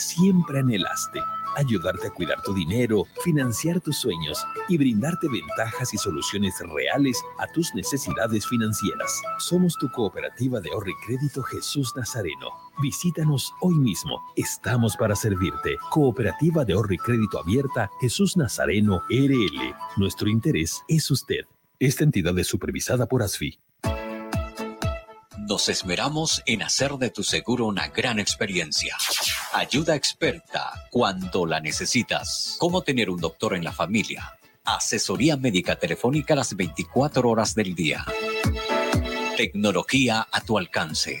siempre anhelaste ayudarte a cuidar tu dinero, financiar tus sueños y brindarte ventajas y soluciones reales a tus necesidades financieras. Somos tu cooperativa de ahorro y crédito Jesús Nazareno. Visítanos hoy mismo. Estamos para servirte. Cooperativa de ahorro y crédito abierta Jesús Nazareno RL. Nuestro interés es usted. Esta entidad es supervisada por ASFI. Nos esmeramos en hacer de tu seguro una gran experiencia. Ayuda experta cuando la necesitas. Cómo tener un doctor en la familia. Asesoría médica telefónica las 24 horas del día. Tecnología a tu alcance.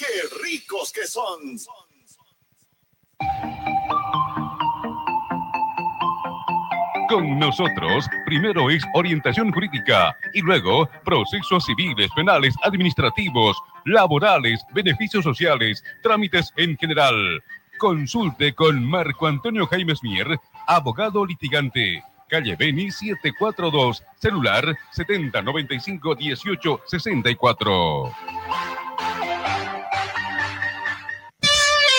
¡Qué ricos que son! Con nosotros, primero es orientación jurídica y luego procesos civiles, penales, administrativos, laborales, beneficios sociales, trámites en general. Consulte con Marco Antonio Jaime Mier, abogado litigante. Calle Beni 742, celular 7095 1864.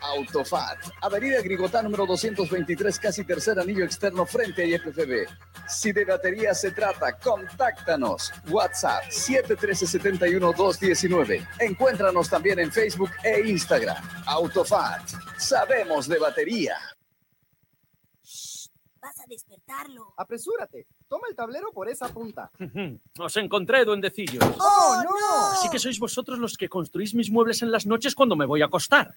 Autofat, Avenida Grigotá número 223, casi tercer anillo externo frente a IFFB. Si de batería se trata, contáctanos. WhatsApp 713-71-219. Encuéntranos también en Facebook e Instagram. Autofat, sabemos de batería. Vas a despertarlo. Apresúrate. Toma el tablero por esa punta. Os encontré, duendecillos. ¡Oh, no! Así que sois vosotros los que construís mis muebles en las noches cuando me voy a acostar.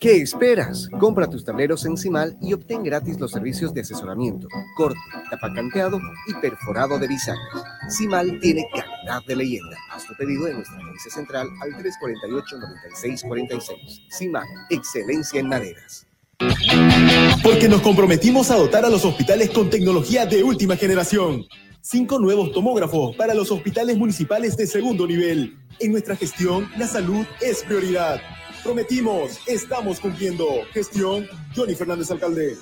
¿Qué esperas? Compra tus tableros en Cimal y obtén gratis los servicios de asesoramiento, corte, tapacanteado y perforado de bisagras. Cimal tiene calidad de leyenda. Haz tu pedido en nuestra agencia central al 348-9646. Cimal, excelencia en maderas. Porque nos comprometimos a dotar a los hospitales con tecnología de última generación. Cinco nuevos tomógrafos para los hospitales municipales de segundo nivel. En nuestra gestión, la salud es prioridad. Prometimos, estamos cumpliendo. Gestión, Johnny Fernández Alcalde.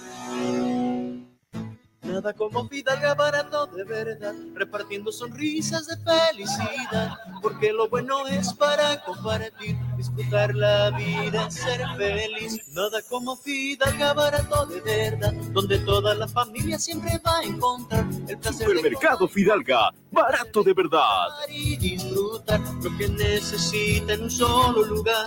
Nada como Fidalga barato de verdad, repartiendo sonrisas de felicidad, porque lo bueno es para compartir, disfrutar la vida, ser feliz. Nada como Fidalga barato de verdad, donde toda la familia siempre va a encontrar el placer de Supermercado Fidalga, barato de verdad. y disfrutar lo que necesita en un solo lugar.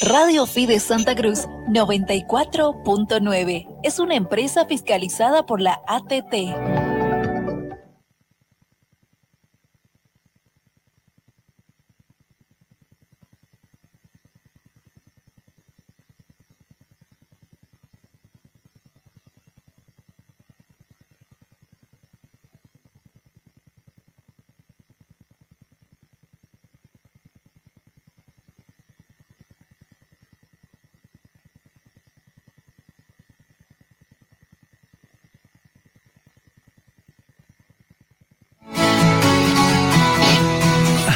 Radio Fide Santa Cruz 94.9 es una empresa fiscalizada por la ATT.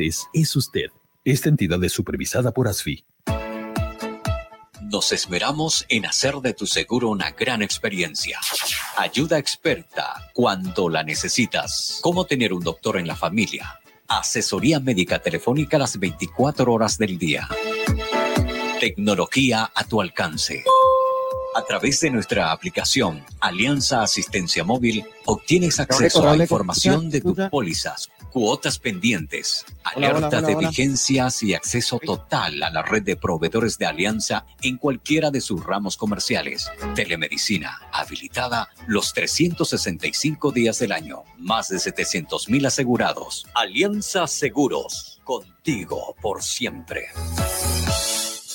es usted. Esta entidad es supervisada por ASFI. Nos esmeramos en hacer de tu seguro una gran experiencia. Ayuda experta cuando la necesitas. Cómo tener un doctor en la familia. Asesoría médica telefónica las 24 horas del día. Tecnología a tu alcance. A través de nuestra aplicación Alianza Asistencia Móvil, obtienes acceso a información de tus pólizas, cuotas pendientes, Hola, hola, alertas hola, de vigencias y acceso total a la red de proveedores de Alianza en cualquiera de sus ramos comerciales. Telemedicina habilitada los 365 días del año. Más de 700 mil asegurados. Alianza Seguros. Contigo por siempre.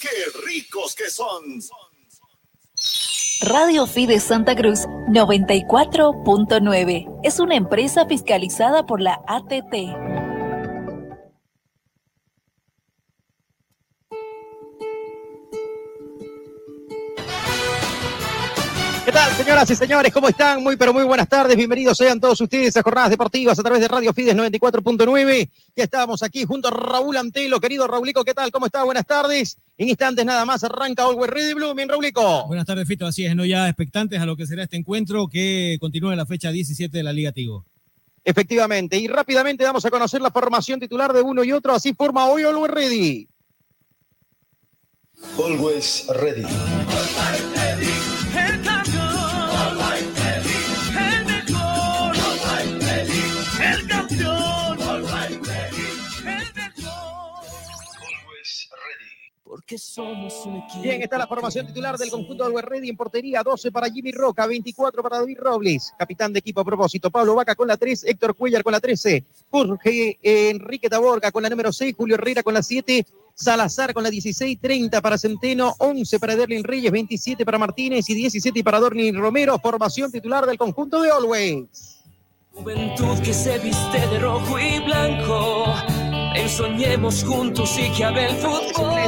¡Qué ricos que son! Radio Fide Santa Cruz 94.9 es una empresa fiscalizada por la ATT. Señoras y señores? ¿Cómo están? Muy, pero muy buenas tardes. Bienvenidos sean todos ustedes a Jornadas Deportivas a través de Radio Fides 94.9. Ya estábamos aquí junto a Raúl Antelo. Querido Raulico, ¿qué tal? ¿Cómo está? Buenas tardes. En instantes nada más arranca Always Ready Blue. Bien, Raulico. Buenas tardes, Fito. Así es, ¿no? Ya expectantes a lo que será este encuentro que continúa en la fecha 17 de la Liga Tigo. Efectivamente. Y rápidamente vamos a conocer la formación titular de uno y otro. Así forma hoy Always Ready. Always ready. El campeón, Porque somos un equipo. Bien, está la formación titular del conjunto Always Ready en portería. 12 para Jimmy Roca, 24 para David Robles. Capitán de equipo a propósito. Pablo Vaca con la 3, Héctor Cuellar con la 13. Jorge eh, Enrique Taborga con la número 6, Julio Herrera con la 7. Salazar con la 16, 30 para Centeno, 11 para Derlin Reyes, 27 para Martínez y 17 para Dorni Romero, formación titular del conjunto de Always. Juventud que se viste de rojo y blanco. Ensoñemos juntos y que el fútbol.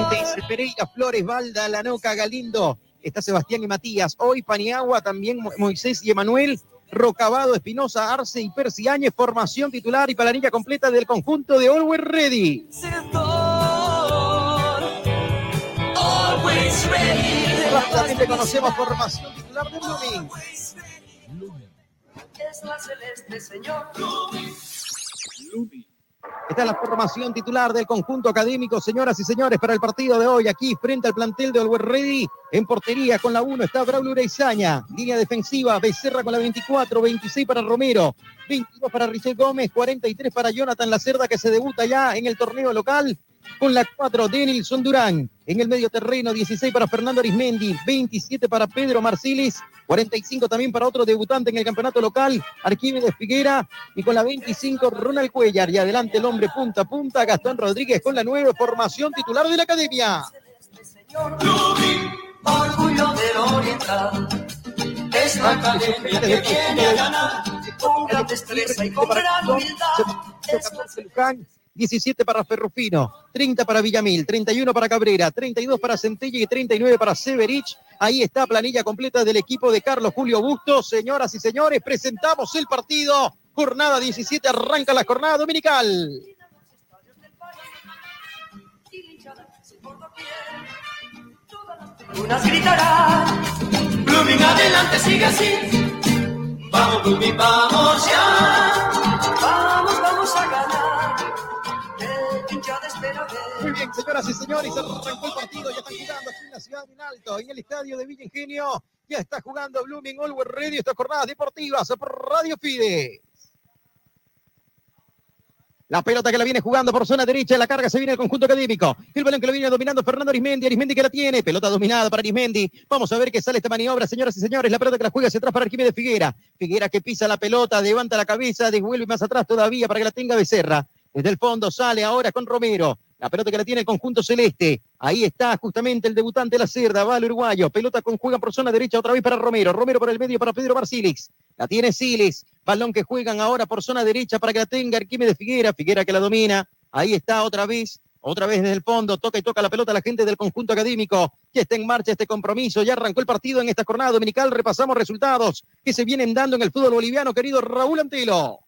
Pereira, Flores, Valda, Lanoca, Galindo. Está Sebastián y Matías. Hoy Paniagua, también Mo- Moisés y Emanuel. Rocabado, Espinosa, Arce y Persiáñez. Formación titular y planilla completa del conjunto de Always Ready. Always ready. Rápidamente conocemos formación titular de Blooming. Es la celeste, señor. Esta es la formación titular del conjunto académico, señoras y señores, para el partido de hoy. Aquí frente al plantel de Always Ready. En portería con la 1 está Braulio Ureizaña. Línea defensiva, Becerra con la 24, 26 para Romero, 22 para Richel Gómez, 43 para Jonathan Lacerda que se debuta ya en el torneo local. Con la 4, Denilson Durán. En el medio terreno, 16 para Fernando Arismendi, 27 para Pedro Marcilis, 45 también para otro debutante en el campeonato local, Arquímedes Figuera. Y con la 25, Ronald Cuellar. Y adelante el hombre punta a punta, Gastón Rodríguez con la nueva formación titular de la academia. Orgullo del Oriental. Es la academia que viene a ganar con gran destreza y con gran humildad. 14 Luján, 17 para Ferrufino, 30 para Villamil, 31 para Cabrera, 32 para Centella y 39 para Severich. Ahí está planilla completa del equipo de Carlos Julio Bustos. Señoras y señores, presentamos el partido. Jornada 17, arranca la jornada dominical. Unas gritarán, Blooming adelante, sigue así. Vamos, Blooming, vamos ya. Vamos, vamos a ganar. Muy bien, señoras y señores, arrancó el partido, ya están jugando aquí en la ciudad de Minalto, en el estadio de Villa Ingenio. Ya está jugando Blooming Always Radio, estas jornadas deportivas por Radio Fide. La pelota que la viene jugando por zona derecha, la carga se viene el conjunto académico. El balón que lo viene dominando Fernando Arismendi, Arismendi que la tiene, pelota dominada para Arismendi. Vamos a ver qué sale esta maniobra, señoras y señores. La pelota que la juega hacia atrás para Arquímedes Figuera. Figuera que pisa la pelota, levanta la cabeza, devuelve más atrás todavía para que la tenga Becerra. Desde el fondo sale ahora con Romero. La pelota que la tiene el conjunto celeste. Ahí está justamente el debutante de la Cerda, va uruguayo. Pelota con juega por zona derecha otra vez para Romero. Romero por el medio para Pedro Barcilis. La tiene Siles. Balón que juegan ahora por zona derecha para que la tenga Arquímedes Figuera. Figuera que la domina. Ahí está otra vez. Otra vez desde el fondo, toca y toca la pelota la gente del conjunto académico. Ya está en marcha este compromiso, ya arrancó el partido en esta jornada dominical. Repasamos resultados que se vienen dando en el fútbol boliviano, querido Raúl Antelo.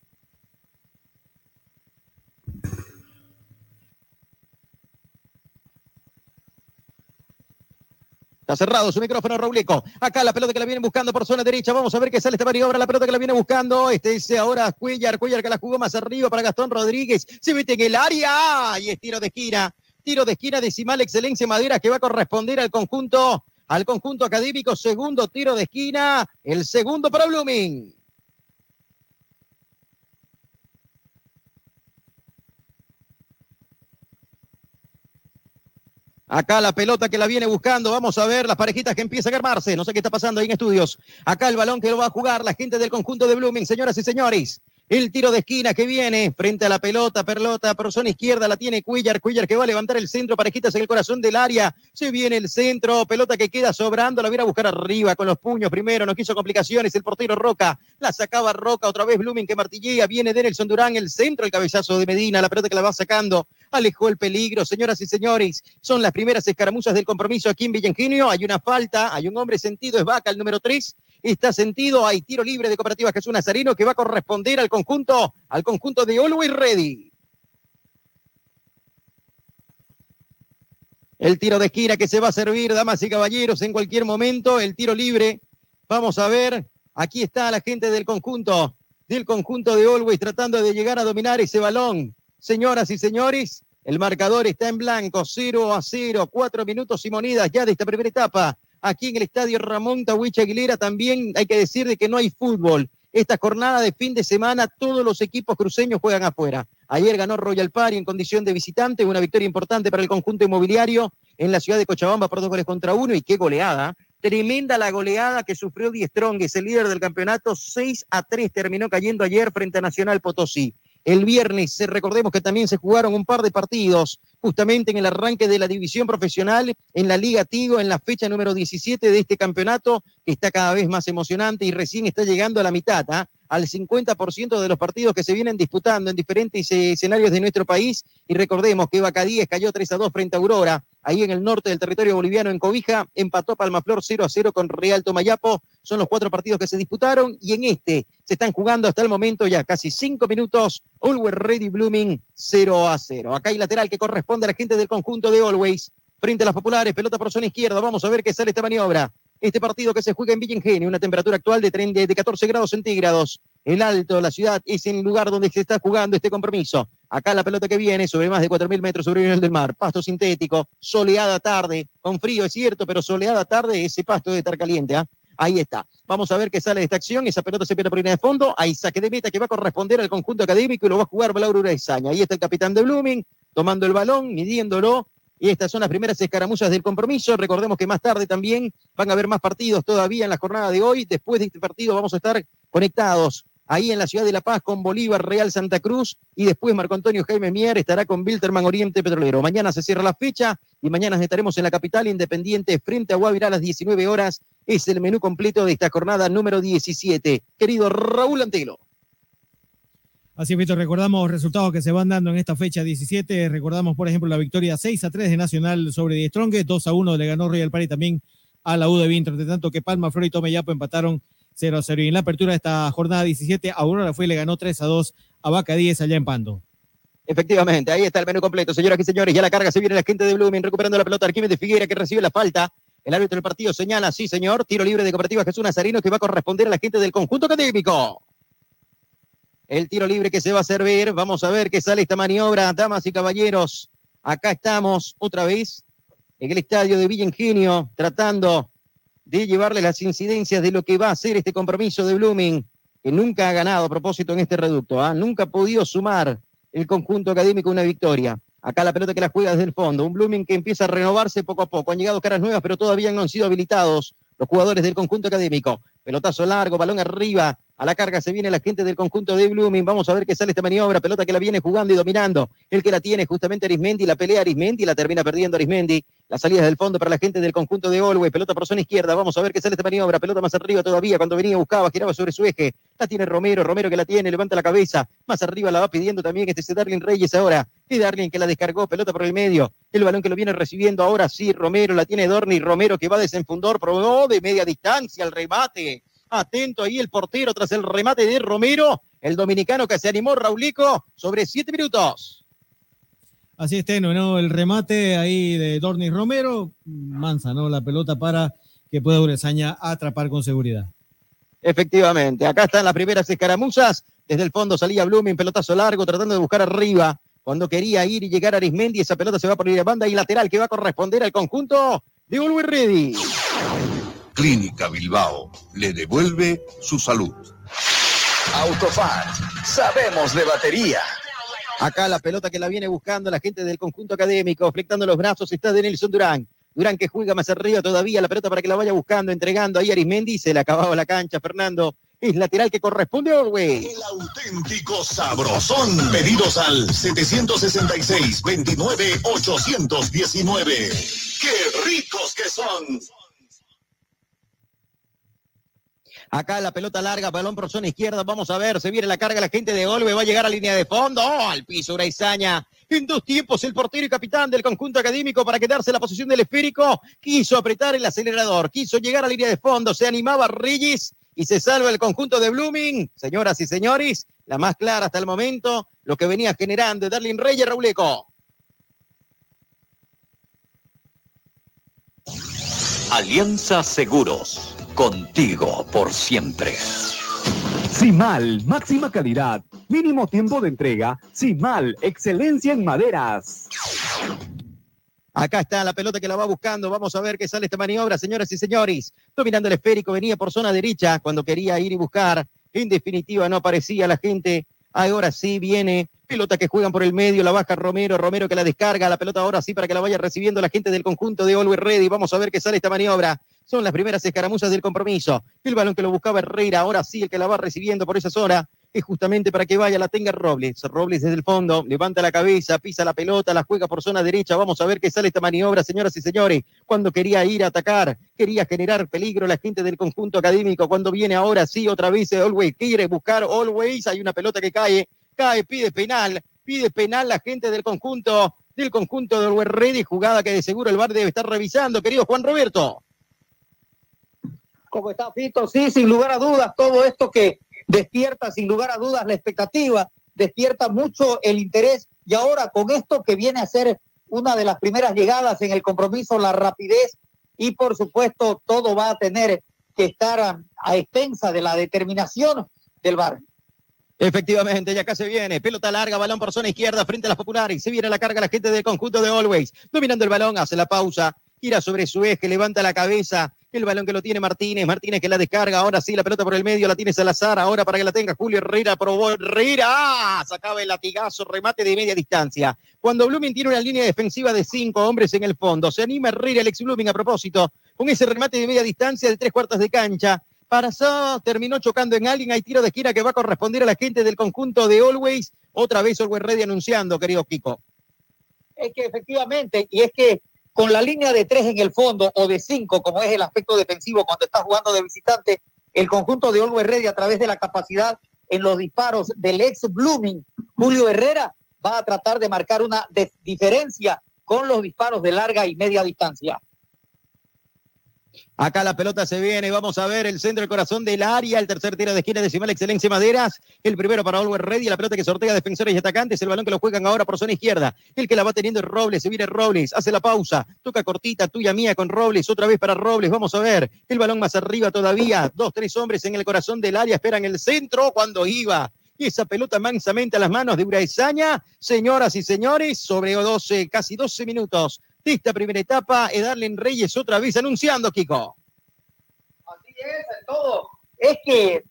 Cerrado su micrófono, Rauleco. Acá la pelota que la vienen buscando por zona derecha. Vamos a ver qué sale esta maniobra. La pelota que la viene buscando. Este es ahora Cuellar. Cuellar que la jugó más arriba para Gastón Rodríguez. Se mete en el área. Y es tiro de esquina. Tiro de esquina decimal excelencia Madera que va a corresponder al conjunto, al conjunto académico. Segundo tiro de esquina. El segundo para Blooming. Acá la pelota que la viene buscando. Vamos a ver las parejitas que empiezan a armarse. No sé qué está pasando ahí en estudios. Acá el balón que lo va a jugar la gente del conjunto de Blooming, señoras y señores. El tiro de esquina que viene frente a la pelota, pelota por zona izquierda, la tiene Cuellar, Cuellar que va a levantar el centro, parejitas en el corazón del área, se viene el centro, pelota que queda sobrando, la viene a buscar arriba con los puños primero, no quiso complicaciones, el portero Roca, la sacaba Roca, otra vez Blooming que martillea, viene Denelson Durán, el centro, el cabezazo de Medina, la pelota que la va sacando, alejó el peligro, señoras y señores, son las primeras escaramuzas del compromiso aquí en Villa Ingenio, hay una falta, hay un hombre sentido, es Vaca, el número 3, está sentido, hay tiro libre de Cooperativa Jesús Nazareno que va a corresponder al conjunto, al conjunto de Always Ready. El tiro de esquina que se va a servir, damas y caballeros, en cualquier momento, el tiro libre. Vamos a ver, aquí está la gente del conjunto, del conjunto de Always tratando de llegar a dominar ese balón. Señoras y señores, el marcador está en blanco, 0 a 0, cuatro minutos y monedas ya de esta primera etapa aquí en el estadio Ramón Tawich Aguilera. También hay que decir de que no hay fútbol. Esta jornada de fin de semana todos los equipos cruceños juegan afuera. Ayer ganó Royal Party en condición de visitante, una victoria importante para el conjunto inmobiliario en la ciudad de Cochabamba por dos goles contra uno y qué goleada. Tremenda la goleada que sufrió Di Strongest, el líder del campeonato, 6 a 3 terminó cayendo ayer frente a Nacional Potosí. El viernes, recordemos que también se jugaron un par de partidos. justamente en el arranque de la división profesional en la Liga Tigo, en la fecha número 17 de este campeonato, que está cada vez más emocionante y recién está llegando a la mitad, ¿ah? al 50% de los partidos que se vienen disputando en diferentes eh, escenarios de nuestro país. Y recordemos que Bacadíes cayó 3 a 2 frente a Aurora, ahí en el norte del territorio boliviano, en Cobija, empató Palmaflor 0 a 0 con Real Tomayapo. Son los cuatro partidos que se disputaron y en este se están jugando hasta el momento ya casi cinco minutos. Always Ready Blooming 0 a 0. Acá hay lateral que corresponde a la gente del conjunto de Always. Frente a las populares, pelota por zona izquierda. Vamos a ver qué sale esta maniobra. Este partido que se juega en Villa Ingenio, una temperatura actual de, 30 de 14 grados centígrados. El alto, la ciudad, es el lugar donde se está jugando este compromiso. Acá la pelota que viene sobre más de 4.000 metros sobre el nivel del mar. Pasto sintético, soleada tarde, con frío es cierto, pero soleada tarde, ese pasto debe estar caliente. ¿ah? Ahí está. Vamos a ver qué sale de esta acción. Esa pelota se pierde por línea de fondo. Hay saque de meta que va a corresponder al conjunto académico y lo va a jugar Laura Urezaña. Ahí está el capitán de Blooming, tomando el balón, midiéndolo. Y estas son las primeras escaramuzas del compromiso. Recordemos que más tarde también van a haber más partidos todavía en la jornada de hoy. Después de este partido vamos a estar conectados ahí en la ciudad de La Paz con Bolívar Real Santa Cruz y después Marco Antonio Jaime Mier estará con Wilterman Oriente Petrolero. Mañana se cierra la fecha y mañana estaremos en la capital independiente frente a Guavirá a las 19 horas. Es el menú completo de esta jornada número 17. Querido Raúl Antelo. Así es, Víctor, recordamos resultados que se van dando en esta fecha 17. Recordamos, por ejemplo, la victoria 6 a 3 de Nacional sobre Die Strong, 2 a 1 le ganó Real Party también a la U de Vinter, de tanto que Palma, Flor y Tomeyapo empataron 0 a 0. Y en la apertura de esta jornada 17, Aurora fue y le ganó 3 a 2 a Vaca 10 allá en Pando. Efectivamente, ahí está el menú completo, señoras y señores. Ya la carga se viene la gente de Blooming recuperando la pelota. Arquímedes Figuera que recibe la falta. El árbitro del partido señala, sí, señor. Tiro libre de Cooperativa Jesús Nazarino que va a corresponder a la gente del conjunto académico el tiro libre que se va a servir. Vamos a ver qué sale esta maniobra, damas y caballeros. Acá estamos otra vez en el estadio de Villa Ingenio, tratando de llevarle las incidencias de lo que va a ser este compromiso de Blooming, que nunca ha ganado a propósito en este reducto, ¿ah? nunca ha podido sumar el conjunto académico una victoria. Acá la pelota que la juega desde el fondo, un Blooming que empieza a renovarse poco a poco. Han llegado caras nuevas, pero todavía no han sido habilitados los jugadores del conjunto académico. Pelotazo largo, balón arriba, a la carga se viene la gente del conjunto de Blooming. Vamos a ver qué sale esta maniobra. Pelota que la viene jugando y dominando. El que la tiene justamente Arismendi. La pelea Arismendi. La termina perdiendo Arismendi. La salida del fondo para la gente del conjunto de Olwey. Pelota por zona izquierda. Vamos a ver qué sale esta maniobra. Pelota más arriba todavía. Cuando venía buscaba, giraba sobre su eje. La tiene Romero. Romero que la tiene. Levanta la cabeza. Más arriba la va pidiendo también este es Darling Reyes ahora. Y Darling que la descargó. Pelota por el medio. El balón que lo viene recibiendo ahora sí. Romero la tiene Dorni. Romero que va a desenfundor. Probó de media distancia el remate. Atento ahí el portero tras el remate de Romero, el dominicano que se animó, Raulico, sobre siete minutos. Así es, Teno, ¿no? El remate ahí de Dornis Romero, mansa, ¿no? La pelota para que pueda Urezaña atrapar con seguridad. Efectivamente, acá están las primeras escaramuzas. Desde el fondo salía Blooming, pelotazo largo, tratando de buscar arriba. Cuando quería ir y llegar a Arismendi, esa pelota se va por la banda y lateral que va a corresponder al conjunto de Ulwi Ready. Clínica Bilbao le devuelve su salud. Autofat, sabemos de batería. Acá la pelota que la viene buscando la gente del conjunto académico, flectando los brazos, está de Nelson Durán. Durán que juega más arriba todavía, la pelota para que la vaya buscando, entregando ahí a Arismendi, se le acababa la cancha, Fernando. Es lateral que corresponde a Orwell. El auténtico sabrosón. Pedidos al 769-819. ¡Qué ricos que son! Acá la pelota larga, balón por zona izquierda. Vamos a ver, se viene la carga la gente de Olve, va a llegar a línea de fondo. Oh, al piso Uraizaña. En dos tiempos, el portero y capitán del conjunto académico para quedarse en la posición del esférico. Quiso apretar el acelerador, quiso llegar a línea de fondo. Se animaba Reyes y se salva el conjunto de Blooming. Señoras y señores, la más clara hasta el momento, lo que venía generando Darlin Reyes Rauleco. Alianza Seguros contigo por siempre. Simal, máxima calidad, mínimo tiempo de entrega. Simal, excelencia en maderas. Acá está la pelota que la va buscando. Vamos a ver qué sale esta maniobra, señoras y señores. Dominando el esférico, venía por zona derecha cuando quería ir y buscar. En definitiva, no aparecía la gente. Ahora sí viene. Pelota que juegan por el medio, la baja Romero, Romero que la descarga, la pelota ahora sí para que la vaya recibiendo la gente del conjunto de Always Ready. Vamos a ver qué sale esta maniobra. Son las primeras escaramuzas del compromiso. El balón que lo buscaba Herrera, ahora sí el que la va recibiendo por esa zona. es justamente para que vaya, la tenga Robles. Robles desde el fondo, levanta la cabeza, pisa la pelota, la juega por zona derecha. Vamos a ver qué sale esta maniobra, señoras y señores. Cuando quería ir a atacar, quería generar peligro la gente del conjunto académico. Cuando viene ahora sí, otra vez, Always quiere buscar Always. Hay una pelota que cae, cae, pide penal, pide penal la gente del conjunto del conjunto de Always Ready, jugada que de seguro el VAR debe estar revisando, querido Juan Roberto. ¿Cómo está, Fito? Sí, sin lugar a dudas, todo esto que despierta sin lugar a dudas la expectativa, despierta mucho el interés y ahora con esto que viene a ser una de las primeras llegadas en el compromiso, la rapidez y por supuesto todo va a tener que estar a, expensa de la determinación del VAR. Efectivamente, ya se viene. Pelota larga, balón por zona izquierda frente a las populares. Se viene la carga la gente del conjunto de Always. Dominando el balón, hace la pausa, gira sobre su eje, levanta la cabeza. El balón que lo tiene Martínez, Martínez que la descarga, ahora sí, la pelota por el medio, la tiene Salazar, ahora para que la tenga Julio Herrera, probó Herrera, ¡ah! sacaba el latigazo, remate de media distancia. Cuando Blooming tiene una línea defensiva de cinco hombres en el fondo, se anima Herrera, Alex Blooming a propósito, con ese remate de media distancia de tres cuartos de cancha, Pasó, terminó chocando en alguien. Hay tiro de esquina que va a corresponder a la gente del conjunto de Always. Otra vez Always Ready anunciando, querido Kiko. Es que efectivamente, y es que con la línea de tres en el fondo o de cinco, como es el aspecto defensivo cuando está jugando de visitante, el conjunto de Always Ready a través de la capacidad en los disparos del ex Blooming, Julio Herrera, va a tratar de marcar una diferencia con los disparos de larga y media distancia. Acá la pelota se viene, vamos a ver el centro del corazón del área, el tercer tiro de esquina decimal Excelencia Maderas, el primero para Oliver Ready, la pelota que sortea defensores y atacantes, el balón que lo juegan ahora por zona izquierda, el que la va teniendo es Robles, se viene Robles, hace la pausa, toca cortita, tuya mía con Robles, otra vez para Robles, vamos a ver, el balón más arriba todavía, dos, tres hombres en el corazón del área, esperan el centro cuando iba. Y esa pelota mansamente a las manos de Uraesaña, señoras y señores, sobre 12, casi 12 minutos esta primera etapa, Edarlen Reyes otra vez anunciando, Kiko. es todo. Es que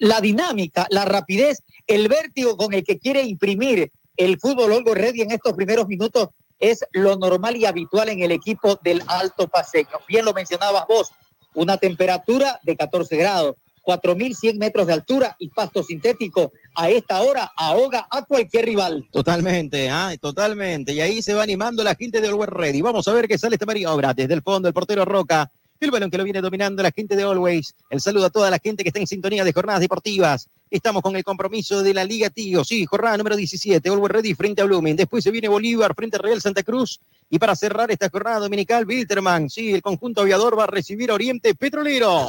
la dinámica, la rapidez, el vértigo con el que quiere imprimir el fútbol Olgo Ready en estos primeros minutos es lo normal y habitual en el equipo del Alto Paseño. Bien lo mencionabas vos, una temperatura de 14 grados, 4.100 metros de altura y pasto sintético. A esta hora ahoga a cualquier rival. Totalmente, ah, totalmente. Y ahí se va animando la gente del Always Ready. Vamos a ver qué sale esta maniobra. Desde el fondo, el portero Roca. El balón que lo viene dominando la gente de Always. El saludo a toda la gente que está en sintonía de jornadas deportivas. Estamos con el compromiso de la Liga Tío. Sí, jornada número 17. Always Ready frente a Blooming. Después se viene Bolívar frente a Real Santa Cruz. Y para cerrar esta jornada dominical, Wilterman. Sí, el conjunto aviador va a recibir a Oriente Petrolero.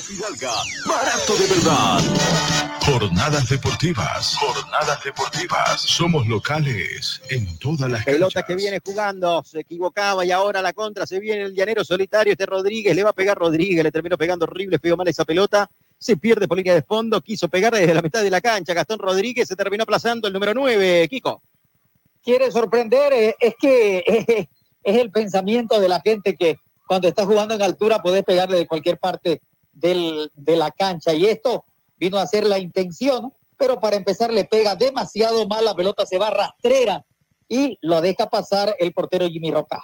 Fidalga, barato de verdad. Jornadas deportivas, jornadas deportivas. Somos locales en todas las Pelota que viene jugando, se equivocaba y ahora la contra se viene el llanero solitario, este Rodríguez, le va a pegar Rodríguez, le terminó pegando horrible, feo mal esa pelota, se pierde por línea de fondo, quiso pegar desde la mitad de la cancha, Gastón Rodríguez se terminó aplazando el número 9, Kiko. quiere sorprender, eh, es que es el pensamiento de la gente que cuando está jugando en altura puedes pegarle de cualquier parte del- de la cancha. Y esto vino a ser la intención, pero para empezar le pega demasiado mal, la pelota se va rastrera y lo deja pasar el portero Jimmy Roca.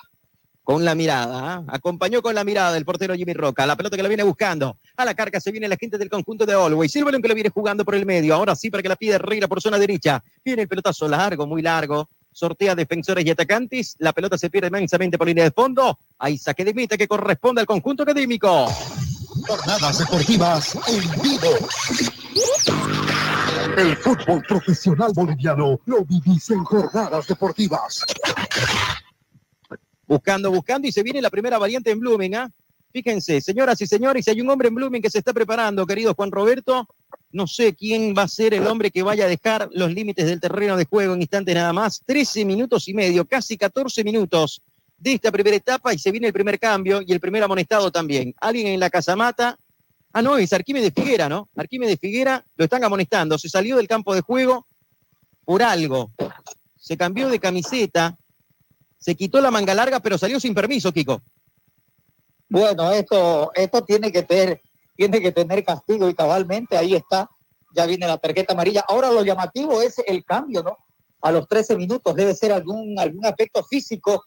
Con la mirada, ¿ah? acompañó con la mirada el portero Jimmy Roca, la pelota que la viene buscando, a la carga se viene la gente del conjunto de Always, balón que lo viene jugando por el medio, ahora sí para que la pide Herrera por zona derecha, viene el pelotazo largo, muy largo, sortea defensores y atacantes, la pelota se pierde mansamente por línea de fondo, hay saque de meta que corresponde al conjunto académico. Jornadas deportivas en vivo. El fútbol profesional boliviano lo vivís en jornadas deportivas. buscando, buscando, y se viene la primera variante en Blooming, ¿ah? Fíjense, señoras y señores, hay un hombre en Blooming que se está preparando, querido Juan Roberto. No sé quién va a ser el hombre que vaya a dejar los límites del terreno de juego en instantes nada más. 13 minutos y medio, casi 14 minutos de esta primera etapa y se viene el primer cambio y el primer amonestado también. Alguien en la casamata. Ah, no, es Arquímedes Figuera, ¿no? Arquímedes Figuera lo están amonestando. Se salió del campo de juego por algo. Se cambió de camiseta, se quitó la manga larga, pero salió sin permiso, Kiko. Bueno, esto, esto tiene que tener, tiene que tener castigo y cabalmente ahí está, ya viene la tarjeta amarilla. Ahora lo llamativo es el cambio, ¿no? A los 13 minutos debe ser algún, algún aspecto físico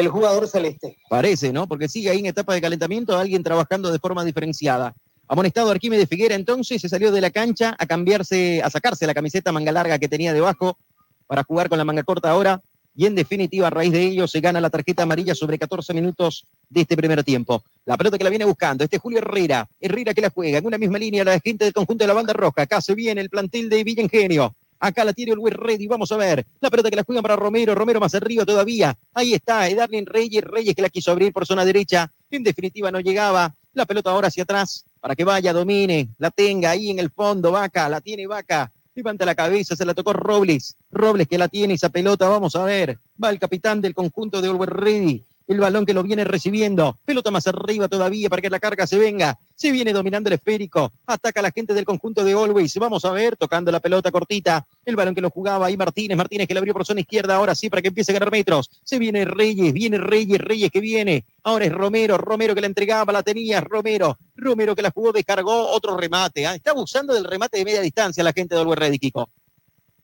del jugador celeste. Parece, ¿no? Porque sigue ahí en etapa de calentamiento alguien trabajando de forma diferenciada. Amonestado Arquímedes Figuera entonces se salió de la cancha a cambiarse, a sacarse la camiseta manga larga que tenía debajo para jugar con la manga corta ahora. Y en definitiva, a raíz de ello, se gana la tarjeta amarilla sobre 14 minutos de este primer tiempo. La pelota que la viene buscando, este Julio Herrera. Herrera que la juega en una misma línea, la gente del conjunto de la banda roja. Acá se viene el plantel de Villa Ingenio. Acá la tiene el Ready, vamos a ver. La pelota que la juegan para Romero, Romero más arriba todavía. Ahí está, Darlin Reyes, Reyes que la quiso abrir por zona derecha. En definitiva no llegaba. La pelota ahora hacia atrás para que vaya, domine, la tenga ahí en el fondo, Vaca, la tiene Vaca. Levanta la cabeza, se la tocó Robles. Robles que la tiene esa pelota, vamos a ver. Va el capitán del conjunto de Oliver Ready el balón que lo viene recibiendo. Pelota más arriba todavía para que la carga se venga. Se viene dominando el esférico. Ataca a la gente del conjunto de Always. Vamos a ver, tocando la pelota cortita. El balón que lo jugaba ahí Martínez. Martínez que le abrió por zona izquierda. Ahora sí, para que empiece a ganar metros. Se viene Reyes, viene Reyes, Reyes que viene. Ahora es Romero, Romero que la entregaba, la tenía. Romero, Romero que la jugó, descargó. Otro remate. ¿ah? Está abusando del remate de media distancia la gente de Always Ready, Kiko.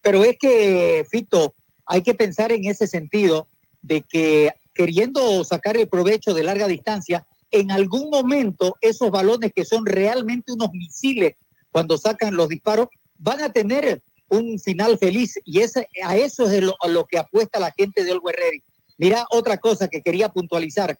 Pero es que, Fito, hay que pensar en ese sentido de que queriendo sacar el provecho de larga distancia, en algún momento esos balones que son realmente unos misiles cuando sacan los disparos van a tener un final feliz y ese, a eso es lo, a lo que apuesta la gente de Olgo Herrera. Mira otra cosa que quería puntualizar.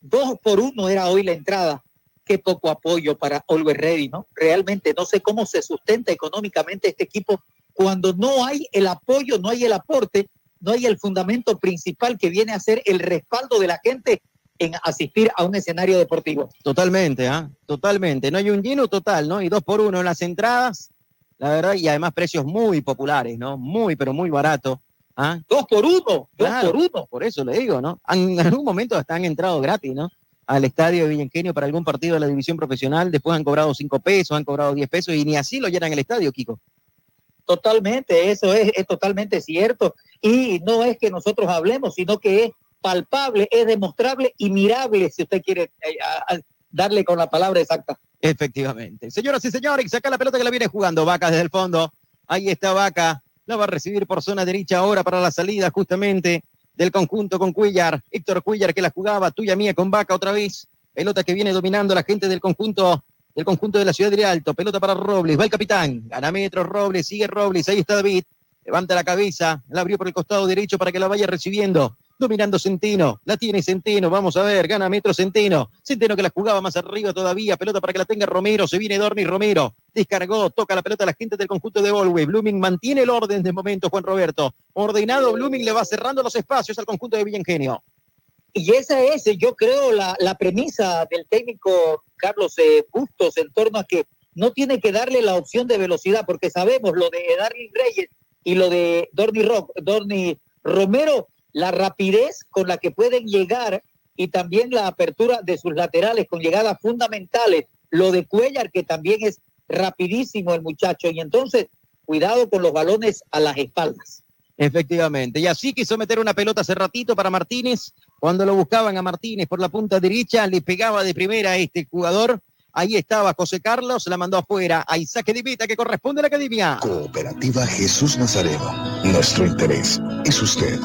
Dos por uno era hoy la entrada. Qué poco apoyo para Olgo Herrera, ¿no? Realmente no sé cómo se sustenta económicamente este equipo cuando no hay el apoyo, no hay el aporte no hay el fundamento principal que viene a ser el respaldo de la gente en asistir a un escenario deportivo. Totalmente, ¿ah? Totalmente. No hay un lleno total, ¿no? Y dos por uno en las entradas, la verdad, y además precios muy populares, ¿no? Muy, pero muy barato. ¿ah? Dos por uno, dos por uno. Por eso le digo, ¿no? En algún momento hasta han entrado gratis, ¿no? Al estadio de Villengenio para algún partido de la división profesional, después han cobrado cinco pesos, han cobrado diez pesos y ni así lo llenan el estadio, Kiko. Totalmente, eso es, es totalmente cierto. Y no es que nosotros hablemos, sino que es palpable, es demostrable y mirable, si usted quiere eh, darle con la palabra exacta. Efectivamente. Señoras y señores, saca la pelota que la viene jugando Vaca desde el fondo. Ahí está Vaca. La va a recibir por zona derecha ahora para la salida justamente del conjunto con Cuellar. Héctor Cuellar que la jugaba, tuya mía con Vaca otra vez. Pelota que viene dominando la gente del conjunto del conjunto de la ciudad de Alto. Pelota para Robles. Va el capitán. Gana metros Robles. Sigue Robles. Ahí está David. Levanta la cabeza. La abrió por el costado derecho para que la vaya recibiendo. Dominando Centeno. La tiene Centeno. Vamos a ver. Gana metro Centeno. Centeno que la jugaba más arriba todavía. Pelota para que la tenga Romero. Se viene Dorni Romero. Descargó. Toca la pelota a la gente del conjunto de Volwe. Blooming mantiene el orden de momento, Juan Roberto. Ordenado. Blooming le va cerrando los espacios al conjunto de Villengenio. Y esa es, yo creo, la, premisa del técnico Carlos eh, Bustos en torno a que no tiene que darle la opción de velocidad, porque sabemos lo de Darwin Reyes y lo de Dorni, Romero, la rapidez con la que pueden llegar y también la apertura de sus laterales con llegadas fundamentales, lo de Cuellar, que también es rapidísimo el muchacho, y entonces cuidado con los balones a las espaldas. Efectivamente. Y así quiso meter una pelota hace ratito para Martínez. Cuando lo buscaban a Martínez por la punta derecha, le pegaba de primera a este jugador. Ahí estaba José Carlos, la mandó afuera a Isaac Edivita, que corresponde a la academia. Cooperativa Jesús Nazareno. Nuestro interés es usted.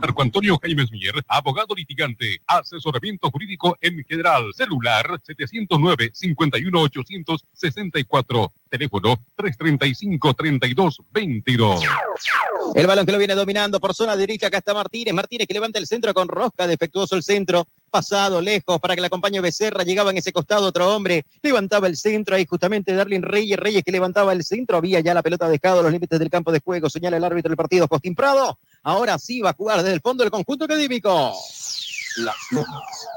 Marco Antonio Jaimes Mier, abogado litigante, asesoramiento jurídico en general, celular 709-51864, teléfono 335-3222. El balón que lo viene dominando por zona derecha, acá está Martínez, Martínez que levanta el centro con rosca, defectuoso el centro, pasado, lejos, para que la acompañe Becerra, llegaba en ese costado otro hombre, levantaba el centro, ahí justamente Darlin Reyes, Reyes que levantaba el centro, había ya la pelota dejado a los límites del campo de juego, señala el árbitro del partido, Costín Prado, ahora sí va a jugar desde el fondo del conjunto académico. Las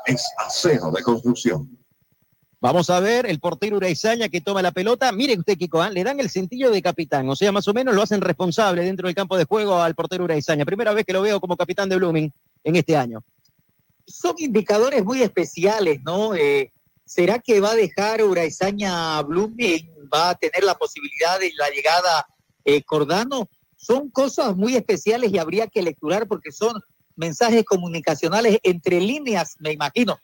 es acero de construcción. Vamos a ver el portero Uraizaña que toma la pelota. Mire usted, Kiko, ¿ah? le dan el cintillo de capitán. O sea, más o menos lo hacen responsable dentro del campo de juego al portero Uraizaña. Primera vez que lo veo como capitán de Blooming en este año son indicadores muy especiales, ¿no? Eh, ¿Será que va a dejar Uraizaña Blooming? ¿Va a tener la posibilidad de la llegada eh, Cordano? Son cosas muy especiales y habría que lecturar porque son mensajes comunicacionales entre líneas, me imagino.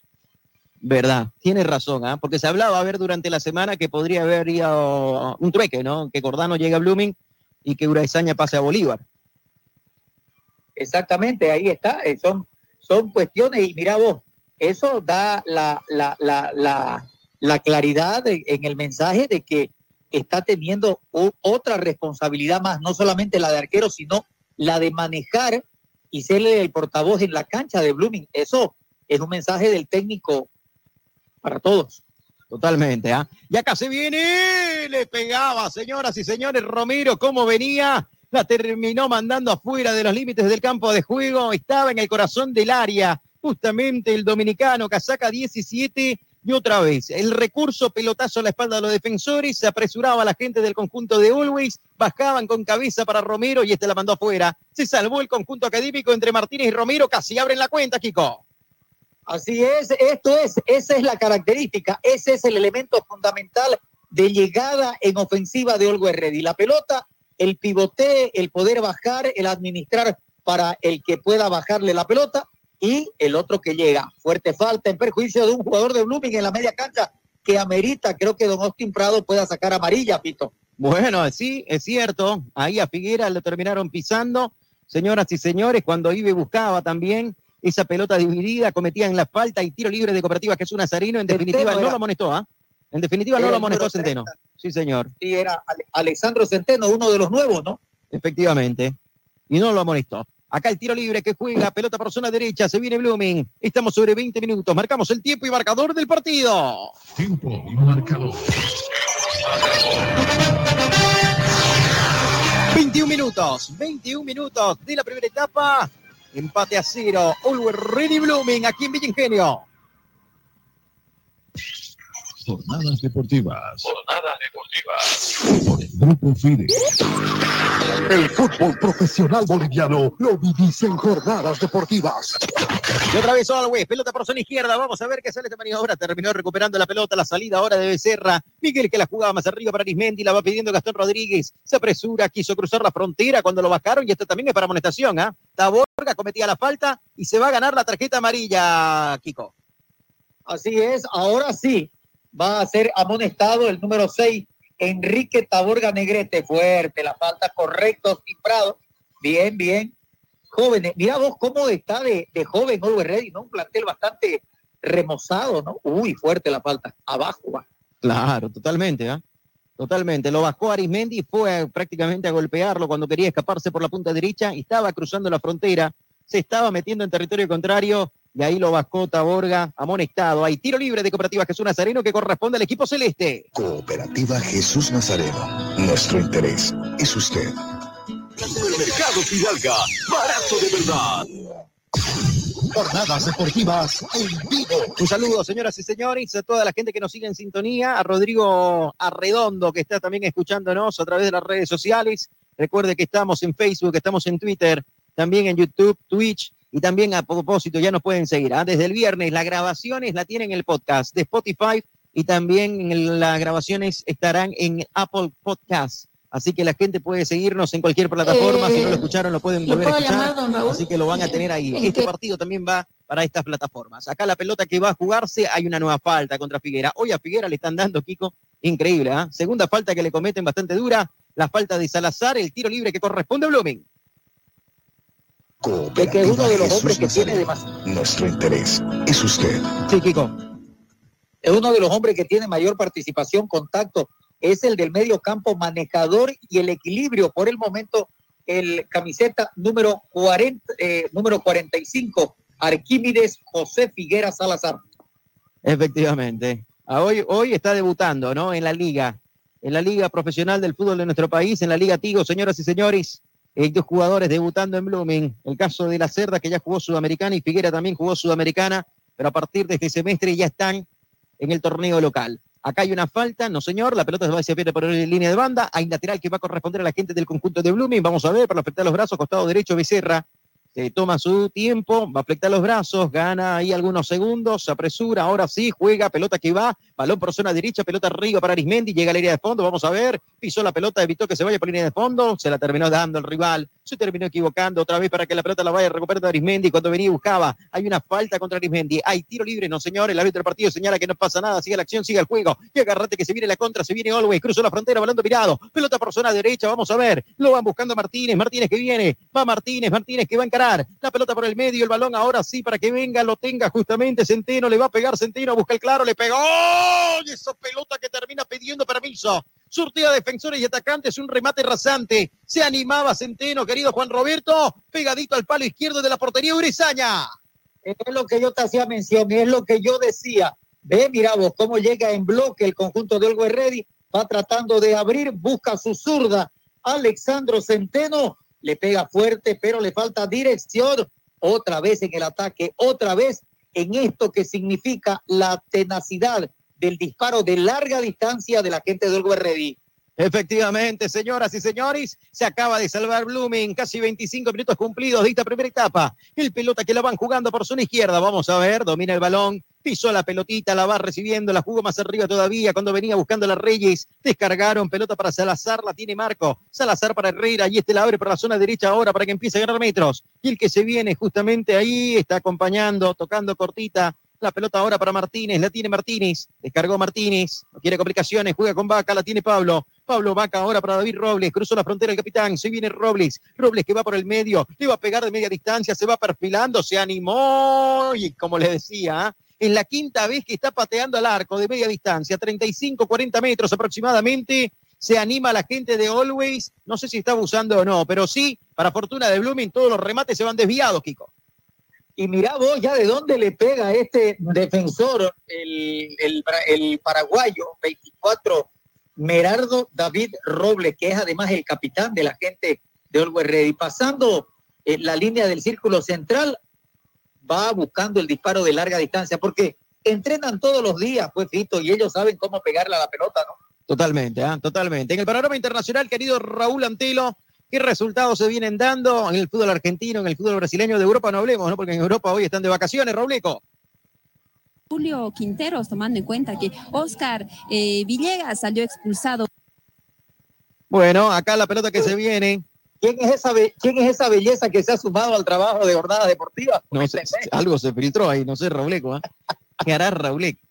Verdad, tiene razón, ¿ah? porque se hablaba a ver durante la semana que podría haber ido un trueque, ¿no? Que Cordano llegue a Blooming y que Uraizaña pase a Bolívar. Exactamente, ahí está. Eh, son son cuestiones, y mira vos, eso da la, la, la, la claridad de- en el mensaje de que está teniendo otra responsabilidad más, no solamente la de arquero, sino la de manejar y ser el portavoz en la cancha de Blooming. Eso es un mensaje del técnico para todos. Totalmente, ¿ah? Y acá se viene, le pegaba, señoras y señores, Romero, ¿cómo venía? La terminó mandando afuera de los límites del campo de juego, estaba en el corazón del área, justamente el dominicano, casaca 17, y otra vez, el recurso pelotazo a la espalda de los defensores, se apresuraba la gente del conjunto de Always, bajaban con cabeza para Romero y este la mandó afuera. Se salvó el conjunto académico entre Martínez y Romero, casi abren la cuenta, Kiko. Así es, esto es, esa es la característica, ese es el elemento fundamental de llegada en ofensiva de Olgo Ready. La pelota, el pivote, el poder bajar, el administrar para el que pueda bajarle la pelota y el otro que llega. Fuerte falta en perjuicio de un jugador de Blooming en la media cancha que amerita, creo que Don Austin Prado pueda sacar amarilla, Pito. Bueno, sí, es cierto. Ahí a Figuera lo terminaron pisando. Señoras y señores, cuando Ibe buscaba también esa pelota dividida, cometían la falta y tiro libre de Cooperativa Jesús Nazarino. En definitiva, no lo amonestó, ¿ah? En definitiva, no lo amonestó Centeno. Sí, señor. Y era Ale- Alexandro Centeno, uno de los nuevos, ¿no? Efectivamente. Y no lo amonestó. Acá el tiro libre que juega, pelota por zona derecha, se viene Blooming. Estamos sobre 20 minutos. Marcamos el tiempo y marcador del partido. Tiempo y marcador. 21 minutos, 21 minutos de la primera etapa. Empate a cero. Always Ready Blooming aquí en Villa Ingenio. Jornadas deportivas. Jornadas deportivas. Por el Grupo FIDE. El fútbol profesional boliviano lo vivís en jornadas deportivas. Y otra vez Always, pelota por zona izquierda. Vamos a ver qué sale esta maniobra. Terminó recuperando la pelota, la salida ahora de Becerra. Miguel que la jugaba más arriba para Arismendi, la va pidiendo Gastón Rodríguez. Se apresura, quiso cruzar la frontera cuando lo bajaron y esto también es para amonestación. ¿ah? Taborga cometía la falta y se va a ganar la tarjeta amarilla, Kiko. Así es, ahora sí va a ser amonestado el número 6, Enrique Taborga Negrete. Fuerte, la falta correcto, cifrado. Bien, bien. Jóvenes, mira vos cómo está de, joven Oliver Ready, ¿no? Un plantel bastante remozado, ¿no? Uy, fuerte la falta. Abajo va. Claro, totalmente, ¿ah? Totalmente. Lo bajó Arismendi fue prácticamente a golpearlo cuando quería escaparse por la punta derecha y estaba cruzando la frontera. Se estaba metiendo en territorio contrario y ahí lo bajó Taborga amonestado. Hay tiro libre de Cooperativa Jesús Nazareno que corresponde al equipo celeste. Cooperativa Jesús Nazareno. Nuestro interés es usted. Supermercado Fidalga, barato de verdad. Jornadas deportivas en vivo. Un saludo, señoras y señores, a toda la gente que nos sigue en sintonía, a Rodrigo Arredondo, que está también escuchándonos a través de las redes sociales. Recuerde que estamos en Facebook, estamos en Twitter, también en YouTube, Twitch, y también a propósito, ya nos pueden seguir. ¿ah? Desde el viernes, las grabaciones la tienen en el podcast de Spotify y también las grabaciones estarán en Apple Podcast. Así que la gente puede seguirnos en cualquier plataforma. si no lo escucharon, lo pueden ¿lo volver a escuchar. llamar? Así que lo van a tener ahí. ¿En Este qué? partido también va para estas plataformas. Acá la pelota que va a jugarse, hay una nueva falta contra Figuera. Hoy a Figuera le están dando, Kiko, increíble. ¿ah? Segunda falta que le cometen bastante dura. La falta de Salazar, el tiro libre que corresponde a Blooming. Es que es uno de los Jesús hombres que tiene demasiado. Nuestro interés es usted. Sí, Kiko. Es uno de los hombres que tiene mayor participación, contacto. Es el del medio campo manejador y el equilibrio. Por el momento, el camiseta número 40, eh, número 45, Arquímedes José Figuera Salazar. Efectivamente. A hoy, hoy está debutando, ¿no? En la liga, en la liga profesional del fútbol de nuestro país, en la Liga Tigo, señoras y señores. Dos jugadores debutando en Blooming. El caso de la Cerda, que ya jugó Sudamericana, y Figuera también jugó Sudamericana, pero a partir de este semestre ya están en el torneo local. Acá hay una falta, no señor, la pelota se va hacia pierde por línea de banda, hay lateral que va a corresponder a la gente del conjunto de Blooming, vamos a ver, para afectar los brazos, costado derecho Becerra, se toma su tiempo, va a afectar los brazos, gana ahí algunos segundos, se apresura, ahora sí, juega, pelota que va, balón por zona derecha, pelota arriba para Arismendi, llega a la línea de fondo, vamos a ver, pisó la pelota, evitó que se vaya por línea de fondo, se la terminó dando el rival, se terminó equivocando otra vez para que la pelota la vaya recuperando Arismendi, cuando venía y buscaba, hay una falta contra Arismendi, hay tiro libre, no señor, el árbitro del partido señala que no pasa nada, sigue la acción, sigue el juego, y agarrate que se viene la contra, se viene Always, cruzó la frontera, balón mirado, pelota por zona derecha, vamos a ver, lo van buscando Martínez, Martínez que viene, va Martínez, Martínez que va a encarar. La pelota por el medio, el balón ahora sí para que venga, lo tenga justamente Centeno, le va a pegar Centeno, busca el claro, le pegó. Y esa pelota que termina pidiendo permiso. Surtida defensores y atacantes, un remate rasante. Se animaba Centeno, querido Juan Roberto, pegadito al palo izquierdo de la portería Urizaña. Es lo que yo te hacía mención, es lo que yo decía. Ve, mira vos, cómo llega en bloque el conjunto de Olgo Ready, va tratando de abrir, busca su zurda. Alexandro Centeno le pega fuerte, pero le falta dirección. Otra vez en el ataque, otra vez en esto que significa la tenacidad del disparo de larga distancia de la gente del Ready. Efectivamente, señoras y señores, se acaba de salvar Blooming, casi 25 minutos cumplidos de esta primera etapa. El pelota que la van jugando por zona izquierda, vamos a ver, domina el balón, pisó la pelotita, la va recibiendo, la jugó más arriba todavía cuando venía buscando a las Reyes. Descargaron pelota para Salazar, la tiene Marco. Salazar para Herrera y este la abre por la zona derecha ahora para que empiece a ganar metros. Y el que se viene justamente ahí está acompañando, tocando cortita la pelota ahora para Martínez, la tiene Martínez, descargó Martínez, no quiere complicaciones, juega con Vaca, la tiene Pablo. Pablo Vaca ahora para David Robles, cruzó la frontera el capitán, se viene Robles, Robles que va por el medio, le va a pegar de media distancia, se va perfilando, se animó y como le decía, es la quinta vez que está pateando al arco de media distancia, 35, 40 metros aproximadamente. Se anima la gente de Always, no sé si está abusando o no, pero sí, para fortuna de Blooming, todos los remates se van desviados, Kiko. Y mira vos ya de dónde le pega este defensor, el, el, paraguayo, 24, Merardo David Robles, que es además el capitán de la gente de Always Ready. Pasando en la línea del círculo central, va buscando el disparo de larga distancia, porque entrenan todos los días, pues Fito, y ellos saben cómo pegarle a la pelota, ¿no? Totalmente, ¿ah? totalmente. En el panorama internacional, querido Raúl Antelo, ¿Qué resultados se vienen dando en el fútbol argentino, en el fútbol brasileño? De Europa no hablemos, ¿no? Porque en Europa hoy están de vacaciones, Robleco. Julio Quinteros, tomando en cuenta que Oscar eh, Villegas salió expulsado. Bueno, acá la pelota que se viene. ¿Quién es, esa ¿Quién es esa belleza que se ha sumado al trabajo de jornada deportiva? No sé, algo se filtró ahí, no sé, Rauleco. ¿eh? ¿Qué hará Rauleco?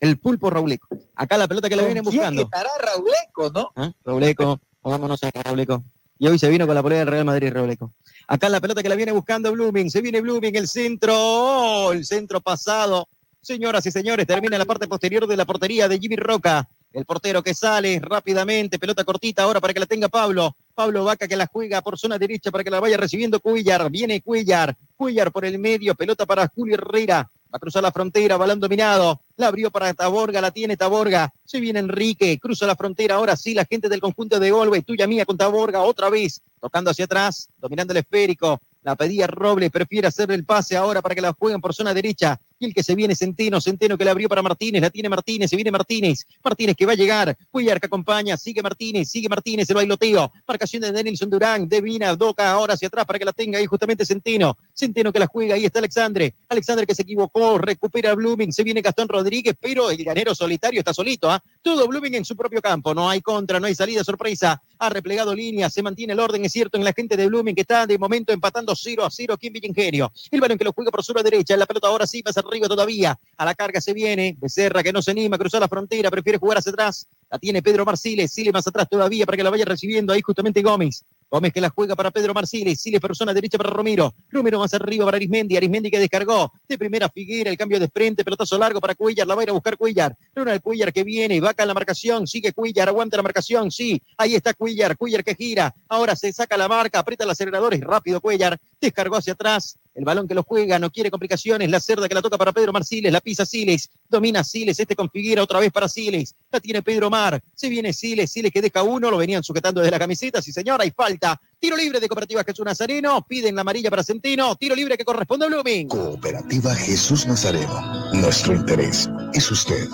El pulpo Rauleco. Acá la pelota que le vienen buscando. ¿Qué hará Rauleco, no? ¿Eh? Rauleco, vámonos a Rauleco. Y hoy se vino con la polera del Real Madrid, Robleco. Acá la pelota que la viene buscando Blooming. Se viene Blooming, el centro. Oh, el centro pasado. Señoras y señores, termina la parte posterior de la portería de Jimmy Roca. El portero que sale rápidamente, pelota cortita ahora para que la tenga Pablo. Pablo Vaca que la juega por zona derecha para que la vaya recibiendo Cuillar. Viene Cuillar. Cuillar por el medio, pelota para Julio Herrera. Va a cruzar la frontera, balón dominado. La abrió para Taborga, la tiene Taborga. Se viene Enrique, cruza la frontera. Ahora sí, la gente del conjunto de Golbe, tuya mía con Taborga, otra vez, tocando hacia atrás, dominando el esférico. La pedía Robles, prefiere hacer el pase ahora para que la jueguen por zona derecha. Que se viene Centeno, Centeno que la abrió para Martínez, la tiene Martínez, se viene Martínez. Martínez que va a llegar, Cuellar que acompaña, sigue Martínez, sigue Martínez, el bailoteo. Marcación de Denilson Durán, de Vina, Doca ahora hacia atrás para que la tenga ahí justamente Centeno. Centeno que la juega, ahí está Alexandre. Alexandre que se equivocó, recupera Blooming, se viene Gastón Rodríguez, pero el ganero solitario está solito, ¿ah? Todo Blooming en su propio campo, no hay contra, no hay salida, sorpresa. Ha replegado línea, se mantiene el orden, es cierto, en la gente de Blooming que está de momento empatando 0 a 0 aquí en Villingenio. El balón que lo juega por su derecha, la pelota ahora sí pasa arriba todavía. A la carga se viene, Becerra que no se anima, cruzó la frontera, prefiere jugar hacia atrás. La tiene Pedro Marciles, Siles más atrás todavía para que la vaya recibiendo ahí justamente Gómez. Gómez que la juega para Pedro Marciles, Siles persona derecha para Romero, Romero más arriba para Arismendi, Arismendi que descargó. De primera Figuera, el cambio de frente, pelotazo largo para Cuellar, la va a ir a buscar Cuellar, Ronald Cuellar que viene, va acá en la marcación, sigue Cuellar, aguanta la marcación, sí, ahí está Cuellar, Cuellar que gira, ahora se saca la marca, aprieta el acelerador, es rápido Cuellar, descargó hacia atrás, el balón que lo juega, no quiere complicaciones, la cerda que la toca para Pedro Marciles, la pisa Siles, domina Siles, este con Figuera otra vez para Siles, la tiene Pedro Mar, se viene Siles, Siles que deja uno, lo venían sujetando desde la camiseta, sí señora, hay falta, tiro libre de Cooperativa Jesús Nazareno, piden la amarilla para Centeno, tiro libre que corresponde a Blooming. Cooperativa Jesús Nazareno, nuestro interés es usted.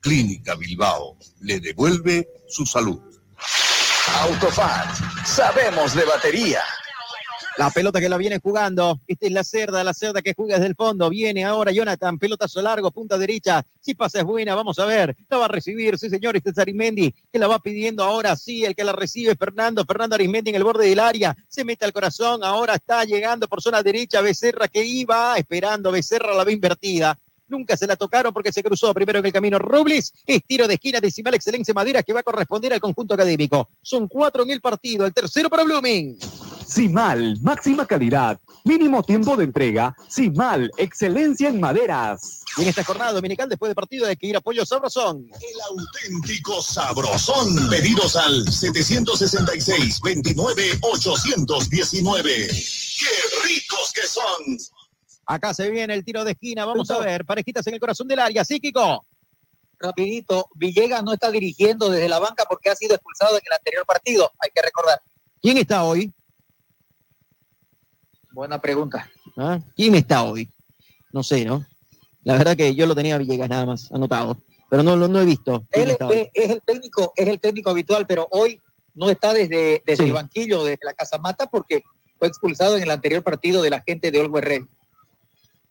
Clínica Bilbao le devuelve su salud. Autofat, sabemos de batería. La pelota que la viene jugando. Esta es la cerda, la cerda que juega desde el fondo. Viene ahora Jonathan, pelotazo largo, punta derecha. Si pasa es buena, vamos a ver. La va a recibir, sí señor, este es Arismendi, que la va pidiendo ahora sí. El que la recibe Fernando, Fernando Arismendi en el borde del área. Se mete al corazón, ahora está llegando por zona derecha. Becerra que iba esperando, Becerra la ve invertida. Nunca se la tocaron porque se cruzó primero en el camino Robles. Es tiro de esquina decimal excelencia Madera que va a corresponder al conjunto académico. Son cuatro en el partido. El tercero para Blooming. Simal, máxima calidad, mínimo tiempo de entrega. Simal, excelencia en maderas. Y en esta jornada dominical, después del partido de que ir a Pollo Sabrosón. El auténtico sabrosón. Pedidos al 766-29-819. ¡Qué ricos que son! Acá se viene el tiro de esquina. Vamos a ver, parejitas en el corazón del área. Sí, Kiko. Rapidito, Villegas no está dirigiendo desde la banca porque ha sido expulsado en el anterior partido, hay que recordar. ¿Quién está hoy? Buena pregunta. ¿Ah? ¿Quién está hoy? No sé, ¿no? La verdad que yo lo tenía a Villegas nada más anotado, pero no, lo no he visto. Él es, el técnico, es el técnico habitual, pero hoy no está desde, desde el banquillo, desde la Casa Mata, porque fue expulsado en el anterior partido de la gente de Olgo.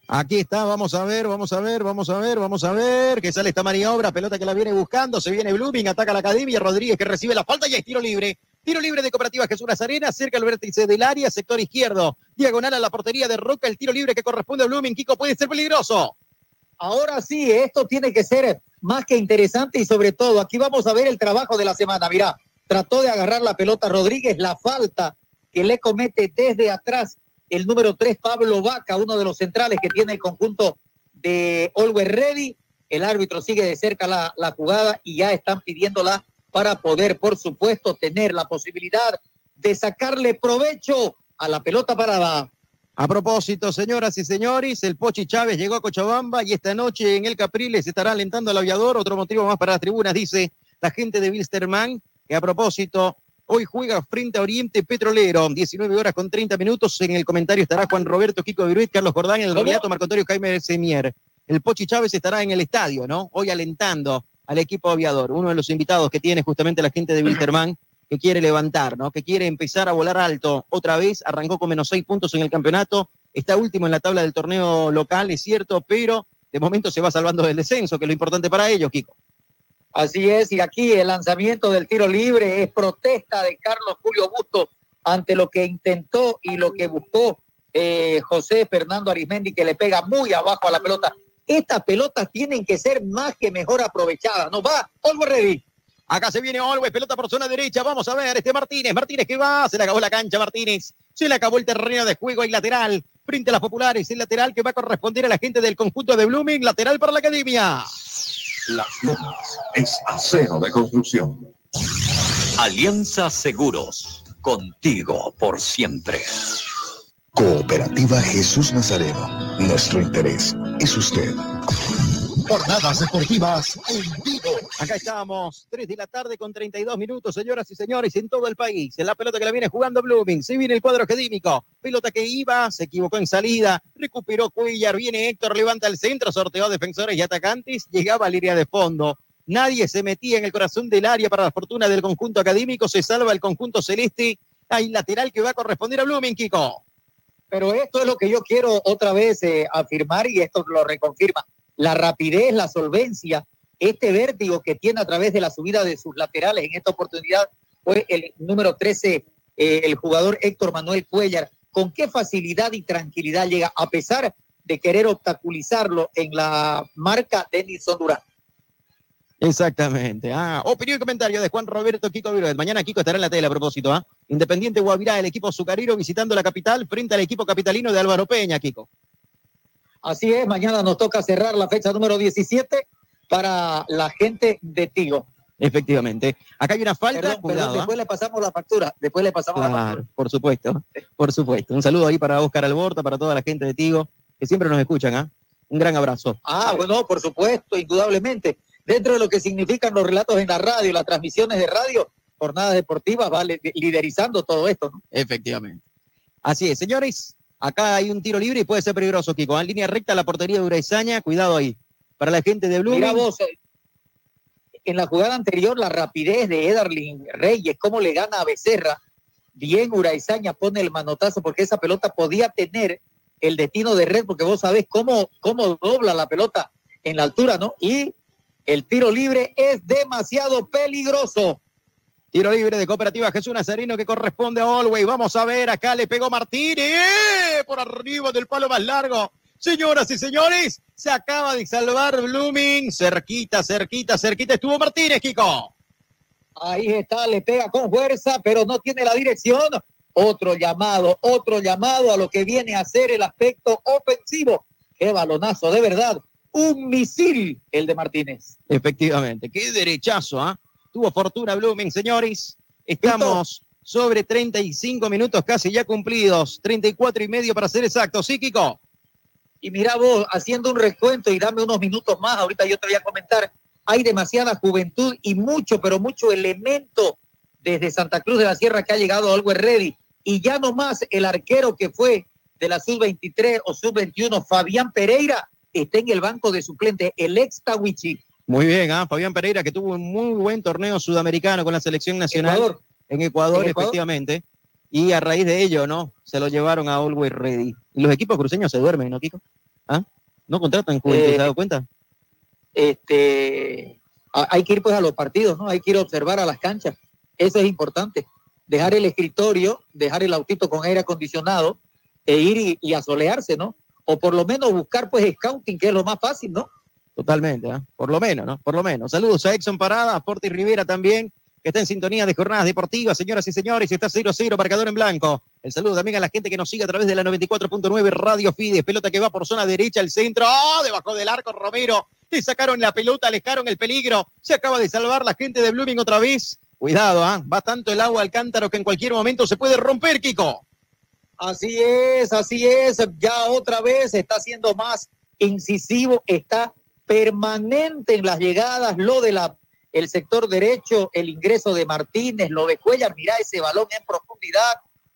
Aquí está, vamos a ver, vamos a ver, vamos a ver, vamos a ver, que sale esta maniobra, pelota que la viene buscando, se viene Blooming, ataca la academia, Rodríguez que recibe la falta y es tiro libre. Tiro libre de Cooperativa Jesús Nazarena, cerca al vértice del área, sector izquierdo, diagonal a la portería de Roca, el tiro libre que corresponde a Blooming, Kiko puede ser peligroso. Ahora sí, esto tiene que ser más que interesante y sobre todo, aquí vamos a ver el trabajo de la semana. Mirá, trató de agarrar la pelota Rodríguez, la falta que le comete desde atrás el número 3, Pablo Vaca, uno de los centrales que tiene el conjunto de Always Ready. El árbitro sigue de cerca la, la jugada y ya están pidiéndola para poder, por supuesto, tener la posibilidad de sacarle provecho a la pelota parada. A propósito, señoras y señores, el Pochi Chávez llegó a Cochabamba y esta noche en el Capriles estará alentando al aviador. Otro motivo más para las tribunas, dice la gente de Wilstermann, que a propósito, hoy juega frente a Oriente Petrolero, 19 horas con 30 minutos. En el comentario estará Juan Roberto Kiko Viruit, Carlos Jordán, en el relato Marco Antonio Jaime Semier. El Pochi Chávez estará en el estadio, ¿no? Hoy alentando al equipo aviador, uno de los invitados que tiene justamente la gente de Wilterman, que quiere levantar, ¿no? Que quiere empezar a volar alto. Otra vez arrancó con menos seis puntos en el campeonato, está último en la tabla del torneo local, es cierto, pero de momento se va salvando del descenso, que es lo importante para ellos, Kiko. Así es, y aquí el lanzamiento del tiro libre es protesta de Carlos Julio Busto ante lo que intentó y lo que buscó eh, José Fernando Arismendi, que le pega muy abajo a la pelota. Estas pelotas tienen que ser más que mejor aprovechadas. No va, Olgo Ready. Acá se viene Always, pelota por zona derecha. Vamos a ver, este Martínez. Martínez que va, se le acabó la cancha, Martínez. Se le acabó el terreno de juego y lateral. Frente a las populares, el lateral que va a corresponder a la gente del conjunto de Blooming. Lateral para la academia. Las Lomas es acero de construcción. Alianza Seguros, contigo por siempre. Cooperativa Jesús Nazareno. Nuestro interés es usted. Jornadas deportivas en vivo. Acá estamos, 3 de la tarde con 32 minutos, señoras y señores, en todo el país. En la pelota que la viene jugando Blooming, se viene el cuadro académico. Pelota que iba, se equivocó en salida, recuperó Cuellar, viene Héctor, levanta el centro, sorteó defensores y atacantes, llegaba a línea de fondo. Nadie se metía en el corazón del área para la fortuna del conjunto académico, se salva el conjunto celeste. Hay lateral que va a corresponder a Blooming, Kiko. Pero esto es lo que yo quiero otra vez eh, afirmar y esto lo reconfirma. La rapidez, la solvencia, este vértigo que tiene a través de la subida de sus laterales en esta oportunidad fue el número 13, eh, el jugador Héctor Manuel Cuellar. Con qué facilidad y tranquilidad llega, a pesar de querer obstaculizarlo en la marca Denison Durán. Exactamente. Ah, opinión y comentario de Juan Roberto Kiko Viruet. Mañana Kiko estará en la tele a propósito. ¿ah? Independiente Guavirá, el equipo azucarero visitando la capital frente al equipo capitalino de Álvaro Peña, Kiko. Así es, mañana nos toca cerrar la fecha número 17 para la gente de Tigo. Efectivamente. Acá hay una falta. Perdón, perdón, cuidado, ¿ah? después le pasamos la factura. Después le pasamos la factura. Por supuesto, por supuesto. Un saludo ahí para Oscar Alborta, para toda la gente de Tigo, que siempre nos escuchan, ¿ah? Un gran abrazo. Ah, bueno, por supuesto, indudablemente. Dentro de lo que significan los relatos en la radio, las transmisiones de radio, jornadas deportivas, va li- liderizando todo esto. ¿no? Efectivamente. Así es, señores. Acá hay un tiro libre y puede ser peligroso, Kiko. En línea recta la portería de Uraizaña, cuidado ahí. Para la gente de Blue. Mira vos, eh, en la jugada anterior, la rapidez de Edarlin Reyes, cómo le gana a Becerra. Bien, Uraizaña pone el manotazo porque esa pelota podía tener el destino de red, porque vos sabés cómo, cómo dobla la pelota en la altura, ¿no? Y el tiro libre es demasiado peligroso. Tiro libre de Cooperativa Jesús Nazareno que corresponde a Olwey. Vamos a ver, acá le pegó Martínez. Por arriba del palo más largo. Señoras y señores, se acaba de salvar Blooming. Cerquita, cerquita, cerquita estuvo Martínez, Kiko. Ahí está, le pega con fuerza, pero no tiene la dirección. Otro llamado, otro llamado a lo que viene a ser el aspecto ofensivo. Qué balonazo, de verdad. Un misil el de Martínez. Efectivamente, qué derechazo, ¿ah? Tuvo fortuna Blooming, señores. Estamos sobre 35 minutos casi ya cumplidos, 34 y medio para ser exactos. ¿Sí, Kiko? Y mira vos, haciendo un recuento y dame unos minutos más, ahorita yo te voy a comentar, hay demasiada juventud y mucho, pero mucho elemento desde Santa Cruz de la Sierra que ha llegado a Always Ready. Y ya nomás el arquero que fue de la sub-23 o sub-21, Fabián Pereira, está en el banco de suplente, el ex Tawichi. Muy bien, ¿ah? Fabián Pereira, que tuvo un muy buen torneo sudamericano con la selección nacional Ecuador. en Ecuador, En Ecuador. efectivamente. Y a raíz de ello, ¿no? Se lo llevaron a Always Ready. Y los equipos cruceños se duermen, ¿no, Kiko? ¿Ah? ¿No contratan juventud? Eh, ¿Se ha dado cuenta? este, hay que ir pues a los partidos, ¿no? Hay que ir a observar a las canchas. Eso es importante. Dejar el escritorio, dejar el autito con aire acondicionado e ir y, y asolearse, ¿no? O por lo menos buscar pues scouting, que es lo más fácil, ¿no? Totalmente, ¿ah? por lo menos, ¿no? Por lo menos. Saludos a Exxon Parada, a Porti Rivera también, que está en sintonía de jornadas deportivas, señoras y señores, está 0-0, marcador en blanco. El saludo también a la gente que nos sigue a través de la 94.9 Radio Fides, pelota que va por zona derecha al centro, ¡oh! debajo del arco Romero, le sacaron la pelota, alejaron el peligro, se acaba de salvar la gente de Blooming otra vez. Cuidado, ¿ah? va tanto el agua al cántaro que en cualquier momento se puede romper, Kiko. Así es, así es. Ya otra vez está siendo más incisivo, está permanente en las llegadas, lo de la el sector derecho, el ingreso de Martínez, lo de Cuellar, mira ese balón en profundidad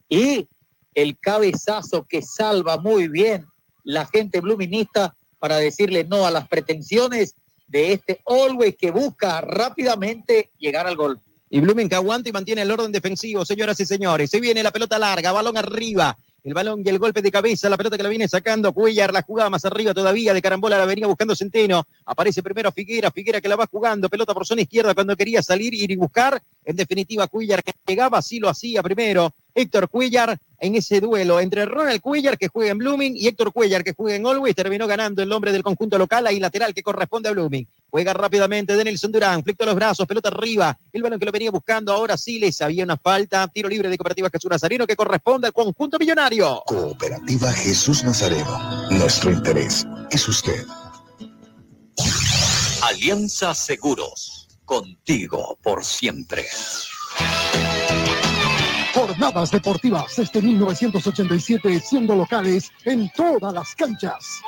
y el cabezazo que salva muy bien la gente bluminista para decirle no a las pretensiones de este Always que busca rápidamente llegar al gol. Y Blumen que aguanta y mantiene el orden defensivo, señoras y señores. Se viene la pelota larga, balón arriba. El balón y el golpe de cabeza, la pelota que la viene sacando Cuellar, la jugada más arriba todavía de carambola, la venía buscando Centeno. Aparece primero Figuera, Figuera que la va jugando, pelota por zona izquierda cuando quería salir, ir y buscar. En definitiva, Cuellar que llegaba, así lo hacía primero. Héctor Cuellar en ese duelo entre Ronald Cuellar que juega en Blooming y Héctor Cuellar que juega en Always, terminó ganando el nombre del conjunto local, ahí lateral que corresponde a Blooming. Juega rápidamente Denilson Durán, flecto los brazos, pelota arriba, el balón que lo venía buscando, ahora sí les había una falta, tiro libre de Cooperativa Jesús Nazareno que corresponde al conjunto millonario. Cooperativa Jesús Nazareno. Nuestro interés es usted. Alianza Seguros, contigo por siempre. Jornadas deportivas este 1987 siendo locales en todas las canchas.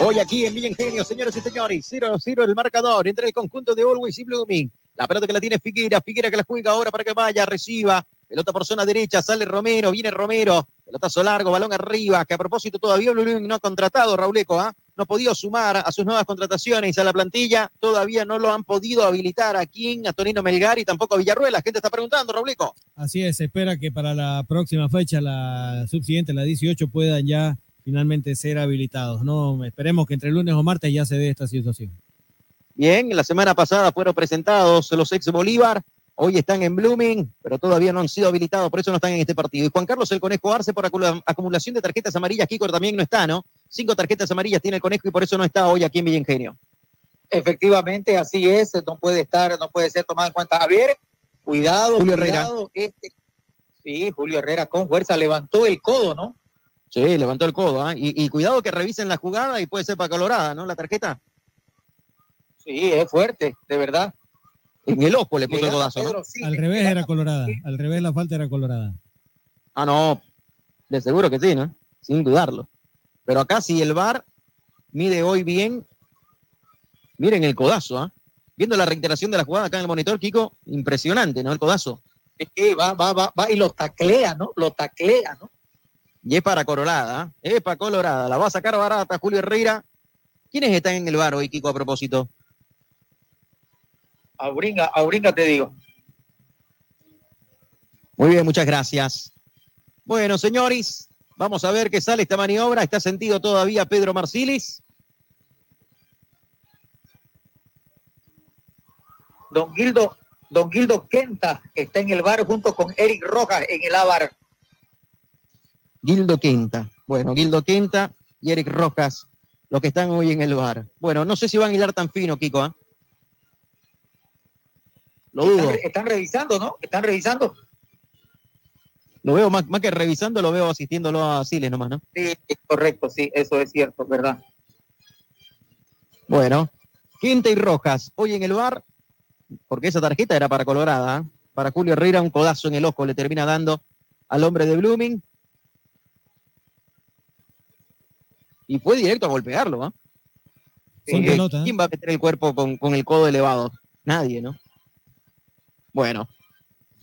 Hoy aquí en Villa Ingenio, señoras y señores, 0-0 el marcador entre el conjunto de Always y Blooming. La pelota que la tiene Figuera, Figuera que la juega ahora para que vaya, reciba. Pelota por zona derecha, sale Romero, viene Romero. Pelotazo largo, balón arriba, que a propósito todavía Blooming no ha contratado, Rauleco, ¿ah? No ha podido sumar a sus nuevas contrataciones a la plantilla. Todavía no lo han podido habilitar aquí a Tonino Melgar y tampoco a Villarruel. La gente está preguntando, Rauleco. Así es, se espera que para la próxima fecha, la subsiguiente, la 18, puedan ya finalmente ser habilitados. No, esperemos que entre lunes o martes ya se dé esta situación. Bien, la semana pasada fueron presentados los ex Bolívar, hoy están en Blooming, pero todavía no han sido habilitados, por eso no están en este partido. Y Juan Carlos el Conejo Arce por acumulación de tarjetas amarillas, Kiko también no está, ¿no? Cinco tarjetas amarillas tiene el Conejo y por eso no está hoy aquí en Villa Ingenio. Efectivamente, así es, no puede estar, no puede ser tomado en cuenta. Javier, cuidado, Julio Herrera. este- sí, Julio Herrera con fuerza levantó el codo, ¿no? Sí, levantó el codo, y, y cuidado que revisen la jugada y puede ser para Colorada, ¿no? La tarjeta. Sí, es fuerte, de verdad. En el ojo le puso el codazo, ¿no? Sí, Al revés era colorada, al revés la falta era colorada. Ah, no, de seguro que sí, ¿no? Sin dudarlo. Pero acá si el VAR mide hoy bien, miren el codazo, ¿ah? Viendo la reiteración de la jugada acá en el monitor, Kiko, impresionante, ¿no? El codazo. Sí, va, va, va, va y lo taclea, ¿no? Lo taclea, ¿no? Y es para Colorada, ¿ah? es para Colorada. La va a sacar barata Julio Herrera. ¿Quiénes están en el bar hoy, Kiko, a propósito? Auringa, Auringa te digo. Muy bien, muchas gracias. Bueno, señores, vamos a ver qué sale esta maniobra. Está sentido todavía Pedro Marcilis. Don Gildo, Don Gildo Quenta está en el bar junto con Eric Rojas en el Ávar. Gildo Quinta. Bueno, Gildo Quinta y Eric Rojas, los que están hoy en el bar. Bueno, no sé si van a hilar tan fino, Kiko. ¿ah? Lo dudo. Están, están revisando, ¿no? Están revisando. Lo veo más, más que revisando, lo veo asistiéndolo a Siles nomás, ¿no? Sí, es correcto, sí, eso es cierto, ¿verdad? Bueno, Quinta y Rojas, hoy en el bar, porque esa tarjeta era para Colorada, ¿eh? para Julio Herrera, un codazo en el ojo le termina dando al hombre de Blooming. Y fue directo a golpearlo, ¿ah? ¿Quién va a meter el cuerpo con, con el codo elevado? Nadie, ¿no? Bueno.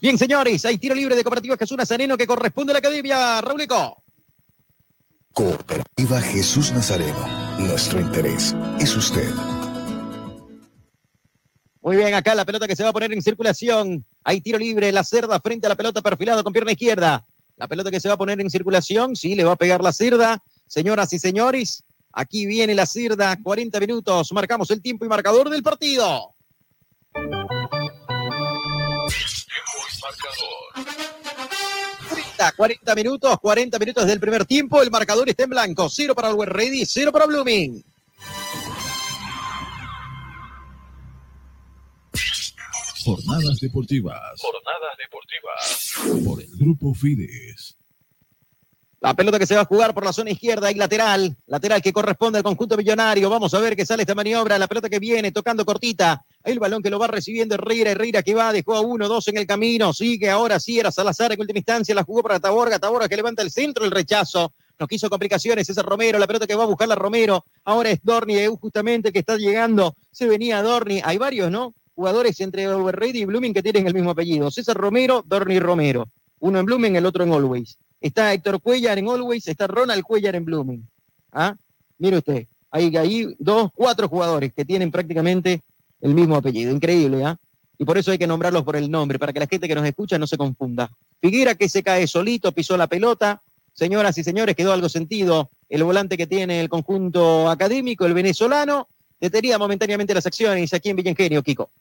Bien, señores, hay tiro libre de Cooperativa Jesús Nazareno que corresponde a la academia. Raulico. Cooperativa Jesús Nazareno. Nuestro interés es usted. Muy bien, acá la pelota que se va a poner en circulación. Hay tiro libre, la cerda frente a la pelota perfilado con pierna izquierda. La pelota que se va a poner en circulación, sí, le va a pegar la cerda. Señoras y señores, aquí viene la cerda, 40 minutos. Marcamos el tiempo y marcador del partido. 40, 40 minutos, 40 minutos del primer tiempo. El marcador está en blanco. Cero para el Ready, cero para Blooming. Jornadas deportivas. Jornadas deportivas. Por el Grupo Fides. La pelota que se va a jugar por la zona izquierda y lateral. Lateral que corresponde al conjunto millonario. Vamos a ver qué sale esta maniobra. La pelota que viene tocando cortita. El balón que lo va recibiendo Herrera. Herrera que va, dejó a uno, dos en el camino. Sigue ahora sí, era Salazar en última instancia. La jugó para Taborga. Taborga que levanta el centro, el rechazo. No quiso complicaciones. Ese es Romero. La pelota que va a buscar la Romero. Ahora es Dorni, eh, justamente que está llegando. Se venía Dorni. Hay varios, ¿no? Jugadores entre Overready y Blooming que tienen el mismo apellido. César Romero, Dorni Romero. Uno en Blooming, el otro en Always. Está Héctor Cuellar en Always, está Ronald Cuellar en Blooming. ¿Ah? Mire usted, hay ahí dos, cuatro jugadores que tienen prácticamente el mismo apellido. Increíble, ¿ah? Y por eso hay que nombrarlos por el nombre, para que la gente que nos escucha no se confunda. Figuera que se cae solito, pisó la pelota. Señoras y señores, quedó algo sentido el volante que tiene el conjunto académico, el venezolano. Detenía momentáneamente las acciones aquí en Villengenio, Kiko.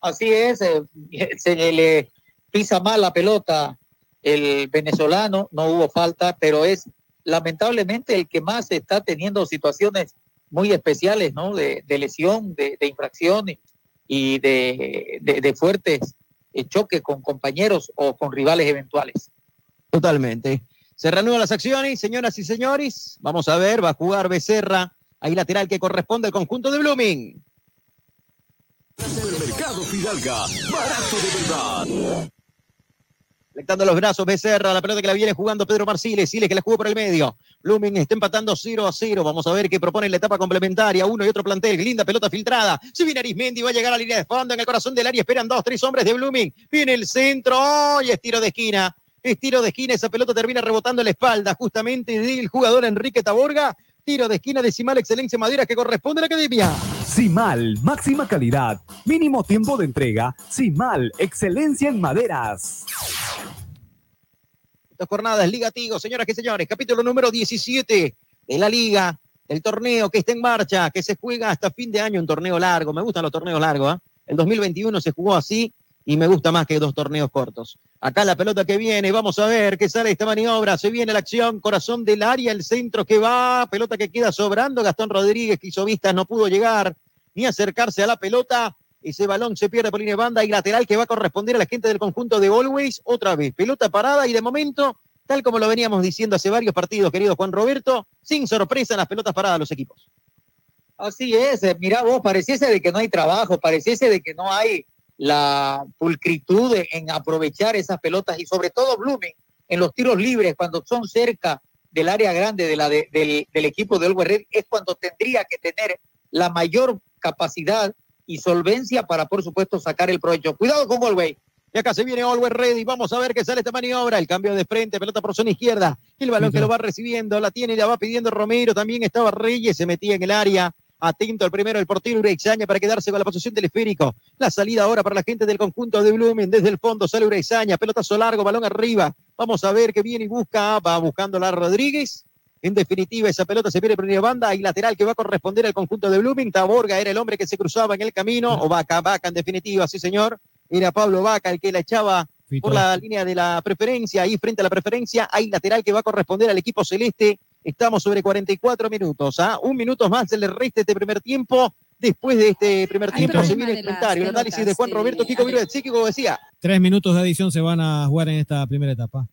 Así es, eh, se le pisa mal la pelota el venezolano, no hubo falta, pero es lamentablemente el que más está teniendo situaciones muy especiales, ¿no? De, de lesión, de, de infracción y de, de- de fuertes eh, choques con compañeros o con rivales eventuales. Totalmente. Se reanudan las acciones, señoras y señores. Vamos a ver, va a jugar Becerra. Ahí lateral que corresponde al conjunto de Blooming. Mercado Fidalga, barato de verdad. Conectando los brazos, Becerra, la pelota que la viene jugando Pedro Marciles, Siles que la jugó por el medio. Blooming está empatando 0 a 0. Vamos a ver qué propone la etapa complementaria. Uno y otro plantel. Linda pelota filtrada. Se viene Arismendi, va a llegar a la línea de fondo en el corazón del área. Esperan dos, tres hombres de Blooming. Viene el centro. Y es tiro de esquina. Es tiro de esquina. Esa pelota termina rebotando en la espalda justamente del jugador Enrique Taborga. Tiro de esquina decimal excelencia madera que corresponde a la academia. Simal, máxima calidad, mínimo tiempo de entrega. Simal, excelencia en maderas. Estas jornadas, Liga Tigo, señoras y señores, capítulo número 17 de la Liga, el torneo que está en marcha, que se juega hasta fin de año, un torneo largo. Me gustan los torneos largos. ¿ah? El 2021 se jugó así y me gusta más que dos torneos cortos. Acá la pelota que viene, vamos a ver qué sale esta maniobra. Se viene la acción, corazón del área, el centro que va, pelota que queda sobrando. Gastón Rodríguez, que hizo vistas, no pudo llegar ni acercarse a la pelota. Ese balón se pierde por línea de banda y lateral que va a corresponder a la gente del conjunto de Always. Otra vez, pelota parada y de momento, tal como lo veníamos diciendo hace varios partidos, querido Juan Roberto, sin sorpresa en las pelotas paradas los equipos. Así es, eh, mira vos, pareciese de que no hay trabajo, pareciese de que no hay la pulcritud en aprovechar esas pelotas y sobre todo Blooming en los tiros libres cuando son cerca del área grande de la de- del, equipo de Red es cuando tendría que tener la mayor capacidad y solvencia para por supuesto sacar el provecho. Cuidado con Always. Y acá se viene Always Ready. Vamos a ver qué sale esta maniobra. El cambio de frente, pelota por zona izquierda. El balón que lo va recibiendo, la tiene y la va pidiendo Romero. También estaba Reyes, se metía en el área. Atento al primero, el portero Urexaña para quedarse con la posición del esférico. La salida ahora para la gente del conjunto de Blumen. Desde el fondo sale Urexaña, pelotazo largo, balón arriba. Vamos a ver qué viene y busca. Va buscando la Rodríguez. En definitiva, esa pelota se viene de banda y lateral que va a corresponder al conjunto de Blooming. Taborga era el hombre que se cruzaba en el camino. O Vaca, Vaca en definitiva, sí señor. Era Pablo Vaca el que la echaba por la línea de la preferencia. Ahí frente a la preferencia hay lateral que va a corresponder al equipo celeste. Estamos sobre 44 minutos. ¿ah? Un minuto más se le resta este primer tiempo. Después de este primer Hay tiempo se viene el comentario, el análisis de Juan Roberto Kiko Viruet. Sí, Kiko decía. Tres minutos de adición se van a jugar en esta primera etapa.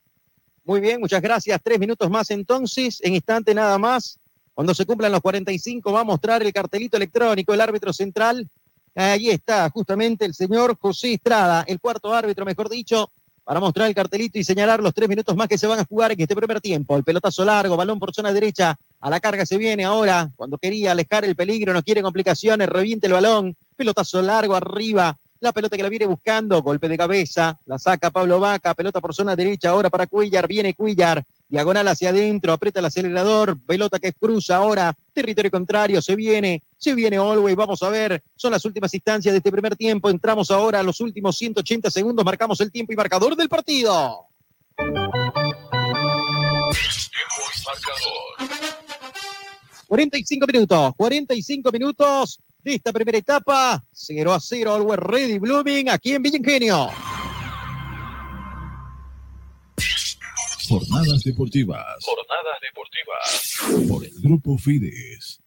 Muy bien, muchas gracias. Tres minutos más entonces, en instante nada más. Cuando se cumplan los 45 va a mostrar el cartelito electrónico, el árbitro central. Ahí está justamente el señor José Estrada, el cuarto árbitro, mejor dicho, para mostrar el cartelito y señalar los tres minutos más que se van a jugar en este primer tiempo. El pelotazo largo, balón por zona derecha, a la carga se viene ahora, cuando quería alejar el peligro, no quiere complicaciones, reviente el balón, pelotazo largo arriba, la pelota que la viene buscando, golpe de cabeza, la saca Pablo Vaca, pelota por zona derecha, ahora para Cuillar, viene Cuillar, diagonal hacia adentro, aprieta el acelerador, pelota que cruza ahora, territorio contrario, se viene, se viene Always, vamos a ver, son las últimas instancias de este primer tiempo, entramos ahora a los últimos 180 segundos, marcamos el tiempo y marcador del partido. 45 minutos, 45 minutos de esta primera etapa. 0 a 0, Always Ready Blooming aquí en Villa Ingenio. Jornadas deportivas. Jornadas deportivas. Por el Grupo Fides.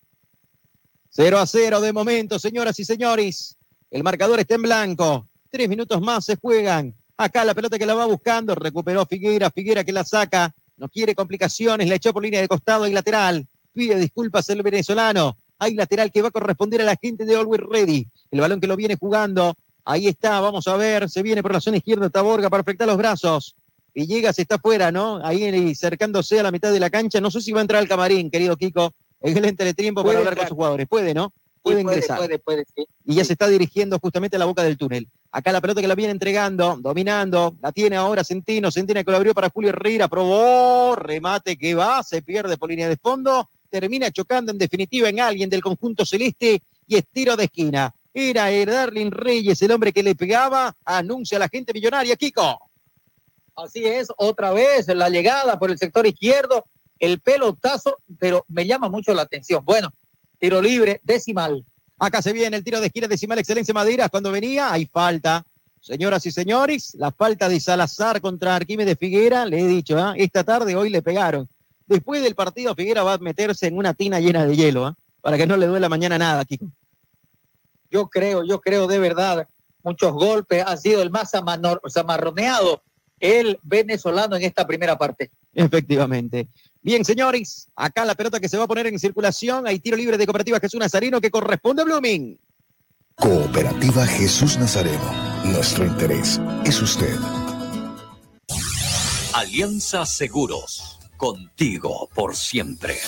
0 a 0 de momento, señoras y señores. El marcador está en blanco. Tres minutos más se juegan. Acá la pelota que la va buscando. Recuperó Figuera. Figuera que la saca. No quiere complicaciones. La echó por línea de costado y lateral. Pide disculpas el venezolano. Hay lateral que va a corresponder a la gente de Always Ready. El balón que lo viene jugando. Ahí está. Vamos a ver. Se viene por la zona izquierda Taborga para afectar los brazos. Y llega, se está fuera, ¿no? Ahí acercándose a la mitad de la cancha. No sé si va a entrar al camarín, querido Kiko. En el entretiempo para hablar con sus jugadores. Puede, ¿no? Puede Sí, puede, ingresar. puede, puede, sí. y ya se está dirigiendo justamente a la boca del túnel. Acá la pelota que la viene entregando, dominando, la tiene ahora Centino, Centino que lo abrió para Julio Herrera, probó, remate que va, se pierde por línea de fondo, termina chocando en definitiva en alguien del conjunto celeste y es tiro de esquina. Era el Darlin Reyes el hombre que le pegaba, anuncia a la gente millonaria, Kiko. Así es, otra vez la llegada por el sector izquierdo, el pelotazo, pero me llama mucho la atención. Bueno, tiro libre, decimal. Acá se viene el tiro de esquina decimal Excelencia Maderas. Cuando venía, hay falta. Señoras y señores, la falta de Salazar contra Arquímedes Figuera, le he dicho, ¿ah? esta tarde hoy le pegaron. Después del partido, Figuera va a meterse en una tina llena de hielo, ¿ah? para que no le duela mañana nada, Kiko. Yo creo, yo creo de verdad, muchos golpes, ha sido el más zamarroneado el venezolano en esta primera parte. Efectivamente. Bien, señores, acá la pelota que se va a poner en circulación. Hay tiro libre de Cooperativa Jesús Nazareno que corresponde a Blooming. Cooperativa Jesús Nazareno. Nuestro interés es usted. Alianza Seguros. Contigo por siempre.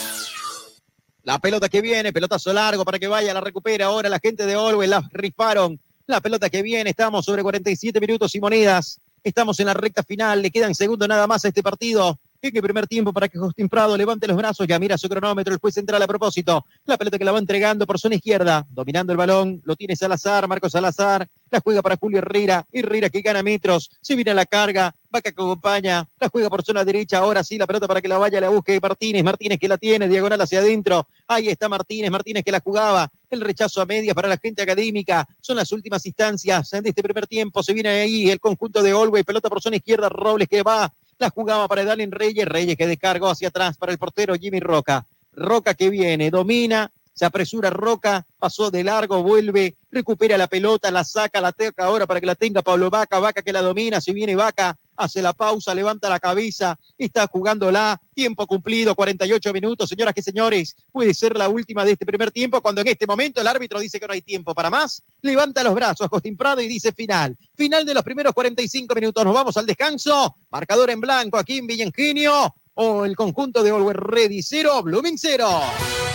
La pelota que viene, pelotazo largo para que vaya, la recupera ahora la gente de Olwe, la rifaron. La pelota que viene, estamos sobre 47 minutos y monedas. Estamos en la recta final, le quedan segundos nada más a este partido. El primer tiempo para que Justin Prado levante los brazos, ya mira su cronómetro, el juez central a propósito. La pelota que la va entregando por zona izquierda, dominando el balón, lo tiene Salazar, Marcos Salazar, la juega para Julio Herrera, Herrera que gana metros, se viene a la carga, Vaca que acompaña, la juega por zona derecha, ahora sí la pelota para que la vaya, la busque Martínez, Martínez que la tiene, diagonal hacia adentro, ahí está Martínez, Martínez que la jugaba, el rechazo a medias para la gente académica, son las últimas instancias de este primer tiempo, se viene ahí el conjunto de Olwey, pelota por zona izquierda, Robles que va, la jugaba para Dalen Reyes, Reyes que descargó hacia atrás para el portero Jimmy Roca, Roca que viene, domina, se apresura Roca, pasó de largo, vuelve, recupera la pelota, la saca, la toca ahora para que la tenga Pablo Vaca, Vaca que la domina, si viene Vaca, hace la pausa, levanta la cabeza, está jugándola, tiempo cumplido, 48 minutos, señoras y señores, puede ser la última de este primer tiempo, cuando en este momento el árbitro dice que no hay tiempo para más, levanta los brazos Costín Prado y dice final, final de los primeros 45 minutos, nos vamos al descanso, marcador en blanco aquí en Villa Ingenio, o el conjunto de Always Ready 0, Blooming 0.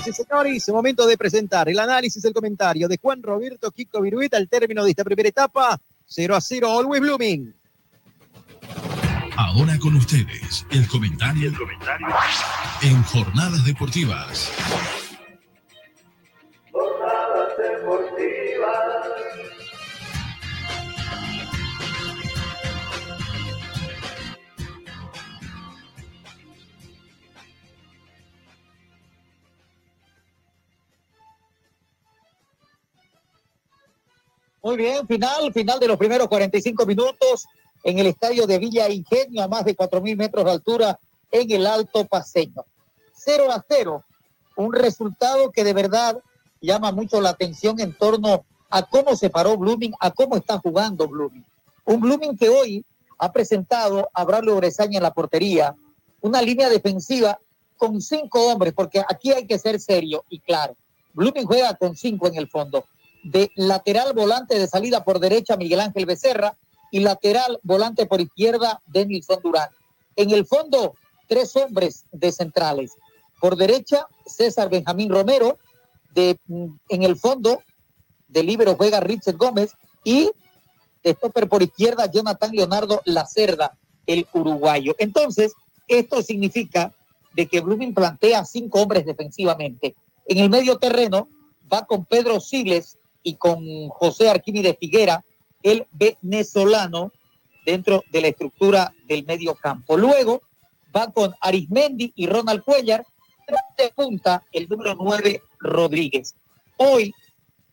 Señoras y señores, momento de presentar el análisis, el comentario de Juan Roberto Kiko Virueta al término de esta primera etapa. 0 a 0, Always Blooming. Ahora con ustedes, el comentario, en Jornadas Deportivas. Muy bien, final, final de los primeros 45 minutos. en el estadio de Villa Ingenio a más de 4.000 metros de altura en el Alto Paseño. 0 a 0, un resultado que de verdad llama mucho la atención en torno a cómo se paró Blooming, a cómo está jugando Blooming. Un Blooming que hoy ha presentado a Braulio Bresaña en la portería, una línea defensiva con cinco hombres, porque aquí hay que ser serio y claro. Blooming juega con cinco en el fondo. De lateral volante de salida por derecha, Miguel Ángel Becerra, y lateral volante por izquierda, Denilson Durán. En el fondo, tres hombres de centrales. Por derecha, César Benjamín Romero. De, mm, en el fondo, de libero juega Richard Gómez. Y de stopper por izquierda, Jonathan Leonardo Lacerda, el uruguayo. Entonces, esto significa de que Blooming plantea cinco hombres defensivamente. En el medio terreno va con Pedro Siles y con José Arquímedes Figuera, el venezolano, dentro de la estructura del medio campo. Luego va con Arismendi y Ronald Cuellar, de punta el número 9 Rodríguez. Hoy,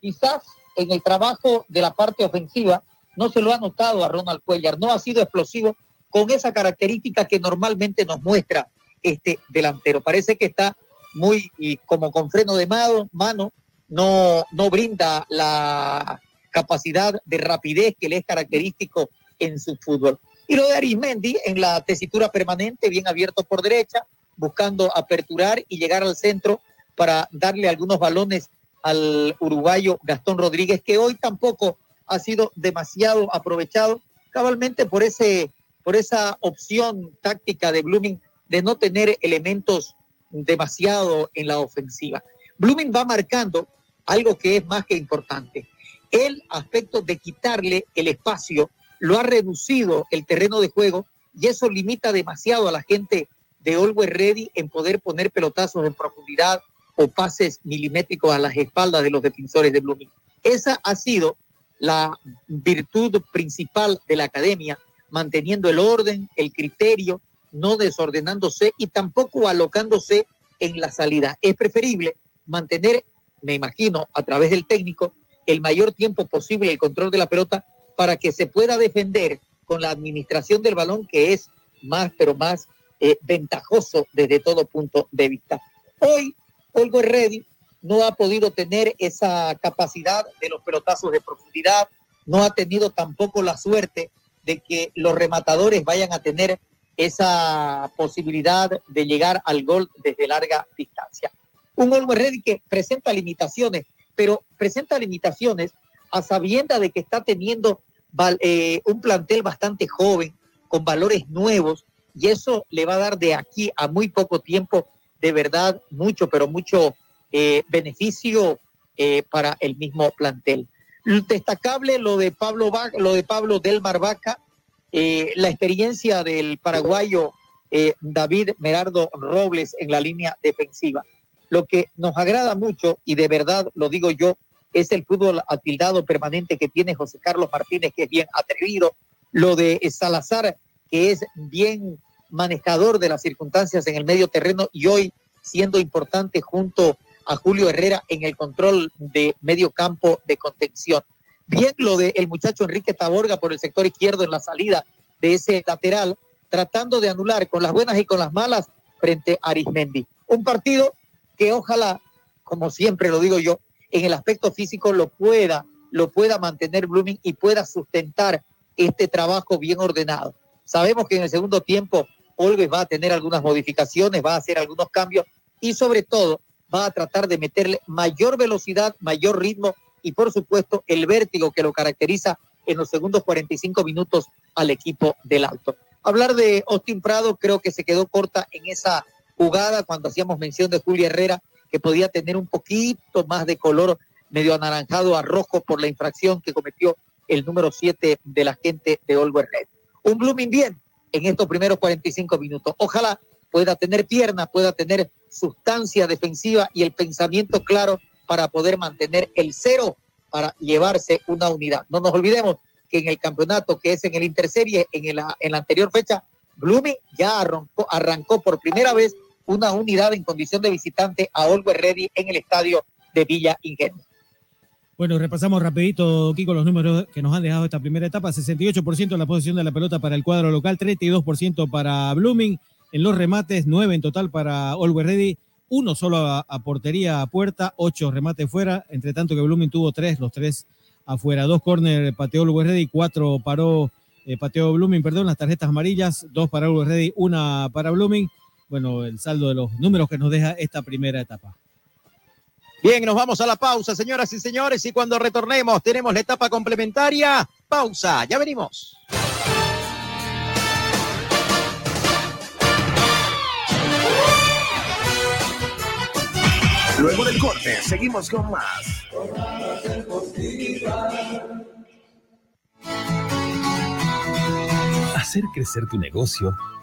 quizás en el trabajo de la parte ofensiva, no se lo ha notado a Ronald Cuellar, no ha sido explosivo con esa característica que normalmente nos muestra este delantero. Parece que está muy y como con freno de mano, mano no, no brinda la capacidad de rapidez que le es característico en su fútbol. Y lo de Arismendi en la tesitura permanente, bien abierto por derecha, buscando aperturar y llegar al centro para darle algunos balones al uruguayo Gastón Rodríguez, que hoy tampoco ha sido demasiado aprovechado, cabalmente por, ese, por esa opción táctica de Blooming de no tener elementos demasiado en la ofensiva. Blooming va marcando algo que es más que importante. El aspecto de quitarle el espacio lo ha reducido el terreno de juego y eso limita demasiado a la gente de Always Ready en poder poner pelotazos en profundidad o pases milimétricos a las espaldas de los defensores de Blooming. Esa ha sido la virtud principal de la academia, manteniendo el orden, el criterio, no desordenándose y tampoco alocándose en la salida. Es preferible mantener, me imagino, a través del técnico, el mayor tiempo posible el control de la pelota para que se pueda defender con la administración del balón, que es más, pero más eh, ventajoso desde todo punto de vista. Hoy, Olgo Ready no ha podido tener esa capacidad de los pelotazos de profundidad, no ha tenido tampoco la suerte de que los rematadores vayan a tener esa posibilidad de llegar al gol desde larga distancia. Un Olmo Ready que presenta limitaciones, pero presenta limitaciones a sabienda de que está teniendo eh, un plantel bastante joven, con valores nuevos, y eso le va a dar de aquí a muy poco tiempo, de verdad, mucho, pero mucho eh, beneficio eh, para el mismo plantel. Destacable lo de Pablo, lo de Pablo Delmar Vaca, eh, la experiencia del paraguayo David Merardo Robles en la línea defensiva. Lo que nos agrada mucho, y de verdad lo digo yo, es el fútbol atildado permanente que tiene José Carlos Martínez, que es bien atrevido. Lo de Salazar, que es bien manejador de las circunstancias en el medio terreno y hoy siendo importante junto a Julio Herrera en el control de medio campo de contención. Bien lo del el muchacho Enrique Taborga por el sector izquierdo en la salida de ese lateral, tratando de anular con las buenas y con las malas frente a Arismendi. Un partido que ojalá, como siempre lo digo yo, en el aspecto físico lo pueda, lo pueda mantener Blooming y pueda sustentar este trabajo bien ordenado. Sabemos que en el segundo tiempo Olves va a tener algunas modificaciones, va a hacer algunos cambios y sobre todo va a tratar de meterle mayor velocidad, mayor ritmo y por supuesto el vértigo que lo caracteriza en los segundos 45 minutos al equipo del Alto. Hablar de Austin Prado creo que se quedó corta en esa jugada cuando hacíamos mención de Julia Herrera, que podía tener un poquito más de color medio anaranjado a rojo por la infracción que cometió el número 7 de la gente de Olver Red. Un Blooming bien en estos primeros 45 minutos. Ojalá pueda tener piernas, pueda tener sustancia defensiva y el pensamiento claro para poder mantener el cero para llevarse una unidad. No nos olvidemos que en el campeonato que es en el Interserie, en, la, en la anterior fecha, Blooming ya arrancó, arrancó por primera vez una unidad en condición de visitante a Olgo Ready en el estadio de Villa Ingenio. Bueno, repasamos rapidito, Kiko, los números que nos han dejado esta primera etapa. 68% la posición de la pelota para el cuadro local, 32% para Blooming. En los remates, 9 en total para Always Ready, uno solo a, portería a puerta, 8 remates fuera, entre tanto que Blooming tuvo 3, los 3 afuera. Dos corner pateó Always Ready, 4 paró, eh, pateó Blooming, perdón, las tarjetas amarillas, 2 para Always Ready, una para Blooming. Bueno, el saldo de los números que nos deja esta primera etapa. Bien, nos vamos a la pausa, señoras y señores, y cuando retornemos tenemos la etapa complementaria. Pausa, ya venimos. Luego del corte, seguimos con más. Hacer crecer tu negocio,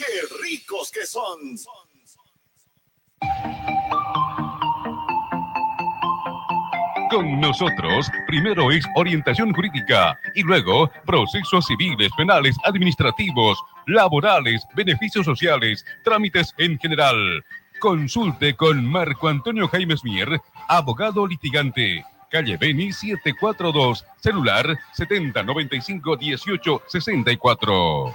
¡Qué ricos que son! Con nosotros, primero es orientación jurídica y luego procesos civiles, penales, administrativos, laborales, beneficios sociales, trámites en general. Consulte con Marco Antonio Jaimes Mier, abogado litigante. Calle Beni 742, celular 7095 1864.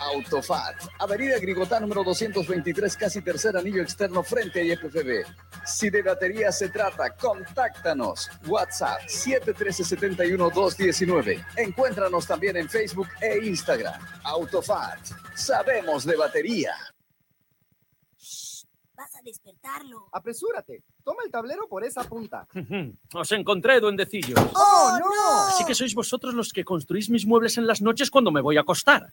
Autofat, Avenida Grigotá número 223, casi tercer anillo externo frente a IFFB. Si de batería se trata, contáctanos. WhatsApp 713-71-219. Encuéntranos también en Facebook e Instagram. Autofat, sabemos de batería. Vas a despertarlo. Apresúrate. Toma el tablero por esa punta. Os encontré, duendecillos. ¡Oh, no! Así que sois vosotros los que construís mis muebles en las noches cuando me voy a acostar.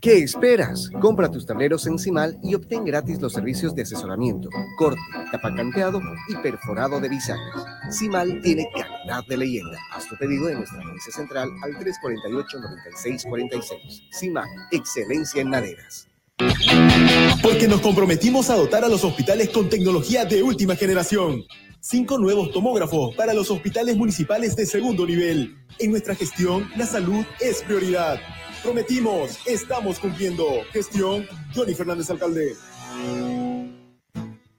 ¿Qué esperas? Compra tus tableros en CIMAL y obtén gratis los servicios de asesoramiento, corte, tapacanteado y perforado de bisagras. CIMAL tiene calidad de leyenda. Haz tu pedido en nuestra agencia central al 348-9646. CIMAL, excelencia en maderas. Porque nos comprometimos a dotar a los hospitales con tecnología de última generación. Cinco nuevos tomógrafos para los hospitales municipales de segundo nivel. En nuestra gestión, la salud es prioridad. Prometimos, estamos cumpliendo. Gestión, Johnny Fernández Alcalde.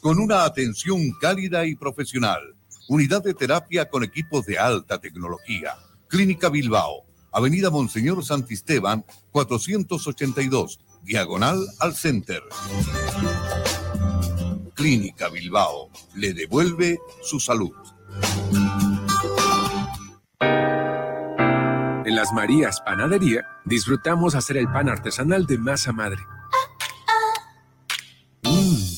con una atención cálida y profesional. Unidad de terapia con equipos de alta tecnología. Clínica Bilbao, Avenida Monseñor Santisteban, 482, diagonal al Center. Clínica Bilbao le devuelve su salud. En las Marías Panadería disfrutamos hacer el pan artesanal de masa madre. Mmm,